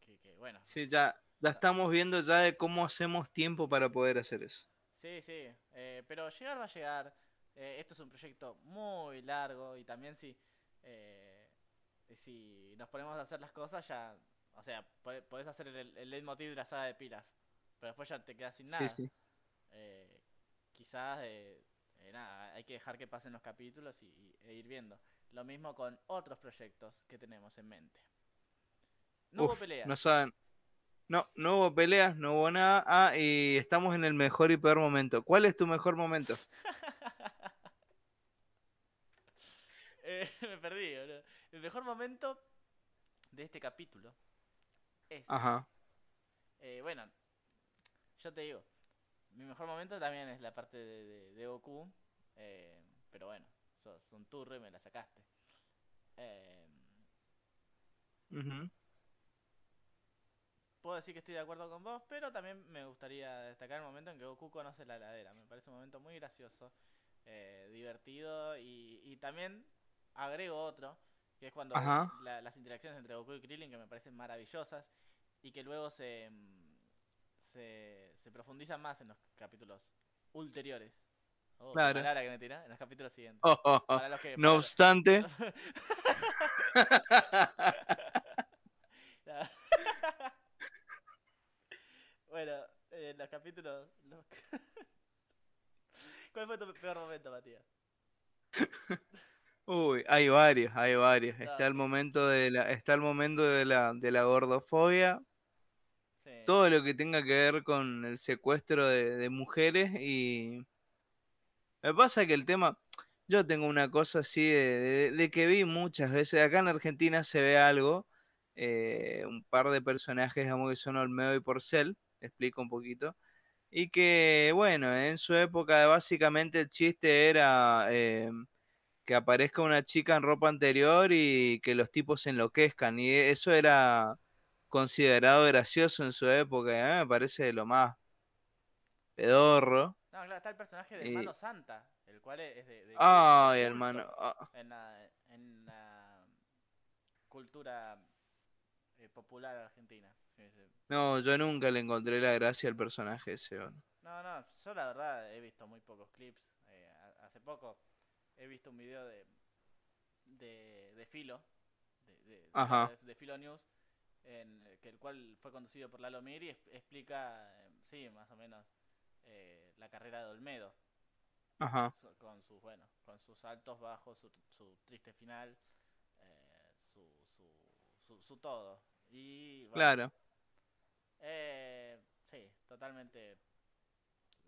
que, que, bueno, Sí, ya, ya estamos viendo ya de cómo hacemos tiempo para poder hacer eso. Sí, sí, eh, pero llegar va a llegar. Eh, esto es un proyecto muy largo y también si, eh, si nos ponemos a hacer las cosas ya, o sea, podés hacer el, el leitmotiv de la saga de Pilaf, pero después ya te quedas sin nada. Sí, sí. Eh, quizás, eh, nada, hay que dejar que pasen los capítulos y, y- e ir viendo. Lo mismo con otros proyectos que tenemos en mente. No hubo Uf, pelea. No saben. No, no hubo peleas, no hubo nada. Ah, y estamos en el mejor y peor momento. ¿Cuál es tu mejor momento? Eh, me perdí, boludo. El mejor momento de este capítulo es. Ajá. eh, bueno, yo te digo. Mi mejor momento también es la parte de, de- de Goku. eh, pero bueno, sos un turro y me la sacaste. Eh, puedo decir que estoy de acuerdo con vos, pero también me gustaría destacar el momento en que Goku conoce la heladera. Me parece un momento muy gracioso, eh, divertido y, y también agrego otro, que es cuando la- las interacciones entre Goku y Krillin que me parecen maravillosas y que luego se, mm, se, se profundizan más en los capítulos ulteriores. Oh, Claro. palabra que me tira, en los capítulos siguientes. Oh, oh, oh. Para los que- No para obstante, bueno, eh, los capítulos. los- ¿Cuál fue tu peor momento, Matías? uy, hay varios, hay varios. Está el momento de la, está el momento de la, de la gordofobia. Todo lo que tenga que ver con el secuestro de, mujeres y me pasa que el tema, yo tengo una cosa así de, que vi muchas veces, acá en Argentina se ve algo, eh, un par de personajes, digamos que son Olmedo y Porcel, explico un poquito, y que bueno, en su época básicamente el chiste era eh, que aparezca una chica en ropa anterior y que los tipos se enloquezcan, y eso era considerado gracioso en su época, y a mí me parece de lo más pedorro. No, claro, está el personaje de Y- Hermano Santa, el cual es de. de- Ay, de hermano. ah, En la, en la cultura eh, popular argentina. Sí, sí. No, yo nunca le encontré la gracia al personaje ese. bueno. No, no, yo la verdad he visto muy pocos clips. eh, ha- hace poco he visto un video de, de, de Filo, de, de- de Filo News, en, el que el cual fue conducido por Lalo Mir y explica, eh, sí, más o menos, eh, la carrera de Olmedo. Ajá. su- con sus bueno con sus altos bajos su, su triste final eh, su, su, su, su todo y bueno, Claro. eh, sí totalmente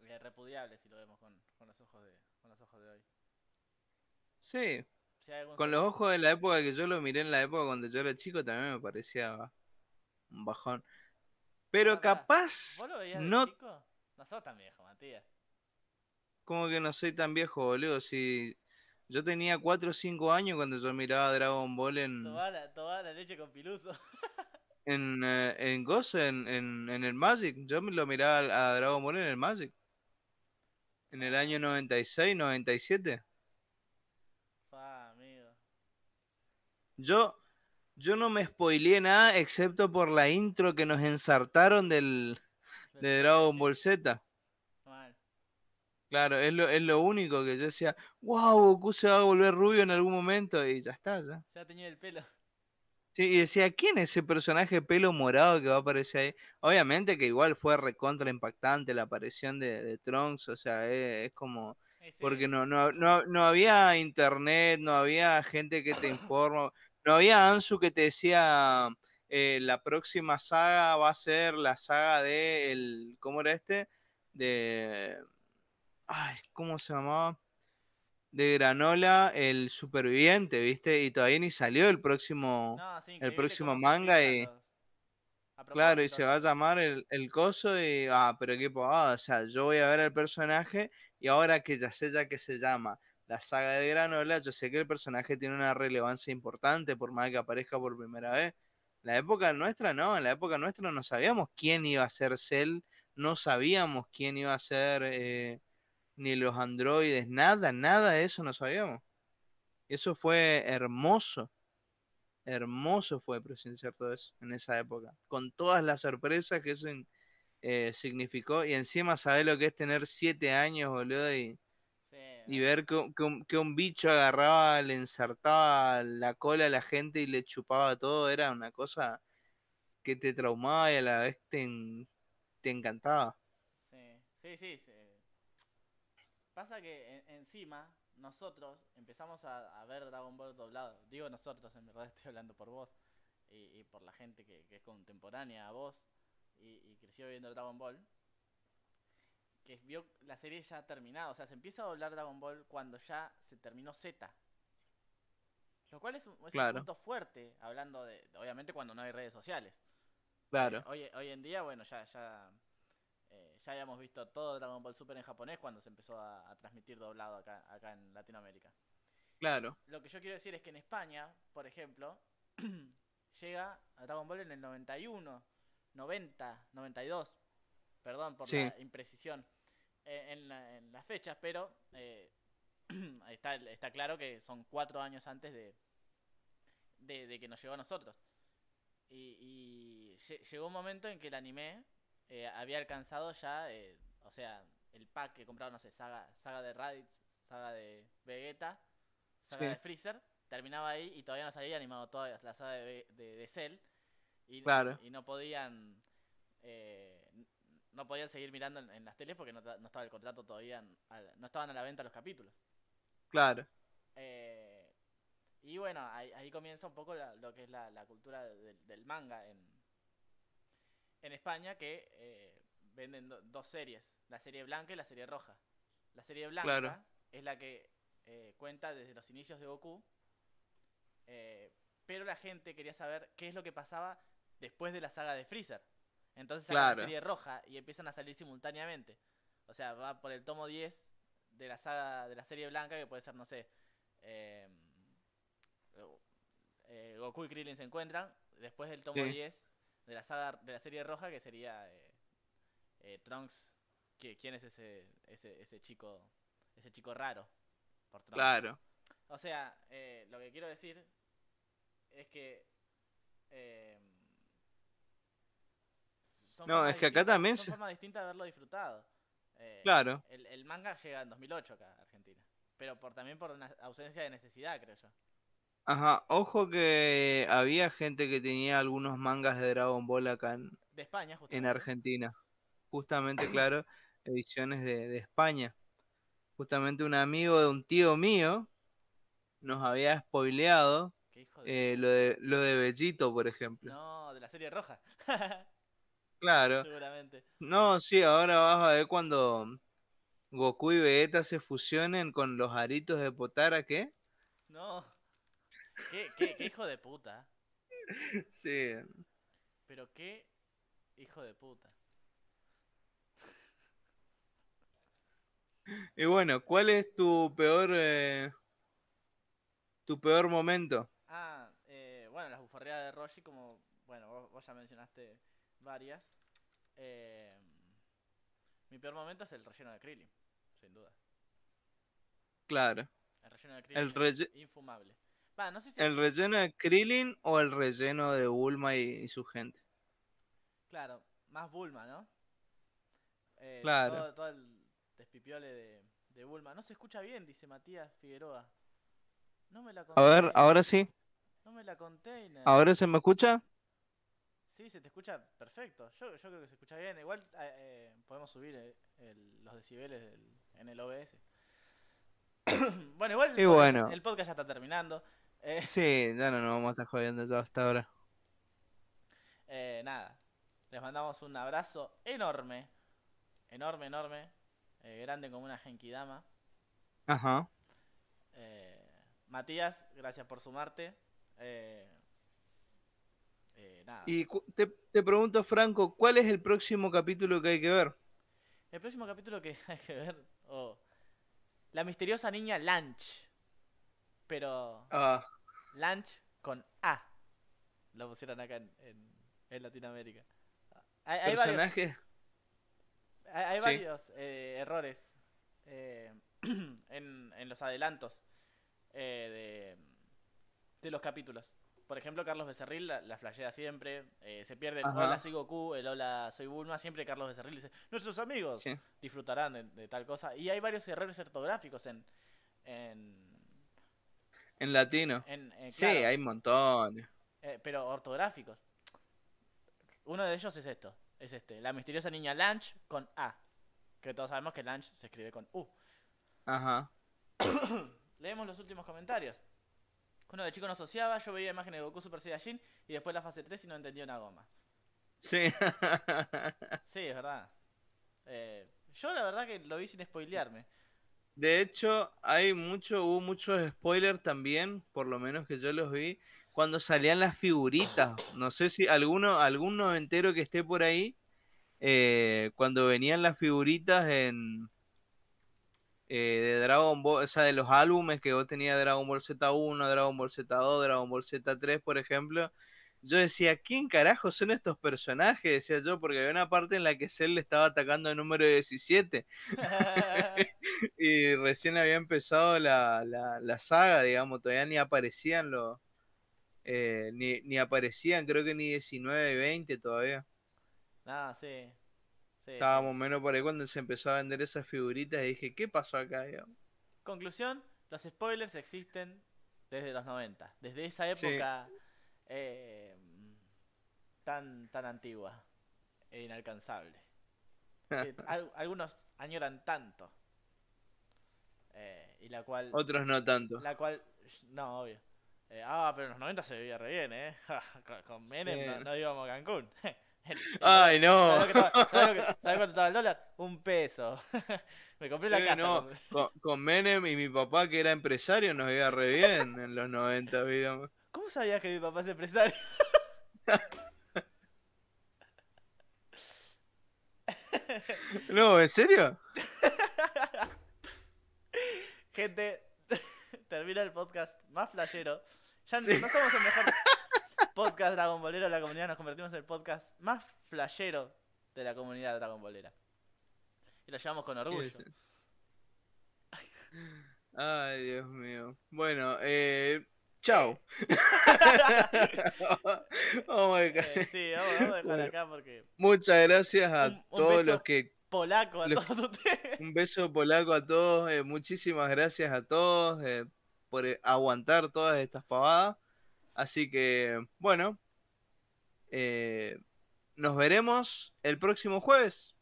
eh, repudiable si lo vemos con, con los ojos de con los ojos de hoy Sí. Si Con los ojos de la época que yo lo miré en la época cuando yo era chico también me parecía un bajón. Pero capaz ¿Vos lo veías de no chico? No sos tan viejo, Matías. como que no soy tan viejo, boludo. Si yo tenía 4 o 5 años cuando yo miraba Dragon Ball en Tomá la, tomá la leche con piluso. en, eh, en Gozo, en, en, en el Magic. Yo me lo miraba a Dragon Ball en el Magic. En el año 96, 97. Fa, amigo. Yo, yo no me spoileé nada excepto por la intro que nos ensartaron del, de Dragon Ball Z. Claro, es lo, es lo único que yo decía, wow, Goku se va a volver rubio en algún momento y ya está, ya. Ha teñido el pelo. Sí, y decía, ¿quién es ese personaje pelo morado que va a aparecer ahí? Obviamente que igual fue recontra impactante la aparición de, de Trunks, o sea, es, es como... Porque no, no, no, no había internet, no había gente que te informa, no había Ansu que te decía eh, la próxima saga va a ser la saga de el, ¿cómo era este? De, ay, ¿cómo se llamaba? De Granola, el superviviente, ¿viste? Y todavía ni salió el próximo, no, sí, el próximo manga y- Claro, y se va a llamar el, el coso y, ah, pero qué pavada, o sea, yo voy a ver el personaje y ahora que ya sé ya que se llama la saga de Granola, yo sé que el personaje tiene una relevancia importante por más que aparezca por primera vez. La época nuestra no, en la época nuestra no sabíamos quién iba a ser Cell, no sabíamos quién iba a ser eh, ni los androides, nada, nada de eso no sabíamos. Eso fue hermoso hermoso fue presenciar todo eso en esa época, con todas las sorpresas que eso eh, significó, y encima saber lo que es tener siete años, boludo, y, y ver que, un- que un, que un bicho agarraba, le ensartaba la cola a la gente y le chupaba todo, era una cosa que te traumaba y a la vez te, en- te encantaba. Sí, sí, sí. sí. Pasa que en- encima nosotros empezamos a, a ver Dragon Ball doblado. Digo nosotros, en verdad estoy hablando por vos y, y por la gente que, que es contemporánea a vos y, y creció viendo Dragon Ball. Que vio la serie ya terminada. O sea, se empieza a doblar Dragon Ball cuando ya se terminó Z. Lo cual es un, es un Claro. punto fuerte, hablando de, obviamente cuando no hay redes sociales. Claro, Eh, hoy, hoy en día, bueno, ya, ya, eh, ya habíamos visto todo Dragon Ball Super en japonés cuando se empezó a, a transmitir doblado acá, acá en Latinoamérica. claro, Lo que yo quiero decir es que en España, por ejemplo, llega a Dragon Ball en el 91. 90, 92. Perdón por Sí. la imprecisión eh, en, la- en las fechas, pero eh, está, está claro que son cuatro años antes de, de, de que nos llegó a nosotros. Y, y lle- llegó un momento en que el anime eh, había alcanzado ya, o sea, el pack que compraron, no sé, saga, saga de Raditz, saga de Vegeta, saga Sí. de Freezer, terminaba ahí y todavía no se había animado toda la saga de, de, de Cell. Y, Claro. y no podían eh, no podían seguir mirando en, en las teles porque no, no estaba el contrato todavía, no estaban a la venta los capítulos. Claro. Eh, y bueno, ahí, ahí comienza un poco la- lo que es la, la cultura de- del manga en, en España, que eh, venden do- dos series, la serie blanca y la serie roja. La serie blanca Claro. es la que eh, cuenta desde los inicios de Goku, eh, pero la gente quería saber qué es lo que pasaba después de la saga de Freezer. Entonces sacan Claro. la serie roja y empiezan a salir simultáneamente. O sea, va por el tomo 10 de la saga de la serie blanca, que puede ser, no sé, eh, eh, Goku y Krillin se encuentran. Después del tomo Sí. 10 de la saga de la serie roja, que sería eh, eh, Trunks. que- ¿Quién es ese, ese, ese chico ese chico raro? Por Trunks. Claro. O sea, eh, lo que quiero decir es que. Son No, es que acá también Son se- formas distintas de haberlo disfrutado. Eh, Claro. El, el manga llega en 2008 acá a Argentina. Pero por, también por una ausencia de necesidad, creo yo. Ajá. Ojo que había gente que tenía algunos mangas de Dragon Ball acá en, De España, en. Argentina. Justamente, claro, ediciones de, de España. Justamente un amigo de un tío mío nos había spoileado de... eh, lo, de, lo de Bellito, por ejemplo. No, de la serie roja. Claro. Seguramente. No, sí, ahora vas a ver cuando Goku y Vegeta se fusionen con los aritos de Potara, ¿qué? No. Qué, qué, qué hijo de puta. Sí. Pero qué hijo de puta. Y bueno, ¿cuál es tu peor eh, tu peor momento? Ah, eh, bueno, las bufarreadas de Roshi, como, bueno, vos, vos ya mencionaste varias. Eh, mi peor momento es el relleno de Krillin, sin duda. Claro. El relleno de Krillin El es infumable. Va, no sé si... ¿El relleno de Krillin o el relleno de Bulma y, y su gente? Claro, más Bulma, ¿no? Eh, Claro. Todo, todo el despipiole de, de Bulma. No se escucha bien, dice Matías Figueroa. No me la A ver, ahora sí. No me la container. ¿Ahora se me escucha? Sí, se te escucha perfecto. Yo, yo creo que se escucha bien. Igual eh, eh, podemos subir eh, el- los decibeles del- en el OBS. bueno, igual Y el, podcast- bueno. el podcast ya está terminando. Eh, Sí, ya no nos vamos a estar jodiendo ya hasta ahora. eh, nada. Les mandamos un abrazo enorme. Enorme, enorme. eh, grande como una Genkidama. Ajá. Eh, Matías, gracias por sumarte. Eh, eh, nada. Y te, te pregunto, Franco, ¿cuál es el próximo capítulo que hay que ver? El próximo capítulo que hay que ver. oh, la misteriosa niña Lunch. Pero Ah, Lunch con A. Lo pusieron acá en, en- en Latinoamérica. Hay, hay varios, personaje. hay- hay sí. varios, eh, errores eh, en, en los adelantos eh, de, de los capítulos. Por ejemplo, Carlos Becerril la, la flashea siempre. eh, se pierde el Ajá. hola soy Goku, el hola soy Bulma. Siempre Carlos Becerril dice, nuestros amigos Sí. disfrutarán de, de tal cosa. Y hay varios errores ortográficos en... en, En latino. en- en- Sí, claro, hay montones. eh, pero ortográficos. Uno de ellos es esto. Es este. La misteriosa niña Lunch con A. Que todos sabemos que Lunch se escribe con U. Ajá. Leemos los últimos comentarios. Uno de chico no asociaba, yo veía imágenes de Goku Super Saiyajin y después la fase 3 y no entendía una goma. Sí. Sí, es verdad. Eh, yo la verdad que lo vi sin spoilearme. De hecho, hay mucho, hubo muchos spoilers también, por lo menos que yo los vi, cuando salían las figuritas. No sé si alguno, algún noventero que esté por ahí, eh, cuando venían las figuritas en eh, de Dragon Ball, o sea, de los álbumes que vos tenías Dragon Ball Z1, Dragon Ball Z2, Dragon Ball Z3, por ejemplo, yo decía, ¿quién carajo son estos personajes? Decía yo, porque había una parte en la que Cell le estaba atacando al número 17. y recién había empezado la, la, saga, digamos, todavía ni aparecían los... Eh, ni, ni, aparecían, creo que ni 19 y 20 todavía. Ah, sí. Estábamos menos por ahí cuando se empezó a vender esas figuritas y dije, ¿qué pasó acá? Conclusión, los spoilers existen desde los 90, desde esa época eh, tan, tan antigua e inalcanzable. algunos añoran tanto. Eh, y la cual... Otros no tanto. La cual... No, obvio. Eh, ah, pero en los 90 se vivía re bien, ¿eh? con, Menem no, íbamos a Cancún. Ay, no. ¿Sabes, cuánto estaba el dólar? Un peso. Me compré la casa. Con, Menem y mi papá, que era empresario, nos iba re bien en los 90, digamos. ¿Cómo sabías que mi papá es empresario? no, ¿en serio? Gente, termina el podcast más flashero. Ya no somos el mejor podcast Dragon Bolero de la comunidad, nos convertimos en el podcast más flashero de la comunidad Dragon Bolera. Y lo llevamos con orgullo. Ay, Dios mío. Bueno, eh, chao. a dejar. Eh, sí, vamos, a dejar acá porque. Muchas gracias a todos los que. Polaco a todos ustedes. Un beso polaco a todos. Eh, muchísimas gracias a todos eh, por aguantar todas estas pavadas. Así que, bueno, eh, nos veremos el próximo jueves.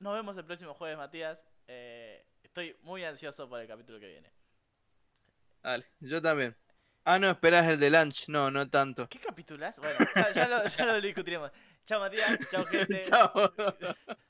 Nos vemos el próximo jueves, Matías. Eh, estoy muy ansioso por el capítulo que viene. Vale, yo también. Ah, no, esperas el de lunch. No, no tanto. ¿Qué capítulo es? Bueno, ya, lo, ya lo discutiremos. Chao, Matías. Chao, gente. Chao.